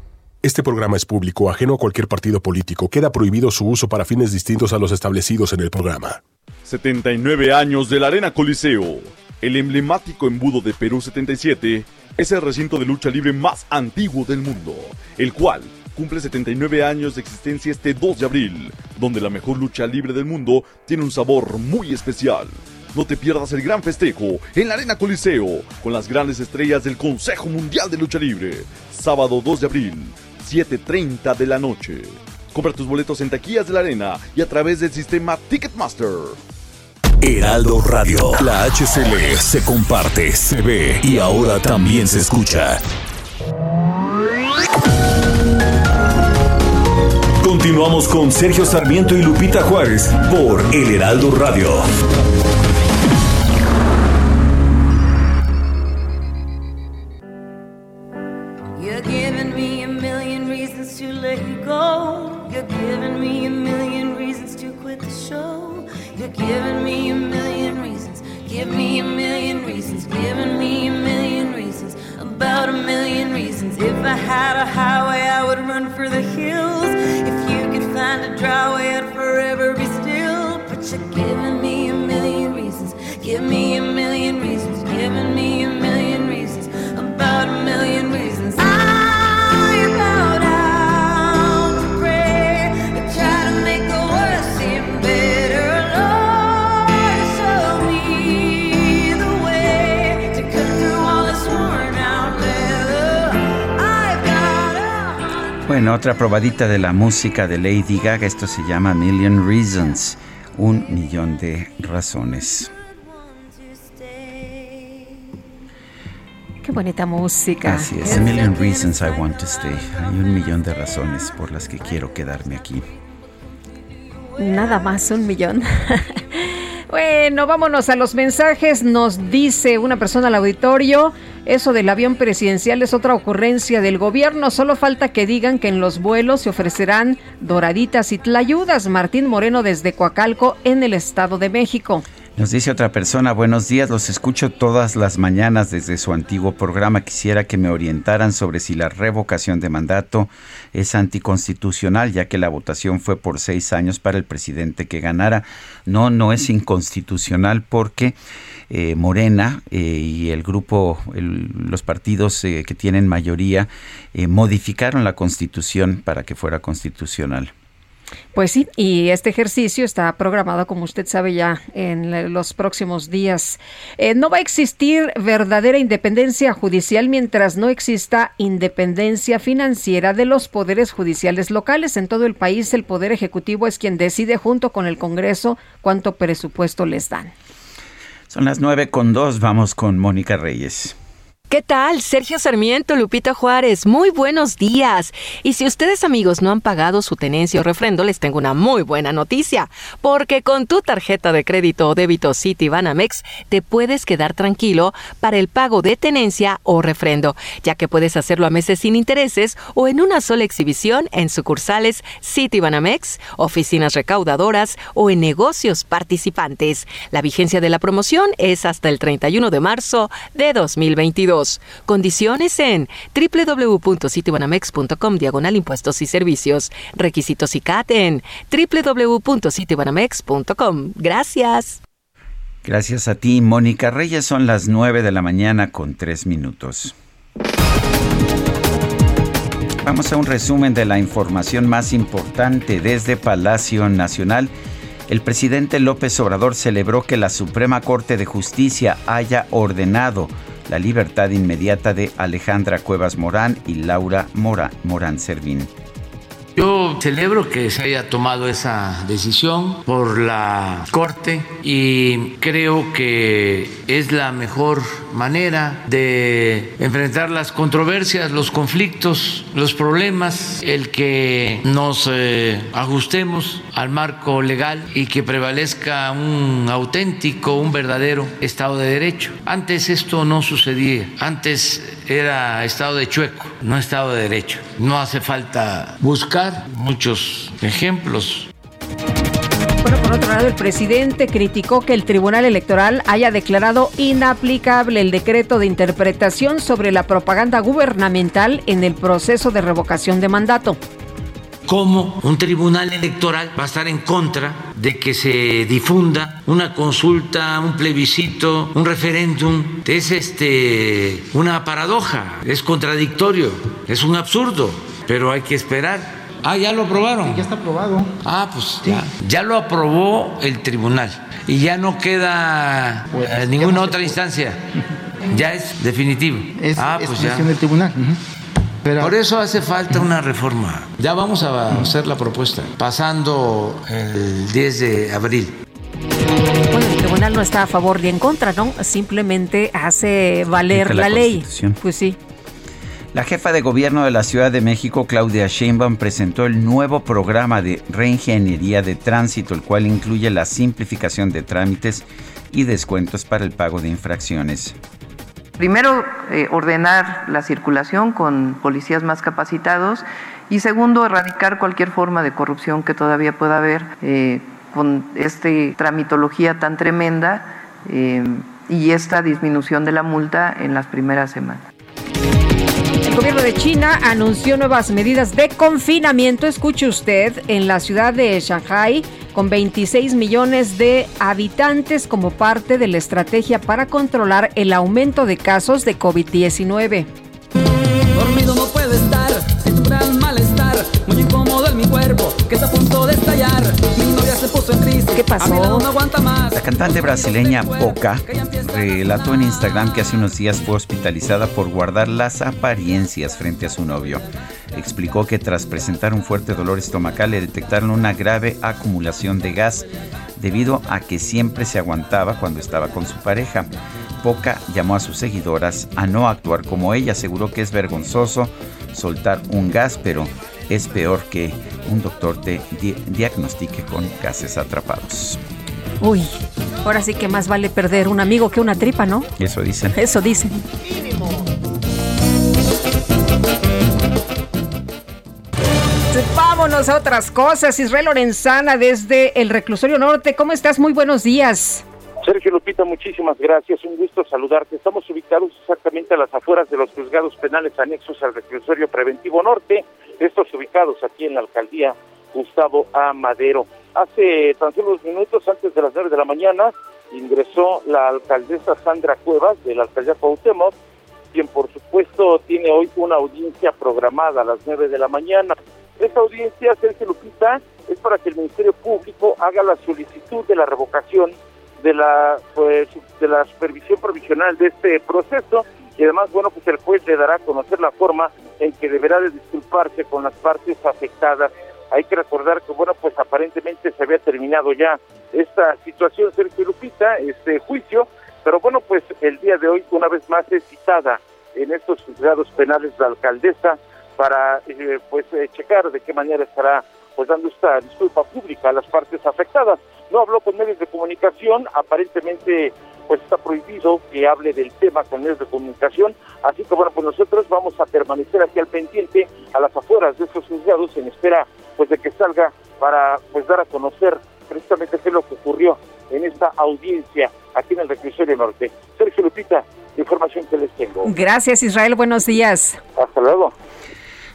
Este programa es público, ajeno a cualquier partido político. Queda prohibido su uso para fines distintos a los establecidos en el programa. 79 años de la Arena Coliseo. El emblemático embudo de Perú 77 es el recinto de lucha libre más antiguo del mundo, el cual cumple 79 años de existencia este 2 de abril, donde la mejor lucha libre del mundo tiene un sabor muy especial. No te pierdas el gran festejo en la Arena Coliseo con las grandes estrellas del Consejo Mundial de Lucha Libre. Sábado 2 de abril, 7.30 de la noche. Compra tus boletos en taquillas de la arena y a través del sistema Ticketmaster. Heraldo Radio. La HCL se comparte, se ve y ahora también se escucha. Continuamos con Sergio Sarmiento y Lupita Juárez por El Heraldo Radio. Giving me a million reasons. About a million reasons. If I had a highway, I would run for the hills. If you could find a dry way, I'd forever Bueno, otra probadita de la música de Lady Gaga. Esto se llama Million Reasons. Un millón de razones. Qué bonita música. Así es. A million reasons I want to stay. Hay un millón de razones por las que quiero quedarme aquí. Nada más, un millón. Bueno, vámonos a los mensajes. Nos dice una persona al auditorio, eso del avión presidencial es otra ocurrencia del gobierno. Solo falta que digan que en los vuelos se ofrecerán doraditas y tlayudas. Martín Moreno desde Coacalco, en el Estado de México. Nos dice otra persona, buenos días, los escucho todas las mañanas desde su antiguo programa. Quisiera que me orientaran sobre si la revocación de mandato es anticonstitucional, ya que la votación fue por seis años para el presidente que ganara. No, no es inconstitucional porque eh, Morena eh, y el grupo, el- los partidos eh, que tienen mayoría, modificaron la constitución para que fuera constitucional. Pues sí, y este ejercicio está programado, como usted sabe, ya en los próximos días. Eh, no va a existir verdadera independencia judicial mientras no exista independencia financiera de los poderes judiciales locales. En todo el país, el Poder Ejecutivo es quien decide junto con el Congreso cuánto presupuesto les dan. Son las nueve con dos, vamos con Mónica Reyes. ¿Qué tal? Sergio Sarmiento, Lupita Juárez, muy buenos días. Y si ustedes amigos no han pagado su tenencia o refrendo, les tengo una muy buena noticia, porque con tu tarjeta de crédito o débito Citibanamex te puedes quedar tranquilo para el pago de tenencia o refrendo, ya que puedes hacerlo a meses sin intereses o en una sola exhibición en sucursales Citibanamex, oficinas recaudadoras o en negocios participantes. La vigencia de la promoción es hasta el 31 de marzo de 2022. Condiciones en www.citibanamex.com diagonal impuestos y servicios. Requisitos y CAT en www.citibanamex.com. Gracias. Gracias a ti, Mónica Reyes. Son las nueve de la mañana con tres minutos. Vamos a un resumen de la información más importante desde Palacio Nacional. El presidente López Obrador celebró que la Suprema Corte de Justicia haya ordenado la libertad inmediata de Alejandra Cuevas Morán y Laura Mora- Morán Servín. Yo celebro que se haya tomado esa decisión por la Corte y creo que es la mejor manera de enfrentar las controversias, los conflictos, los problemas, el que nos eh, ajustemos al marco legal y que prevalezca un auténtico, un verdadero Estado de Derecho. Antes esto no sucedía, antes era Estado de chueco, no Estado de Derecho. No hace falta buscar muchos ejemplos. Bueno, por otro lado, el presidente criticó que el Tribunal Electoral haya declarado inaplicable el decreto de interpretación sobre la propaganda gubernamental en el proceso de revocación de mandato. ¿Cómo un tribunal electoral va a estar en contra de que se difunda una consulta, un plebiscito, un referéndum? Es este una paradoja, es contradictorio, es un absurdo, pero hay que esperar. Ah, ya lo aprobaron. ya está aprobado. Ah, pues ya, ya lo aprobó el tribunal y ya no queda eh, ninguna otra instancia. Ya es definitivo. ah, es pues ya. del tribunal. Por eso hace falta una reforma. Ya vamos a hacer la propuesta, pasando el 10 de abril. Bueno, el tribunal no está a favor ni en contra, ¿no? Simplemente hace valer la, la ley. Pues sí. La jefa de gobierno de la Ciudad de México, Claudia Sheinbaum, presentó el nuevo programa de reingeniería de tránsito, el cual incluye la simplificación de trámites y descuentos para el pago de infracciones. Primero, eh, ordenar la circulación con policías más capacitados y segundo, erradicar cualquier forma de corrupción que todavía pueda haber eh, con esta tramitología tan tremenda eh, y esta disminución de la multa en las primeras semanas. El gobierno de China anunció nuevas medidas de confinamiento, escuche usted, en la ciudad de Shanghai, con 26 millones de habitantes como parte de la estrategia para controlar el aumento de casos de COVID-19. Dormido no puedo estar, gran malestar, muy incómodo en mi cuerpo, que está a punto de puso en crisis, ¿Qué pasó? no aguanta más. La cantante brasileña Poca relató en Instagram que hace unos días fue hospitalizada por guardar las apariencias frente a su novio. Explicó que tras presentar un fuerte dolor estomacal le detectaron una grave acumulación de gas debido a que siempre se aguantaba cuando estaba con su pareja. Poca llamó a sus seguidoras a no actuar como ella, aseguró que es vergonzoso soltar un gas, pero es peor que un doctor te di- diagnostique con gases atrapados. Uy, ahora sí que más vale perder un amigo que una tripa, ¿no? Eso dicen. Eso dicen. Vámonos a otras cosas. Israel Lorenzana desde el reclusorio norte. ¿Cómo estás? Muy buenos días. Sergio Lupita, muchísimas gracias. Un gusto saludarte. Estamos ubicados exactamente a las afueras de los juzgados penales anexos al reclusorio preventivo norte. Estos ubicados aquí en la alcaldía Gustavo A. Madero. Hace tan solo unos minutos antes de las nueve de la mañana ingresó la alcaldesa Sandra Cuevas de la alcaldía Cuauhtémoc, quien por supuesto tiene hoy una audiencia programada a las nueve de la mañana. Esta audiencia, Sergio Lupita, es para que el Ministerio Público haga la solicitud de la revocación de la pues, de la supervisión provisional de este proceso y además bueno pues el juez le dará a conocer la forma en que deberá de disculparse con las partes afectadas hay que recordar que bueno pues aparentemente se había terminado ya esta situación Sergio Lupita este juicio pero bueno pues el día de hoy una vez más es citada en estos juzgados penales la alcaldesa para eh, pues eh, checar de qué manera estará pues dando esta disculpa pública a las partes afectadas. No habló con medios de comunicación, aparentemente pues está prohibido que hable del tema con medios de comunicación, así que bueno, pues nosotros vamos a permanecer aquí al pendiente, a las afueras de estos juzgados, en espera pues de que salga para pues dar a conocer precisamente qué es lo que ocurrió en esta audiencia aquí en el reclusorio norte. Sergio Lupita, la información que les tengo. Gracias Israel, buenos días. Hasta luego.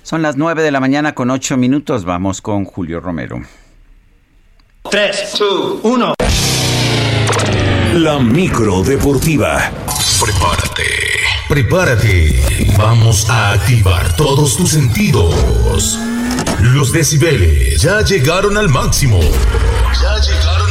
Son las 9 de la mañana con 8 minutos. Vamos con Julio Romero. 3, 2, 1. La micro deportiva. Prepárate. Prepárate. Vamos a activar todos tus sentidos. Los decibeles ya llegaron al máximo. Ya llegaron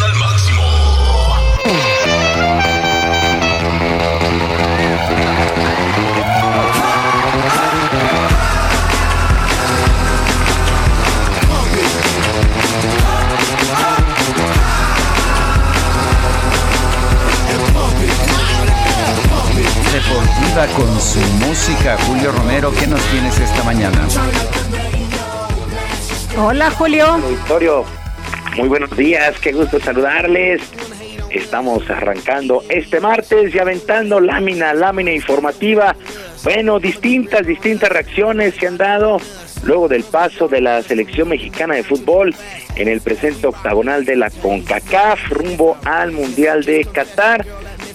Con su música. Julio Romero, ¿qué nos tienes esta mañana? Hola Julio. Victorio, muy buenos días, qué gusto saludarles. Estamos arrancando este martes y aventando lámina, lámina informativa. Bueno, distintas, distintas reacciones se han dado luego del paso de la selección mexicana de fútbol en el presente octagonal de la CONCACAF rumbo al Mundial de Qatar.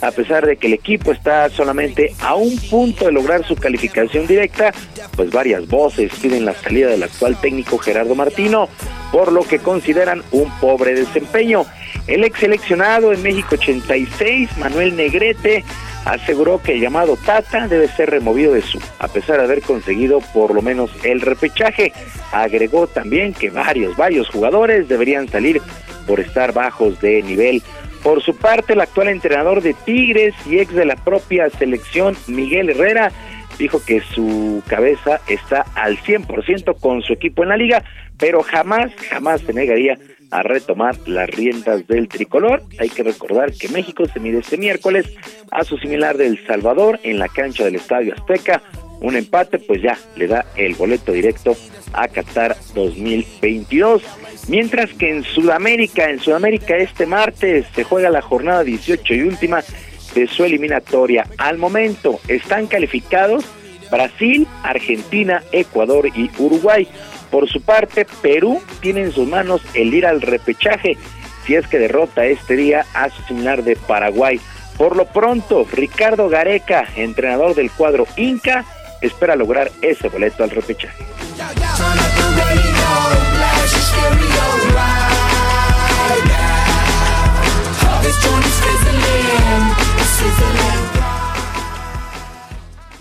A pesar de que el equipo está solamente a un punto de lograr su calificación directa, pues varias voces piden la salida del actual técnico Gerardo Martino, por lo que consideran un pobre desempeño. El ex seleccionado en México 86, Manuel Negrete, aseguró que el llamado Tata debe ser removido de su, a pesar de haber conseguido por lo menos el repechaje. Agregó también que varios, varios jugadores deberían salir por estar bajos de nivel. Por su parte, el actual entrenador de Tigres y ex de la propia selección, Miguel Herrera, dijo que su cabeza está al 100% con su equipo en la liga, pero jamás, jamás se negaría a retomar las riendas del tricolor. Hay que recordar que México se mide este miércoles a su similar de El Salvador en la cancha del Estadio Azteca. Un empate pues ya le da el boleto directo a Qatar 2022. Mientras que en Sudamérica, en Sudamérica este martes se juega la jornada 18 y última de su eliminatoria. Al momento están calificados Brasil, Argentina, Ecuador y Uruguay. Por su parte, Perú tiene en sus manos el ir al repechaje si es que derrota este día a su similar de Paraguay. Por lo pronto, Ricardo Gareca, entrenador del cuadro Inca, espera lograr ese boleto al repechaje.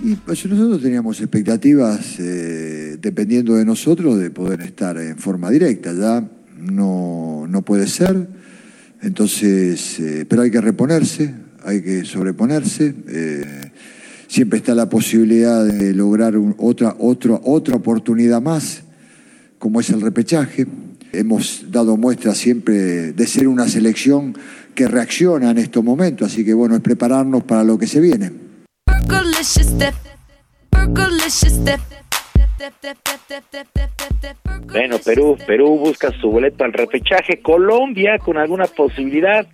Y pues nosotros teníamos expectativas, eh, dependiendo de nosotros, de poder estar en forma directa. Ya no, no puede ser. Entonces, eh, pero hay que reponerse, hay que sobreponerse. eh, siempre está la posibilidad de lograr otra, otra, otra oportunidad más, como es el repechaje. Hemos dado muestra siempre de ser una selección que reacciona en estos momentos, así que bueno, es prepararnos para lo que se viene. Bueno, Perú, Perú busca su boleto al repechaje. Colombia, con alguna posibilidad,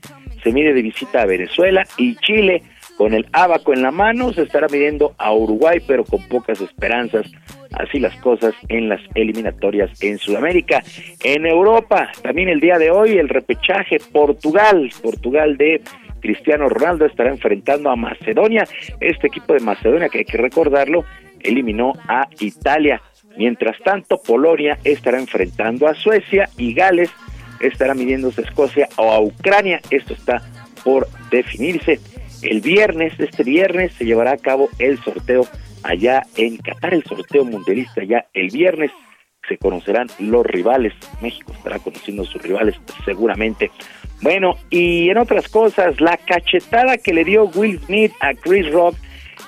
se mide de visita a Venezuela y Chile, con el abaco en la mano, se estará midiendo a Uruguay, pero con pocas esperanzas. Así las cosas en las eliminatorias en Sudamérica. En Europa, también el día de hoy, el repechaje Portugal, Portugal de Cristiano Ronaldo estará enfrentando a Macedonia. Este equipo de Macedonia, que hay que recordarlo, eliminó a Italia. Mientras tanto, Polonia estará enfrentando a Suecia y Gales estará midiéndose a Escocia o a Ucrania. Esto está por definirse. El viernes, este viernes, se llevará a cabo el sorteo allá en Qatar, el sorteo mundialista ya el viernes. Se conocerán los rivales. México estará conociendo sus rivales seguramente. Bueno, y en otras cosas, la cachetada que le dio Will Smith a Chris Rock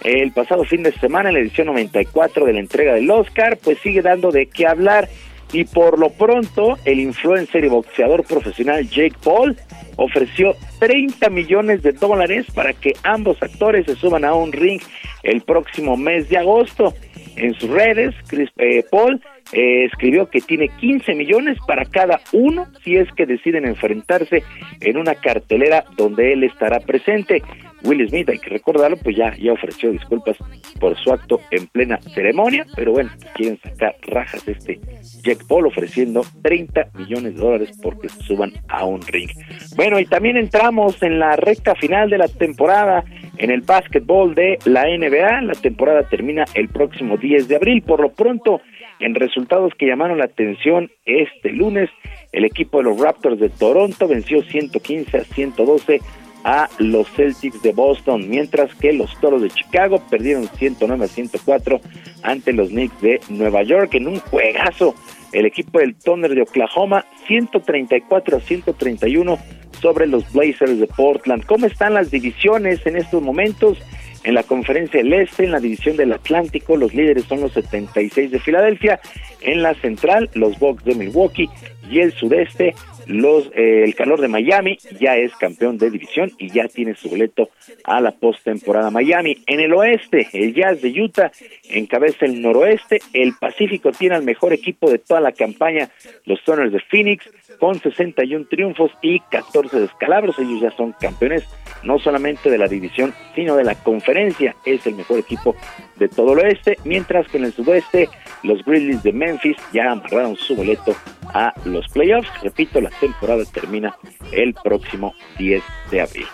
el pasado fin de semana en la edición 94 de la entrega del Oscar, pues sigue dando de qué hablar. Y por lo pronto, el influencer y boxeador profesional Jake Paul ofreció 30 millones de dólares para que ambos actores se suban a un ring el próximo mes de agosto. En sus redes, Chris eh, Paul eh, escribió que tiene 15 millones para cada uno si es que deciden enfrentarse en una cartelera donde él estará presente. Will Smith, hay que recordarlo, pues ya, ya ofreció disculpas por su acto en plena ceremonia, pero bueno, quieren sacar rajas de este Jack Paul ofreciendo 30 millones de dólares porque se suban a un ring. Bueno, y también entramos en la recta final de la temporada en el básquetbol de la NBA. La temporada termina el próximo 10 de abril. Por lo pronto, en resultados que llamaron la atención este lunes, el equipo de los Raptors de Toronto venció 115 a 112 a los Celtics de Boston, mientras que los Toros de Chicago perdieron 109 a 104 ante los Knicks de Nueva York en un juegazo. El equipo del Thunder de Oklahoma 134 a 131 sobre los Blazers de Portland. ¿Cómo están las divisiones en estos momentos? En la conferencia del Este, en la división del Atlántico, los líderes son los 76 de Filadelfia. En la central, los Bucks de Milwaukee. Y el sudeste, los eh, el calor de Miami ya es campeón de división y ya tiene su boleto a la postemporada Miami. En el oeste, el Jazz de Utah encabeza el noroeste. El Pacífico tiene al mejor equipo de toda la campaña, los Soners de Phoenix, con 61 triunfos y 14 descalabros. Ellos ya son campeones no solamente de la división, sino de la conferencia. Es el mejor equipo de todo el oeste, mientras que en el sudoeste los Grizzlies de Memphis ya amarraron su boleto a los playoffs. Repito, la temporada termina el próximo 10 de abril.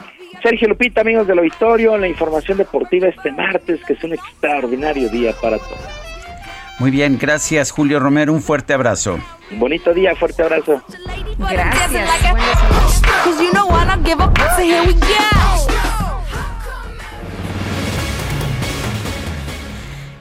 Sergio Lupita, amigos del auditorio, la información deportiva este martes, que es un extraordinario día para todos. Muy bien, gracias Julio Romero, un fuerte abrazo. Un bonito día, fuerte abrazo. Gracias. Cause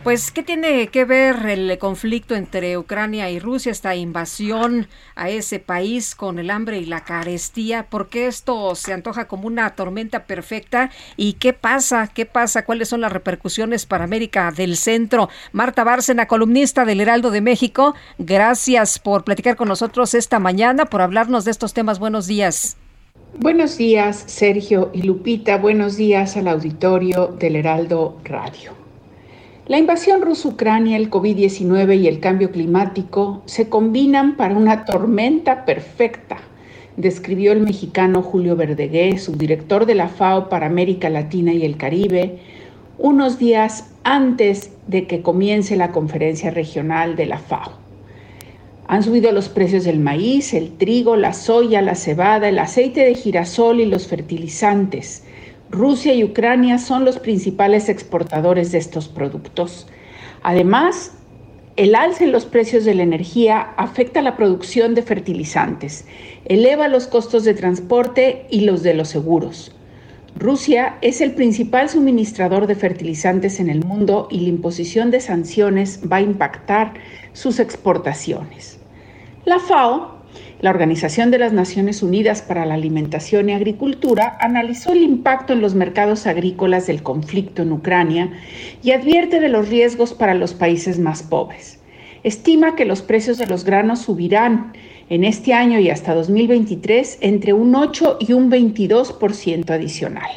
Pues, ¿qué tiene que ver el conflicto entre Ucrania y Rusia, esta invasión a ese país con el hambre y la carestía? ¿Por qué esto se antoja como una tormenta perfecta? ¿Y qué pasa? ¿Qué pasa? ¿Cuáles son las repercusiones para América del Centro? Marta Bárcena, columnista del Heraldo de México, gracias por platicar con nosotros esta mañana, por hablarnos de estos temas. Buenos días. Buenos días, Sergio y Lupita. Buenos días al auditorio del Heraldo Radio. La invasión rusa-Ucrania, el COVID-19 y el cambio climático se combinan para una tormenta perfecta, describió el mexicano Julio Verdegué, subdirector de la FAO para América Latina y el Caribe, unos días antes de que comience la conferencia regional de la FAO. Han subido los precios del maíz, el trigo, la soya, la cebada, el aceite de girasol y los fertilizantes. Rusia y Ucrania son los principales exportadores de estos productos. Además, el alza en los precios de la energía afecta la producción de fertilizantes, eleva los costos de transporte y los de los seguros. Rusia es el principal suministrador de fertilizantes en el mundo y la imposición de sanciones va a impactar sus exportaciones. La FAO la Organización de las Naciones Unidas para la Alimentación y Agricultura analizó el impacto en los mercados agrícolas del conflicto en Ucrania y advierte de los riesgos para los países más pobres. Estima que los precios de los granos subirán en este año y hasta 2023 entre un 8 y un 22% adicional.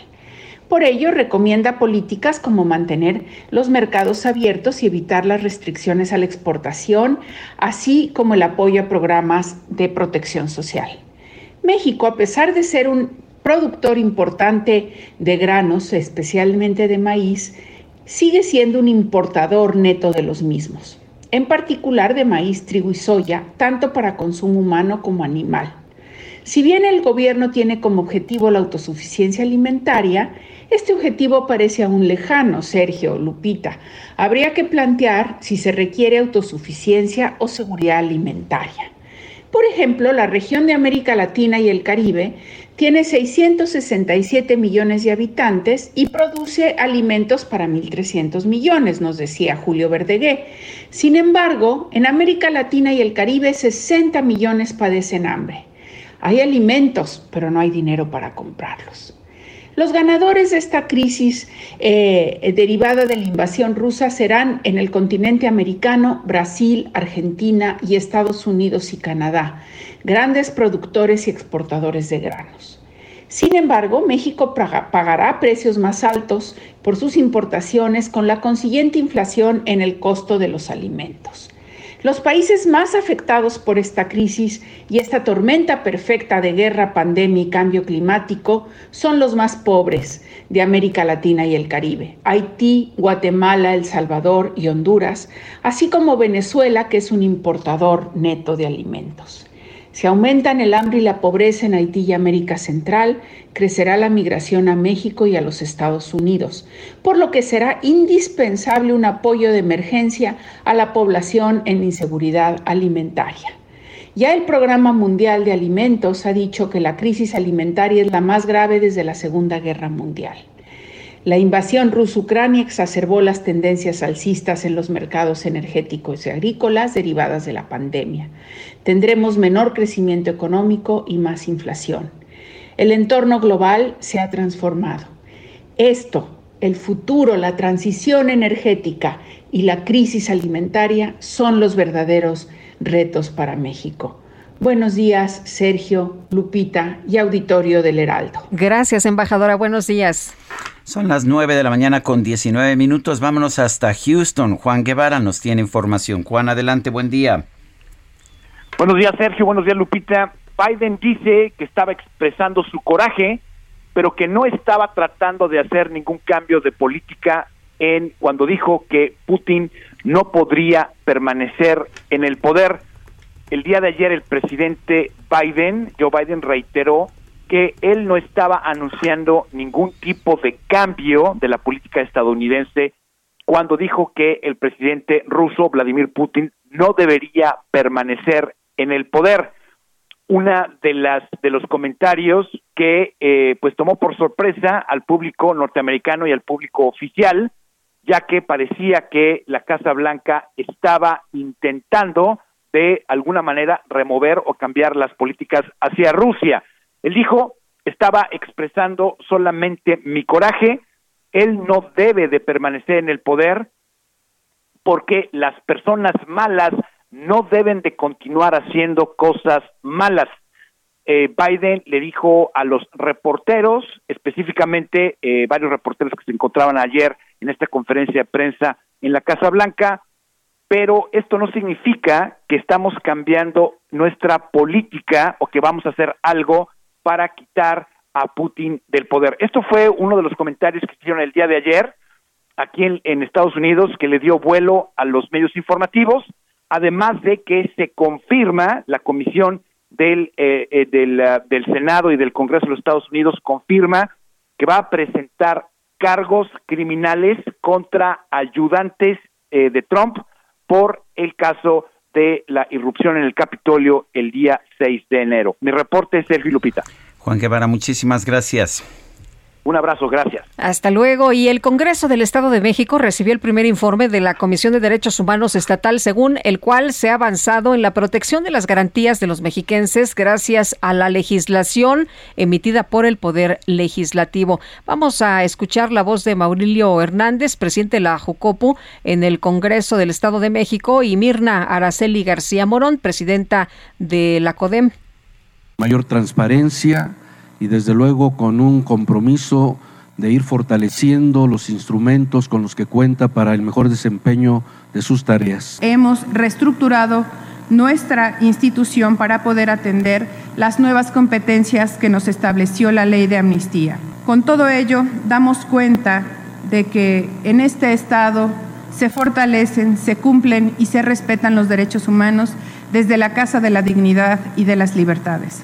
Por ello, recomienda políticas como mantener los mercados abiertos y evitar las restricciones a la exportación, así como el apoyo a programas de protección social. México, a pesar de ser un productor importante de granos, especialmente de maíz, sigue siendo un importador neto de los mismos, en particular de maíz, trigo y soya, tanto para consumo humano como animal. Si bien el gobierno tiene como objetivo la autosuficiencia alimentaria, este objetivo parece aún lejano, Sergio, Lupita. Habría que plantear si se requiere autosuficiencia o seguridad alimentaria. Por ejemplo, la región de América Latina y el Caribe tiene 667 millones de habitantes y produce alimentos para 1.300 millones, nos decía Julio Verdegué. Sin embargo, en América Latina y el Caribe 60 millones padecen hambre. Hay alimentos, pero no hay dinero para comprarlos. Los ganadores de esta crisis eh, derivada de la invasión rusa serán en el continente americano Brasil, Argentina y Estados Unidos y Canadá, grandes productores y exportadores de granos. Sin embargo, México pagará precios más altos por sus importaciones con la consiguiente inflación en el costo de los alimentos. Los países más afectados por esta crisis y esta tormenta perfecta de guerra, pandemia y cambio climático son los más pobres de América Latina y el Caribe, Haití, Guatemala, El Salvador y Honduras, así como Venezuela, que es un importador neto de alimentos. Si aumentan el hambre y la pobreza en Haití y América Central, crecerá la migración a México y a los Estados Unidos, por lo que será indispensable un apoyo de emergencia a la población en inseguridad alimentaria. Ya el Programa Mundial de Alimentos ha dicho que la crisis alimentaria es la más grave desde la Segunda Guerra Mundial. La invasión rusa-Ucrania exacerbó las tendencias alcistas en los mercados energéticos y agrícolas derivadas de la pandemia. Tendremos menor crecimiento económico y más inflación. El entorno global se ha transformado. Esto, el futuro, la transición energética y la crisis alimentaria son los verdaderos retos para México. Buenos días, Sergio, Lupita y auditorio del Heraldo. Gracias, embajadora. Buenos días. Son las 9 de la mañana con 19 minutos. Vámonos hasta Houston. Juan Guevara nos tiene información. Juan, adelante, buen día. Buenos días, Sergio. Buenos días, Lupita. Biden dice que estaba expresando su coraje, pero que no estaba tratando de hacer ningún cambio de política en cuando dijo que Putin no podría permanecer en el poder. El día de ayer el presidente Biden, Joe Biden, reiteró que él no estaba anunciando ningún tipo de cambio de la política estadounidense cuando dijo que el presidente ruso Vladimir Putin no debería permanecer en el poder. Una de las de los comentarios que eh, pues tomó por sorpresa al público norteamericano y al público oficial, ya que parecía que la Casa Blanca estaba intentando de alguna manera remover o cambiar las políticas hacia Rusia. Él dijo, estaba expresando solamente mi coraje, él no debe de permanecer en el poder porque las personas malas no deben de continuar haciendo cosas malas. Eh, Biden le dijo a los reporteros, específicamente eh, varios reporteros que se encontraban ayer en esta conferencia de prensa en la Casa Blanca, pero esto no significa que estamos cambiando nuestra política o que vamos a hacer algo para quitar a Putin del poder. Esto fue uno de los comentarios que hicieron el día de ayer aquí en, en Estados Unidos que le dio vuelo a los medios informativos, además de que se confirma la comisión del, eh, eh, uh, del Senado y del Congreso de los Estados Unidos confirma que va a presentar cargos criminales contra ayudantes eh, de Trump por el caso de la irrupción en el Capitolio el día 6 de enero. Mi reporte es Sergio Lupita. Juan Guevara, muchísimas gracias. Un abrazo, gracias. Hasta luego. Y el Congreso del Estado de México recibió el primer informe de la Comisión de Derechos Humanos Estatal, según el cual se ha avanzado en la protección de las garantías de los mexiquenses gracias a la legislación emitida por el Poder Legislativo. Vamos a escuchar la voz de Maurilio Hernández, presidente de la Jucopu en el Congreso del Estado de México, y Mirna Araceli García Morón, presidenta de la CODEM. Mayor transparencia y desde luego con un compromiso de ir fortaleciendo los instrumentos con los que cuenta para el mejor desempeño de sus tareas. Hemos reestructurado nuestra institución para poder atender las nuevas competencias que nos estableció la ley de amnistía. Con todo ello, damos cuenta de que en este Estado se fortalecen, se cumplen y se respetan los derechos humanos desde la Casa de la Dignidad y de las Libertades.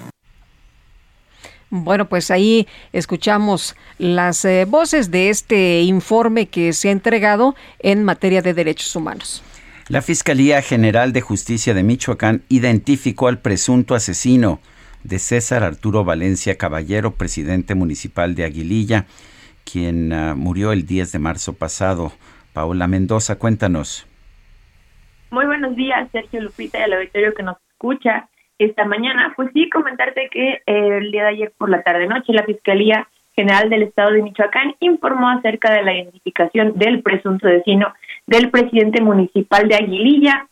Bueno, pues ahí escuchamos las eh, voces de este informe que se ha entregado en materia de derechos humanos. La Fiscalía General de Justicia de Michoacán identificó al presunto asesino de César Arturo Valencia Caballero, presidente municipal de Aguililla, quien uh, murió el 10 de marzo pasado. Paola Mendoza, cuéntanos. Muy buenos días, Sergio Lupita y al auditorio que nos escucha esta mañana. Pues sí, comentarte que eh, el día de ayer por la tarde-noche la Fiscalía General del Estado de Michoacán informó acerca de la identificación del presunto asesino del presidente municipal de Aguililla,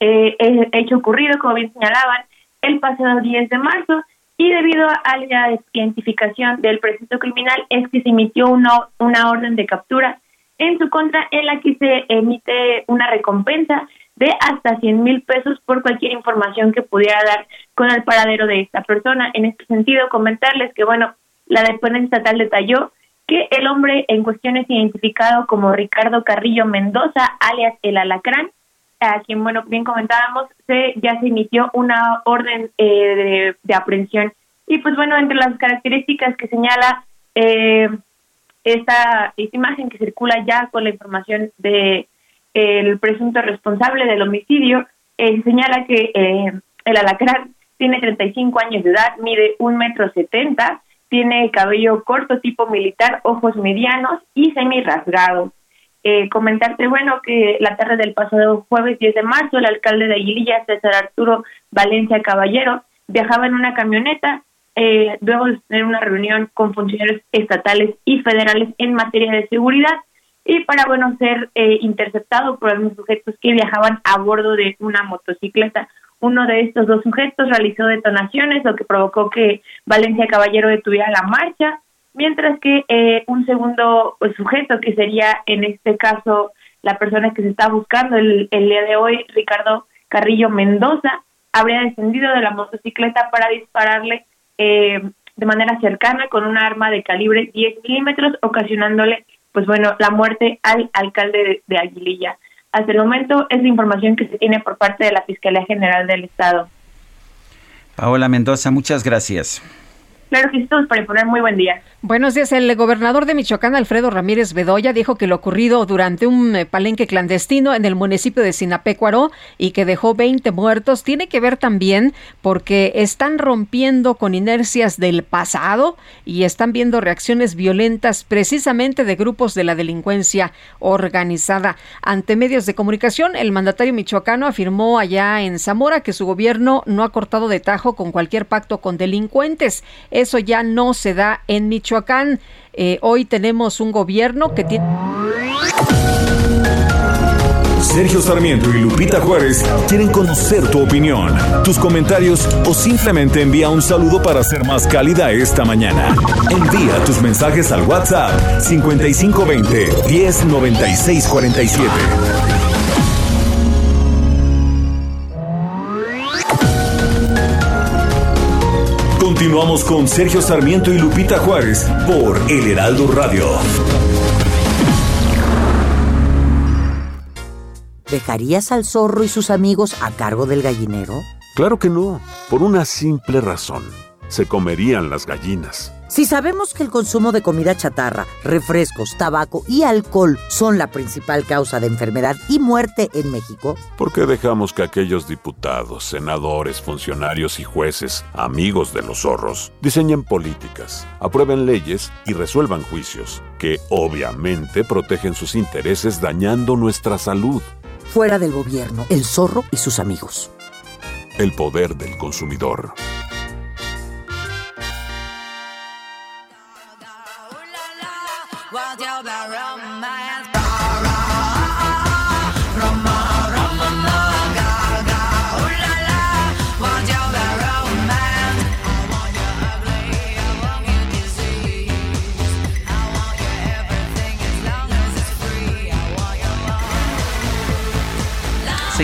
eh, hecho ocurrido, como bien señalaban, el pasado 10 de marzo y debido a la identificación del presunto criminal es que se emitió una, una orden de captura en su contra en la que se emite una recompensa de hasta 100 mil pesos por cualquier información que pudiera dar con el paradero de esta persona. En este sentido, comentarles que, bueno, la dependencia estatal detalló que el hombre en cuestión es identificado como Ricardo Carrillo Mendoza, alias el Alacrán, a quien, bueno, bien comentábamos, se, ya se emitió una orden eh, de, de, aprehensión. Y pues bueno, entre las características que señala eh, esta, esta imagen que circula ya con la información de el presunto responsable del homicidio, eh, señala que eh, el alacrán tiene 35 años de edad, mide un metro setenta, tiene cabello corto tipo militar, ojos medianos y semi rasgado. Eh, comentarte, bueno, que la tarde del pasado jueves 10 de marzo, el alcalde de Aguililla, César Arturo Valencia Caballero, viajaba en una camioneta eh, luego de tener una reunión con funcionarios estatales y federales en materia de seguridad y para, bueno, ser eh, interceptado por algunos sujetos que viajaban a bordo de una motocicleta. Uno de estos dos sujetos realizó detonaciones, lo que provocó que Valencia Caballero detuviera la marcha, mientras que eh, un segundo pues, sujeto, que sería en este caso la persona que se está buscando el, el día de hoy, Ricardo Carrillo Mendoza, habría descendido de la motocicleta para dispararle eh, de manera cercana con un arma de calibre 10 milímetros, ocasionándole, pues bueno, la muerte al alcalde de, Aguililla. Hasta el momento es la información que se tiene por parte de la Fiscalía General del Estado. Paola Mendoza, muchas gracias. Claro para. Muy buen día. Buenos días. El gobernador de Michoacán, Alfredo Ramírez Bedoya, dijo que lo ocurrido durante un eh, palenque clandestino en el municipio de Sinapecuaro y que dejó 20 muertos tiene que ver también porque están rompiendo con inercias del pasado y están viendo reacciones violentas precisamente de grupos de la delincuencia organizada. Ante medios de comunicación, el mandatario michoacano afirmó allá en Zamora que su gobierno no ha cortado de tajo con cualquier pacto con delincuentes. Eso ya no se da en Michoacán. Eh, hoy tenemos un gobierno que tiene... Sergio Sarmiento y Lupita Juárez quieren conocer tu opinión, tus comentarios o simplemente envía un saludo para ser más cálida esta mañana. Envía tus mensajes al WhatsApp 5520 109647. Continuamos con Sergio Sarmiento y Lupita Juárez por El Heraldo Radio. ¿Dejarías al zorro y sus amigos a cargo del gallinero? Claro que no, por una simple razón. Se comerían las gallinas. Si sabemos que el consumo de comida chatarra, refrescos, tabaco y alcohol son la principal causa de enfermedad y muerte en México, ¿por qué dejamos que aquellos diputados, senadores, funcionarios y jueces, amigos de los zorros, diseñen políticas, aprueben leyes y resuelvan juicios que obviamente protegen sus intereses dañando nuestra salud? Fuera del gobierno, el zorro y sus amigos. El poder del consumidor.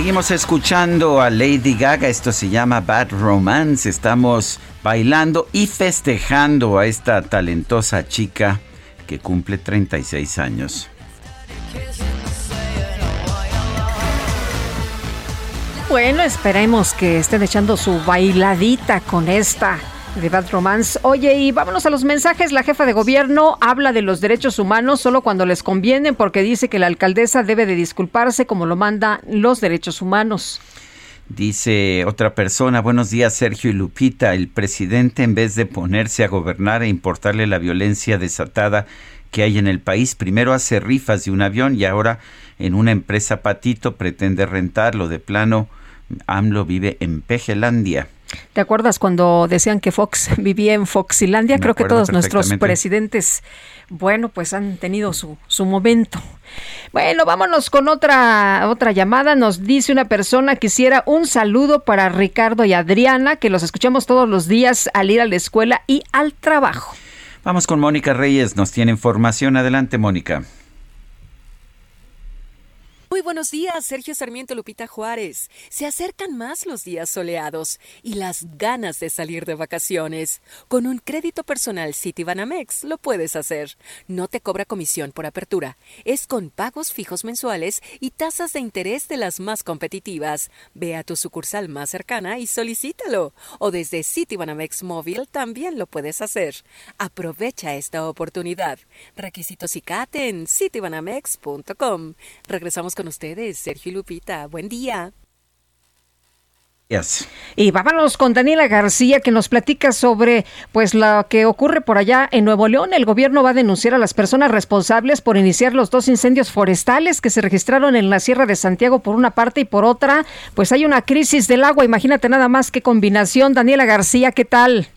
Seguimos escuchando a Lady Gaga, esto se llama Bad Romance, estamos bailando y festejando a esta talentosa chica que cumple 36 años. Bueno, esperemos que estén echando su bailadita con esta De Bad Romance. Oye, y vámonos a los mensajes. La jefa de gobierno habla de los derechos humanos solo cuando les conviene porque dice que la alcaldesa debe de disculparse como lo mandan los derechos humanos. Dice otra persona, buenos días Sergio y Lupita, el presidente en vez de ponerse a gobernar e importarle la violencia desatada que hay en el país, primero hace rifas de un avión y ahora en una empresa patito pretende rentarlo de plano. AMLO vive en Pejelandia. ¿Te acuerdas cuando decían que Fox vivía en Foxilandia? Me Creo que todos nuestros presidentes, bueno, pues han tenido su, su momento. Bueno, vámonos con otra, otra llamada. Nos dice una persona, quisiera un saludo para Ricardo y Adriana, que los escuchamos todos los días al ir a la escuela y al trabajo. Vamos con Mónica Reyes, nos tiene información. Adelante, Mónica. Muy buenos días, Sergio Sarmiento Lupita Juárez. Se acercan más los días soleados y las ganas de salir de vacaciones. Con un crédito personal Citibanamex lo puedes hacer. No te cobra comisión por apertura. Es con pagos fijos mensuales y tasas de interés de las más competitivas. Ve a tu sucursal más cercana y solicítalo. O desde Citibanamex Móvil también lo puedes hacer. Aprovecha esta oportunidad. Requisitos y CAT en citibanamex.com. Regresamos con ustedes, Sergio y Lupita. Buen día. Yes. Y vámonos con Daniela García que nos platica sobre pues lo que ocurre por allá en Nuevo León. El gobierno va a denunciar a las personas responsables por iniciar los dos incendios forestales que se registraron en la Sierra de Santiago por una parte y por otra, pues hay una crisis del agua. Imagínate nada más qué combinación. Daniela García, ¿qué tal?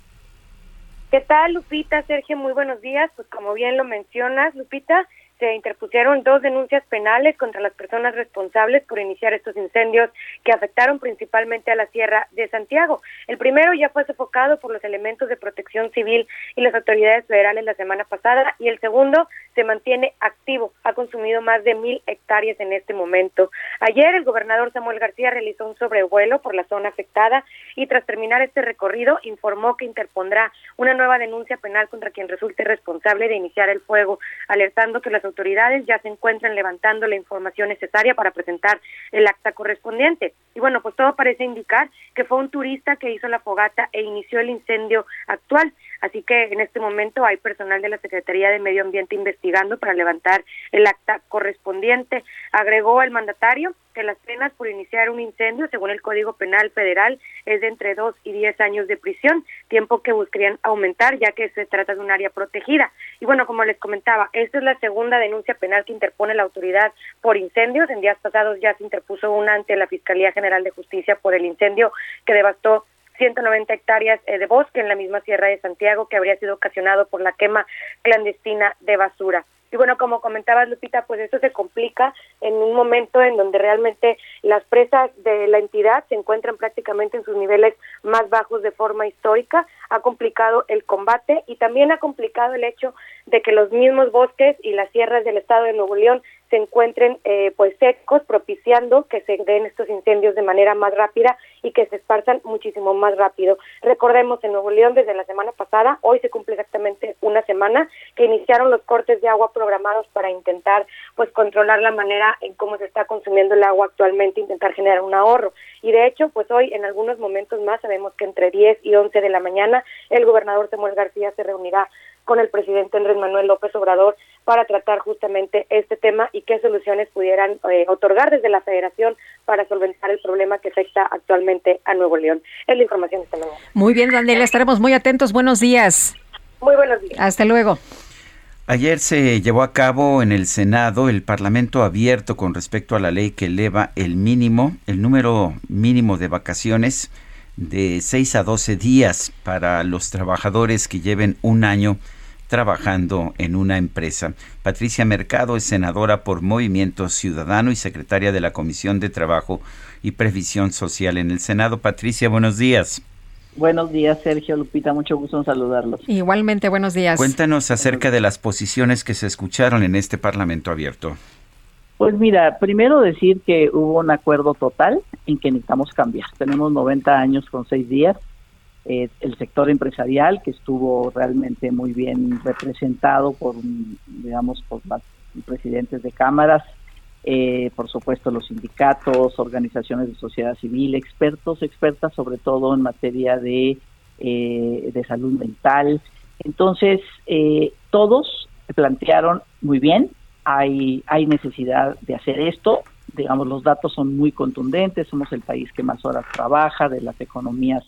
¿Qué tal, Lupita? Sergio, muy buenos días. Pues como bien lo mencionas, Lupita, se interpusieron dos denuncias penales contra las personas responsables por iniciar estos incendios que afectaron principalmente a la Sierra de Santiago. El primero ya fue sofocado por los elementos de protección civil y las autoridades federales la semana pasada y el segundo se mantiene activo. Ha consumido más de mil hectáreas en este momento. Ayer el gobernador Samuel García realizó un sobrevuelo por la zona afectada y tras terminar este recorrido informó que interpondrá una nueva denuncia penal contra quien resulte responsable de iniciar el fuego, alertando que las autoridades ya se encuentran levantando la información necesaria para presentar el acta correspondiente. Y bueno, pues todo parece indicar que fue un turista que hizo la fogata e inició el incendio actual. Así que en este momento hay personal de la Secretaría de Medio Ambiente investigando para levantar el acta correspondiente. Agregó el mandatario que las penas por iniciar un incendio, según el Código Penal Federal, es de entre 2 y 10 años de prisión, tiempo que buscarían aumentar ya que se trata de un área protegida. Y bueno, como les comentaba, esta es la segunda denuncia penal que interpone la autoridad por incendios. En días pasados ya se interpuso una ante la Fiscalía General de Justicia por el incendio que devastó 190 hectáreas eh, de bosque en la misma Sierra de Santiago que habría sido ocasionado por la quema clandestina de basura. Y bueno, como comentabas, Lupita, pues esto se complica en un momento en donde realmente las presas de la entidad se encuentran prácticamente en sus niveles más bajos de forma histórica. Ha complicado el combate y también ha complicado el hecho de que los mismos bosques y las sierras del estado de Nuevo León se encuentren eh, pues secos, propiciando que se den estos incendios de manera más rápida y que se esparzan muchísimo más rápido. Recordemos en Nuevo León desde la semana pasada, hoy se cumple exactamente una semana que iniciaron los cortes de agua programados para intentar pues controlar la manera en cómo se está consumiendo el agua actualmente, intentar generar un ahorro. Y de hecho, pues hoy en algunos momentos más sabemos que entre 10 y 11 de la mañana el gobernador Samuel García se reunirá con el presidente Andrés Manuel López Obrador para tratar justamente este tema y qué soluciones pudieran eh, otorgar desde la federación para solventar el problema que afecta actualmente a Nuevo León. Es la información de esta mañana. Muy bien, Daniela, estaremos muy atentos. Buenos días. Muy buenos días. Hasta luego. Ayer se llevó a cabo en el Senado el Parlamento abierto con respecto a la ley que eleva el mínimo, el número mínimo de vacaciones de 6 a 12 días para los trabajadores que lleven un año trabajando en una empresa. Patricia Mercado es senadora por Movimiento Ciudadano y secretaria de la Comisión de Trabajo y Previsión Social en el Senado. Patricia, buenos días. Buenos días, Sergio Lupita, mucho gusto en saludarlos. Igualmente, buenos días. Cuéntanos acerca de las posiciones que se escucharon en este Parlamento abierto. Pues mira, primero decir que hubo un acuerdo total en que necesitamos cambiar. Tenemos 90 años con 6 días. Eh, el sector empresarial, que estuvo realmente muy bien representado por, digamos, por presidentes de cámaras, eh, por supuesto los sindicatos, organizaciones de sociedad civil, expertos, expertas sobre todo en materia de eh, de salud mental. Entonces, eh, todos plantearon muy bien, hay, hay necesidad de hacer esto, digamos, los datos son muy contundentes, somos el país que más horas trabaja de las economías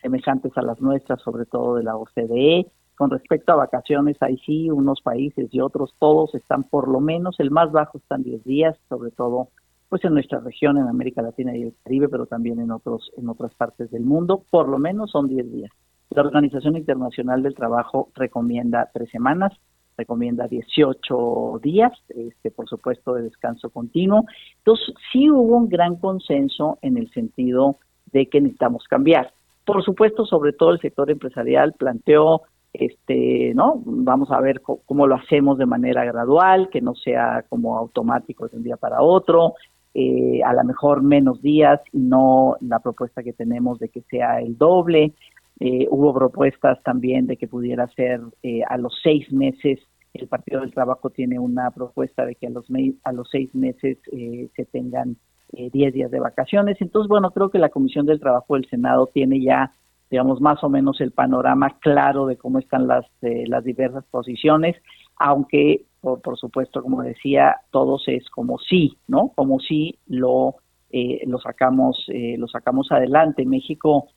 semejantes a las nuestras, sobre todo de la OCDE. Con respecto a vacaciones, ahí sí, unos países y otros, todos están por lo menos, el más bajo están 10 días, sobre todo pues en nuestra región, en América Latina y el Caribe, pero también en otros en otras partes del mundo, por lo menos son 10 días. La Organización Internacional del Trabajo recomienda tres semanas, recomienda 18 días, este, por supuesto, de descanso continuo. Entonces, sí hubo un gran consenso en el sentido de que necesitamos cambiar. Por supuesto, sobre todo el sector empresarial planteó, este, ¿no? Vamos a ver cómo lo hacemos de manera gradual, que no sea como automático de un día para otro, eh, a lo mejor menos días y no la propuesta que tenemos de que sea el doble. Eh, hubo propuestas también de que pudiera ser eh, a los seis meses. El Partido del Trabajo tiene una propuesta de que a los, a los seis meses eh, se tengan eh, 10 días de vacaciones. Entonces, bueno, creo que la Comisión del Trabajo del Senado tiene ya, digamos, más o menos el panorama claro de cómo están las, eh, las diversas posiciones, aunque, por, por supuesto, como decía, todos es como sí, ¿no? Como si lo, eh, lo, sacamos, eh, lo sacamos adelante. México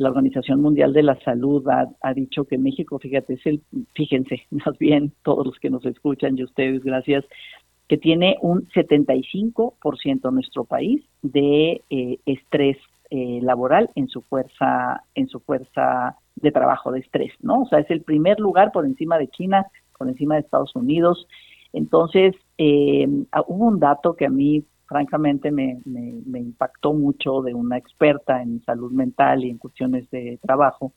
la Organización Mundial de la Salud ha, dicho que México, fíjate, es el, fíjense, más bien todos los que nos escuchan y ustedes, gracias, que tiene un 75% nuestro país de eh, estrés eh, laboral en su fuerza, en su fuerza de trabajo de estrés, ¿no? O sea, es el primer lugar por encima de China, por encima de Estados Unidos. Entonces, eh, ah, hubo un dato que a mí francamente me, me, me impactó mucho de una experta en salud mental y en cuestiones de trabajo,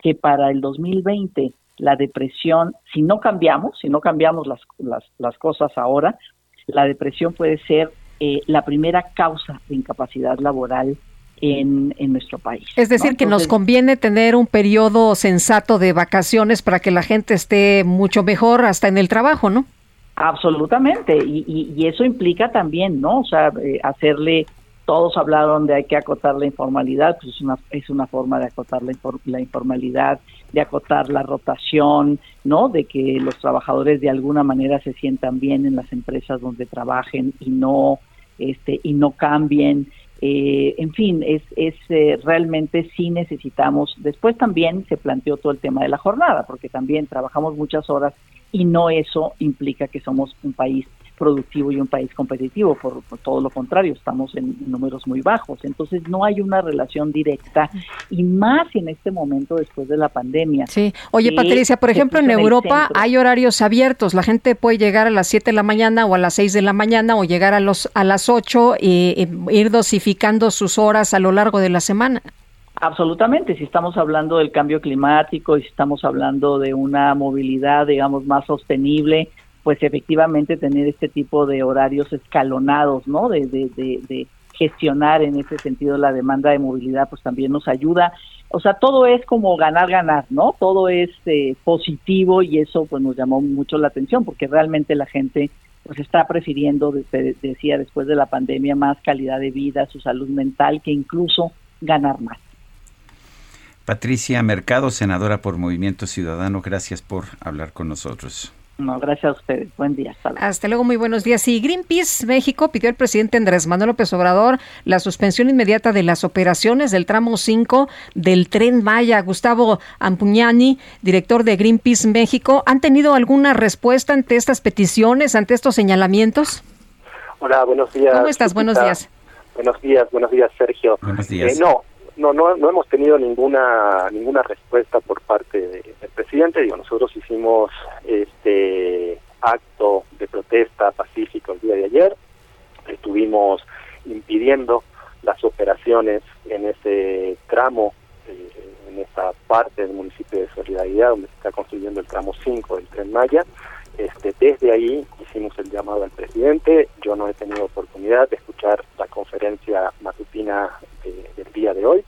que para el 2020 la depresión, si no cambiamos, si no cambiamos las, las, las cosas ahora, la depresión puede ser eh, la primera causa de incapacidad laboral en, en nuestro país. Es decir, ¿no? que nos conviene tener un periodo sensato de vacaciones para que la gente esté mucho mejor hasta en el trabajo, ¿no? Absolutamente, y, y, y eso implica también, ¿no? O sea, eh, hacerle, todos hablaron de hay que acotar la informalidad, pues es una, es una forma de acotar la, la informalidad, de acotar la rotación, ¿no? De que los trabajadores de alguna manera se sientan bien en las empresas donde trabajen y no, este, y no cambien. Eh, en fin, es, es eh, realmente sí necesitamos. Después también se planteó todo el tema de la jornada, porque también trabajamos muchas horas y no eso implica que somos un país productivo y un país competitivo, por, por todo lo contrario, estamos en números muy bajos. Entonces no hay una relación directa y más en este momento después de la pandemia. Sí. Oye, Patricia, por ejemplo, en Europa hay horarios abiertos. La gente puede llegar a las 7 de la mañana o a las 6 de la mañana o llegar a, los, a las 8 y, y ir dosificando sus horas a lo largo de la semana. Absolutamente, si estamos hablando del cambio climático y si estamos hablando de una movilidad, digamos, más sostenible, pues efectivamente tener este tipo de horarios escalonados, ¿no? De, de, de, de gestionar en ese sentido la demanda de movilidad, pues también nos ayuda. O sea, todo es como ganar, ganar, ¿no? Todo es eh, positivo y eso pues nos llamó mucho la atención porque realmente la gente pues está prefiriendo, de- de- decía después de la pandemia, más calidad de vida, su salud mental, que incluso ganar más. Patricia Mercado, senadora por Movimiento Ciudadano, gracias por hablar con nosotros. No, gracias a ustedes. Buen día. Hasta luego. Hasta luego, muy buenos días. Y Greenpeace México pidió al presidente Andrés Manuel López Obrador la suspensión inmediata de las operaciones del tramo 5 del tren Maya. Gustavo Ampuñani, director de Greenpeace México, ¿han tenido alguna respuesta ante estas peticiones, ante estos señalamientos? Hola, buenos días. ¿Cómo estás? Buenos días. Buenos días, buenos días, Sergio. Buenos días. Eh, no, no, no, no hemos tenido ninguna ninguna respuesta por parte de- del presidente. Digo, nosotros hicimos este acto de protesta pacífico el día de ayer. Estuvimos impidiendo las operaciones en ese tramo, eh, en esta parte del municipio de Solidaridad, donde se está construyendo el tramo 5 del Tren Maya. Este, desde ahí hicimos el llamado al presidente. Yo no he tenido oportunidad de escuchar la conferencia matutina de- del día de hoy,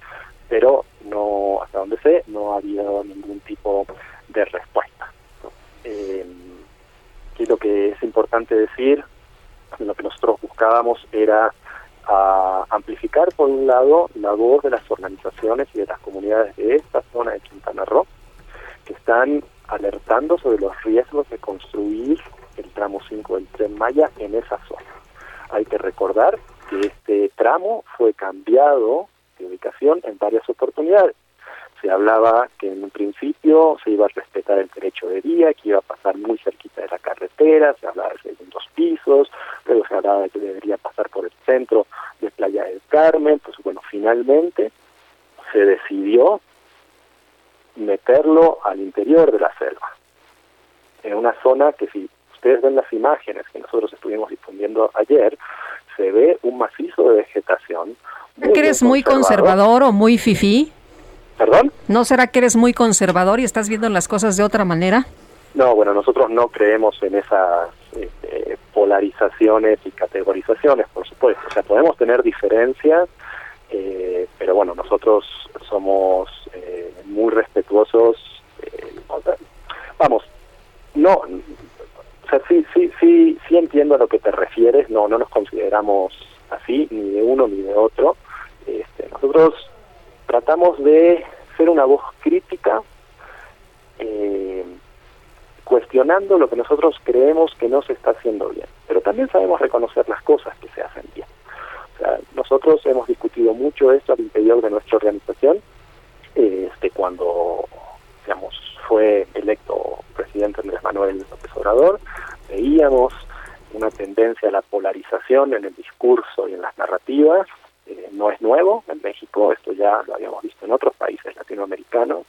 pero no, hasta donde sé, no ha habido ningún tipo de respuesta. Eh, lo que es importante decir, lo que nosotros buscábamos era a, a amplificar por un lado la voz de las organizaciones y de las comunidades de esta zona de Quintana Roo que están alertando sobre los riesgos de construir el tramo 5 del tren Maya en esa zona. Hay que recordar que este tramo fue cambiado de ubicación en varias oportunidades. Se hablaba que en un principio se iba a respetar el derecho de vía, que iba a pasar muy cerquita de la carretera, se hablaba de segundos pisos, luego se hablaba de que debería pasar por el centro de Playa del Carmen, pues bueno, finalmente se decidió meterlo al interior de la selva, en una zona que si ustedes ven las imágenes que nosotros estuvimos difundiendo ayer, se ve un macizo de vegetación. ¿No que eres muy conservador o muy fifí? ¿Perdón? ¿No será que eres muy conservador y estás viendo las cosas de otra manera? No, bueno, nosotros no creemos en esas este, polarizaciones y categorizaciones, por supuesto. O sea, podemos tener diferencias, eh, pero bueno, nosotros somos eh, muy respetuosos. eh, vamos, no, o sea, sí, sí, sí, sí entiendo a lo que te refieres. No, no nos consideramos así, ni de uno ni de otro. Este, nosotros tratamos de ser una voz crítica, eh, cuestionando lo que nosotros creemos que no se está haciendo bien. Pero también sabemos reconocer las cosas que se hacen bien. O sea, nosotros hemos discutido mucho esto al interior de nuestra organización. Este, cuando, digamos, fue electo presidente Andrés Manuel López Obrador, veíamos una tendencia a la polarización en el discurso y en las narrativas. Eh, no es nuevo, en México esto ya lo habíamos visto en otros países latinoamericanos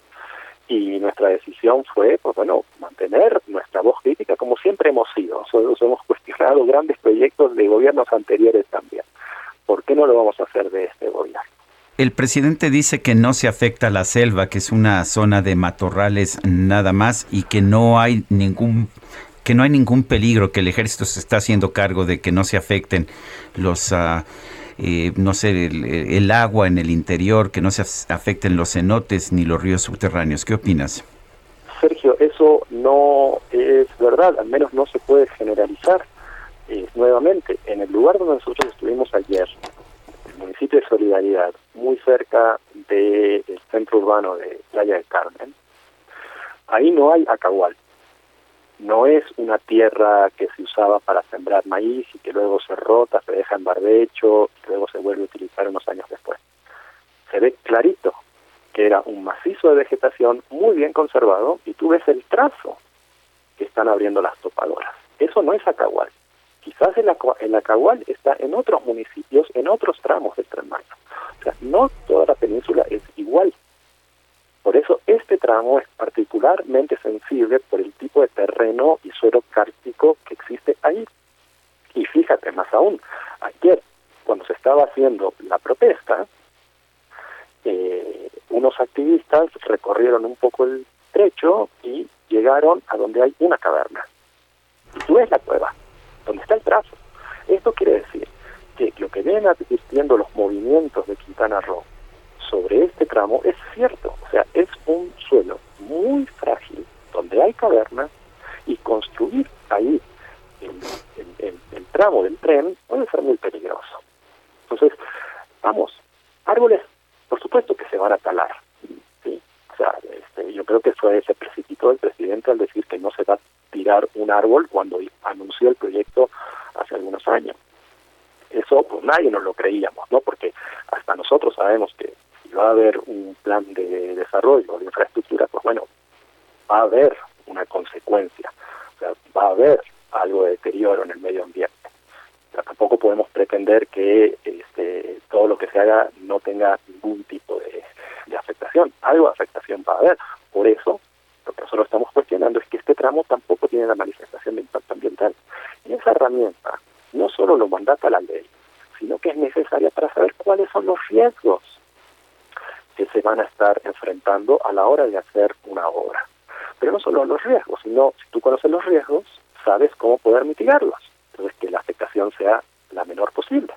y nuestra decisión fue, pues bueno, mantener nuestra voz crítica como siempre hemos sido. Nosotros hemos cuestionado grandes proyectos de gobiernos anteriores también. ¿Por qué no lo vamos a hacer de este gobierno? El presidente dice que no se afecta la selva, que es una zona de matorrales nada más y que no hay ningún que no hay ningún peligro, que el ejército se está haciendo cargo de que no se afecten los eh, no sé, el, el agua en el interior, que no se af- afecten los cenotes ni los ríos subterráneos. ¿Qué opinas? Sergio, eso no es verdad, al menos no se puede generalizar. Eh, nuevamente, en el lugar donde nosotros estuvimos ayer, municipio de Solidaridad, muy cerca del centro urbano de Playa del Carmen, ahí no hay acahual. No es una tierra que se usaba para sembrar maíz y que luego se rota, se deja en barbecho, y luego se vuelve a utilizar unos años después. Se ve clarito que era un macizo de vegetación muy bien conservado y tú ves el trazo que están abriendo las topadoras. Eso no es Acahual. Quizás el, el Acahual está en otros municipios, en otros tramos del Tren. O sea, no toda la península es igual. Por eso este tramo es particularmente sensible por el tipo de terreno y suelo cárstico que existe ahí. Y fíjate, más aún, ayer, cuando se estaba haciendo la protesta, eh, unos activistas recorrieron un poco el trecho y llegaron a donde hay una caverna. Y tú ves la cueva, donde está el trazo. Esto quiere decir que lo que vienen advirtiendo los movimientos de Quintana Roo sobre este tramo es cierto. O sea, es un suelo muy frágil, donde hay cavernas, y construir ahí el, el- tramo del tren puede ser muy peligroso. Entonces, vamos, árboles, por supuesto que se van a talar. ¿sí? O sea, este, yo creo que fue se precipitó el presidente al decir que no se va tirar un árbol cuando anunció el proyecto hace algunos años. Eso pues nadie nos lo creíamos, ¿no? Porque hasta nosotros sabemos que si va a haber un plan de desarrollo de infraestructura, pues bueno, va a haber una consecuencia, o sea, va a haber algo de deterioro en el medio ambiente. O tampoco podemos pretender que este, todo lo que se haga no tenga ningún tipo de, de afectación. Algo de afectación va a haber. Por eso, lo que nosotros estamos cuestionando es que este tramo tampoco tiene la manifestación de impacto ambiental. Y esa herramienta no solo lo mandata la ley, sino que es necesaria para saber cuáles son los riesgos que se van a estar enfrentando a la hora de hacer una obra. Pero no solo los riesgos, sino si tú conoces los riesgos, sabes cómo poder mitigarlos. Entonces, que la afectación sea la menor posible.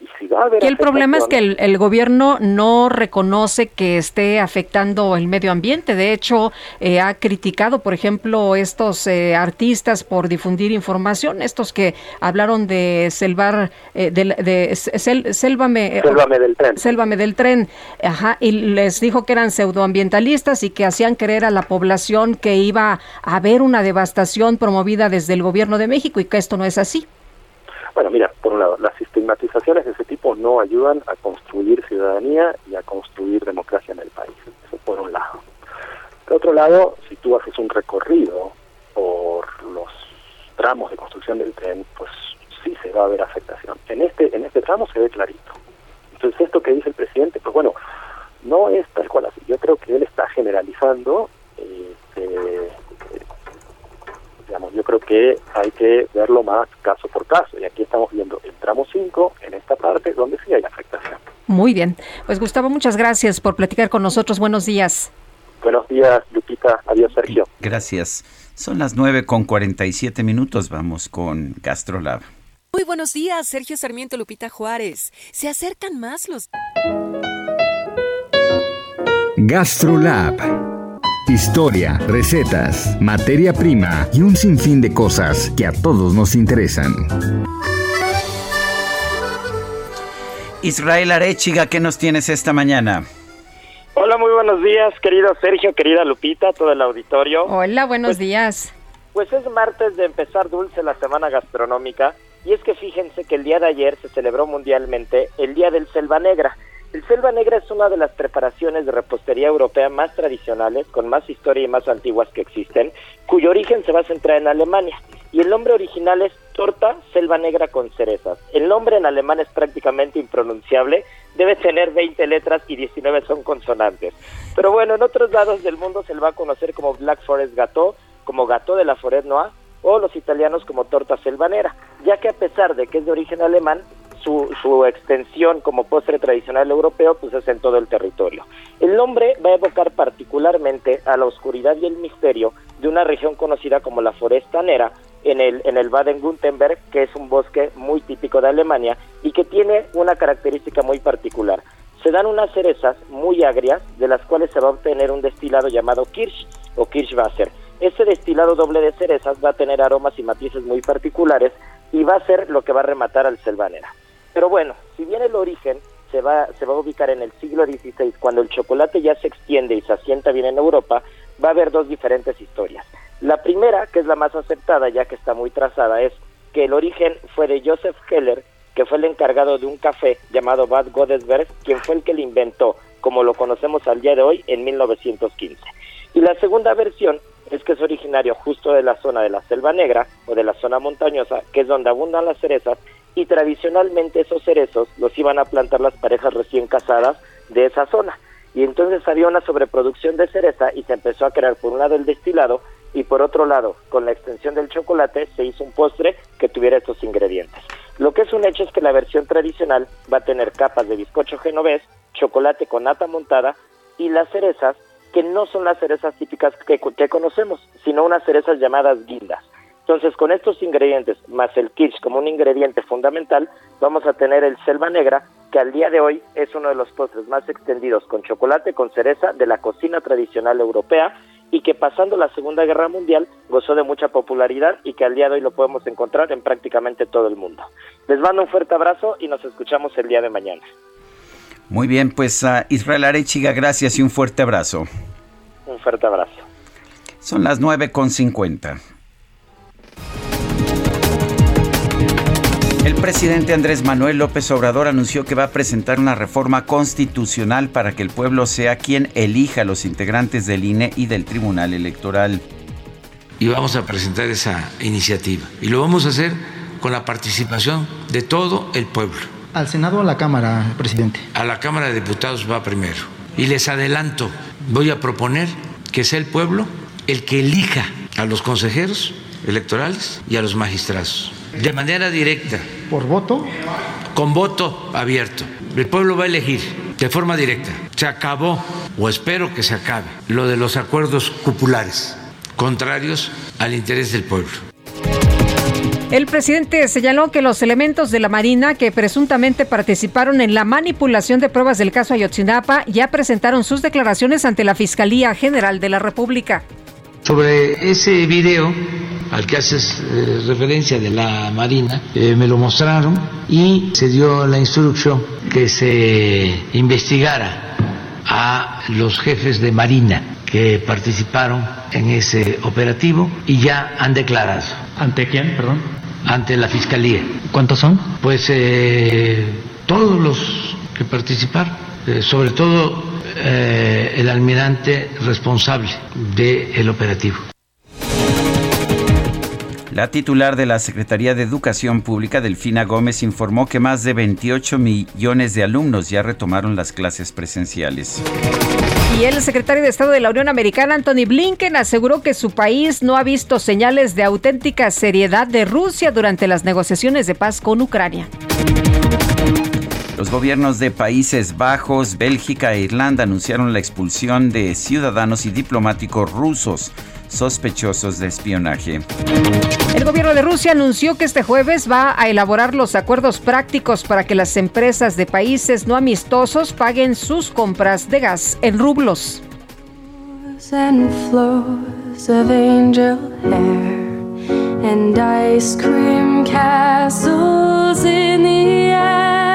Y si va va a haber Y el problema es que el, el gobierno no reconoce que esté afectando el medio ambiente. De hecho, eh, ha criticado, por ejemplo, estos eh, artistas por difundir información, estos que hablaron de selvar, eh, de, de sel- sélvame, eh, Sélvame del tren. Sélvame del tren, ajá, y les dijo que eran pseudoambientalistas y que hacían creer a la población que iba a haber una devastación promovida desde el gobierno de México y que esto no es así. Bueno, mira, por un lado, las estigmatizaciones de ese tipo no ayudan a construir ciudadanía y a construir democracia en el país. Eso por un lado. Por otro lado, si tú haces un recorrido por los tramos de construcción del tren, pues sí se va a ver afectación. En este, en este tramo se ve clarito. Entonces esto que dice el presidente, pues bueno, no es tal cual así. Yo creo que él está generalizando. este, digamos, yo creo que hay que verlo más caso por caso. Y aquí estamos viendo el tramo 5, en esta parte, donde sí hay afectación. Muy bien. Pues Gustavo, muchas gracias por platicar con nosotros. Buenos días. Buenos días, Lupita. Adiós, Sergio. Gracias. Son las 9 con 47 minutos. Vamos con GastroLab. Muy buenos días, Sergio Sarmiento Lupita Juárez. Se acercan más los... GastroLab. Historia, recetas, materia prima y un sinfín de cosas que a todos nos interesan. Israel Arechiga, ¿qué nos tienes esta mañana? Hola, muy buenos días, querido Sergio, querida Lupita, todo el auditorio. Hola, buenos días. Pues es martes de empezar dulce la semana gastronómica y es que fíjense que el día de ayer se celebró mundialmente el Día del Selva Negra. El selva negra es una de las preparaciones de repostería europea más tradicionales, con más historia y más antiguas que existen, cuyo origen se va a centrar en Alemania. Y el nombre original es torta selva negra con cerezas. El nombre en alemán es prácticamente impronunciable, debe tener 20 letras y 19 son consonantes. Pero bueno, en otros lados del mundo se le va a conocer como Black Forest Gâteau, como Gâteau de la Forêt Noire, o los italianos como torta selvanera, ya que a pesar de que es de origen alemán, su, extensión como postre tradicional europeo pues es en todo el territorio. El nombre va a evocar particularmente a la oscuridad y el misterio de una región conocida como la Foresta Nera en el, en el Baden-Württemberg, que es un bosque muy típico de Alemania y que tiene una característica muy particular. Se dan unas cerezas muy agrias, de las cuales se va a obtener un destilado llamado Kirsch o Kirschwasser. Este destilado doble de cerezas va a tener aromas y matices muy particulares y va a ser lo que va a rematar al selvanera. Pero bueno, si bien el origen se va, se va a ubicar en el siglo XVI, cuando el chocolate ya se extiende y se asienta bien en Europa, va a haber dos diferentes historias. La primera, que es la más aceptada ya que está muy trazada, es que el origen fue de Joseph Heller, que fue el encargado de un café llamado Bad Godesberg, quien fue el que lo inventó, como lo conocemos al día de hoy, en 1915. Y la segunda versión es que es originario justo de la zona de la Selva Negra o de la zona montañosa, que es donde abundan las cerezas, y tradicionalmente esos cerezos los iban a plantar las parejas recién casadas de esa zona. Y entonces había una sobreproducción de cereza y se empezó a crear por un lado el destilado y por otro lado, con la extensión del chocolate, se hizo un postre que tuviera estos ingredientes. Lo que es un hecho es que la versión tradicional va a tener capas de bizcocho genovés, chocolate con nata montada y las cerezas, que no son las cerezas típicas que, que conocemos, sino unas cerezas llamadas guindas. Entonces, con estos ingredientes, más el kirsch como un ingrediente fundamental, vamos a tener el selva negra, que al día de hoy es uno de los postres más extendidos con chocolate con cereza de la cocina tradicional europea y que pasando la Segunda Guerra Mundial gozó de mucha popularidad y que al día de hoy lo podemos encontrar en prácticamente todo el mundo. Les mando un fuerte abrazo y nos escuchamos el día de mañana. Muy bien, pues a Israel Arechiga, gracias y un fuerte abrazo. Un fuerte abrazo. Son las 9 El presidente Andrés Manuel López Obrador anunció que va a presentar una reforma constitucional para que el pueblo sea quien elija a los integrantes del INE y del Tribunal Electoral. Y vamos a presentar esa iniciativa. Y lo vamos a hacer con la participación de todo el pueblo. ¿Al Senado o a la Cámara, presidente? A la Cámara de Diputados va primero. Y les adelanto, voy a proponer que sea el pueblo el que elija a los consejeros electorales y a los magistrados. De manera directa. ¿Por voto? Con voto abierto. El pueblo va a elegir de forma directa. Se acabó, o espero que se acabe, lo de los acuerdos cupulares, contrarios al interés del pueblo. El presidente señaló que los elementos de la Marina que presuntamente participaron en la manipulación de pruebas del caso Ayotzinapa ya presentaron sus declaraciones ante la Fiscalía General de la República. Sobre ese video al que haces eh, referencia de la Marina, eh, me lo mostraron y se dio la instrucción que se investigara a los jefes de Marina que participaron en ese operativo y ya han declarado. ¿Ante quién, perdón? Ante la Fiscalía. ¿Cuántos son? Pues eh, todos los que participaron, eh, sobre todo eh, el almirante responsable del operativo. La titular de la Secretaría de Educación Pública, Delfina Gómez, informó que más de 28 millones de alumnos ya retomaron las clases presenciales. Y el secretario de Estado de la Unión Americana, Anthony Blinken, aseguró que su país no ha visto señales de auténtica seriedad de Rusia durante las negociaciones de paz con Ucrania. Los gobiernos de Países Bajos, Bélgica e Irlanda anunciaron la expulsión de ciudadanos y diplomáticos rusos sospechosos de espionaje. El gobierno de Rusia anunció que este jueves va a elaborar los acuerdos prácticos para que las empresas de países no amistosos paguen sus compras de gas en rublos. and ice cream castles in the air.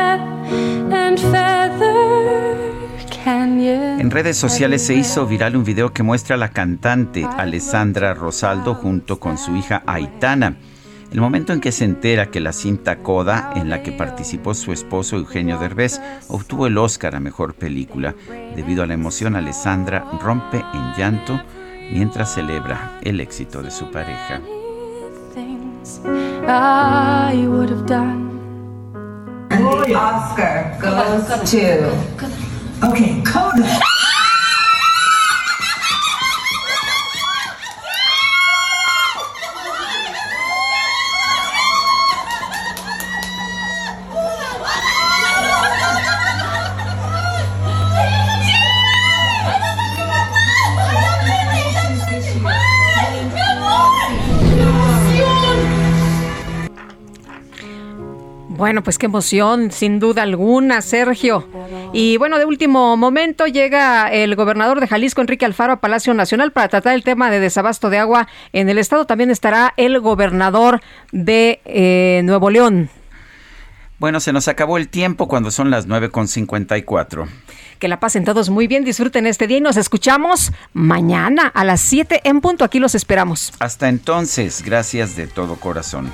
En redes sociales se hizo viral un video que muestra a la cantante Alessandra Rosaldo junto con su hija Aitana. El momento en que se entera que la cinta Coda, en la que participó su esposo Eugenio Derbez, obtuvo el Oscar a Mejor Película. Debido a la emoción, Alessandra rompe en llanto mientras celebra el éxito de su pareja. things I would have done. And the Oscar goes to. Okay, Coda. Bueno, pues qué emoción, sin duda alguna, Sergio. Y bueno, de último momento llega el gobernador de Jalisco, Enrique Alfaro, a Palacio Nacional para tratar el tema de desabasto de agua en el estado. También estará el gobernador de eh, Nuevo León. Bueno, se nos acabó el tiempo cuando son las 9.54. Que la pasen todos muy bien, disfruten este día y nos escuchamos mañana a las 7 en punto. Aquí los esperamos. Hasta entonces, gracias de todo corazón.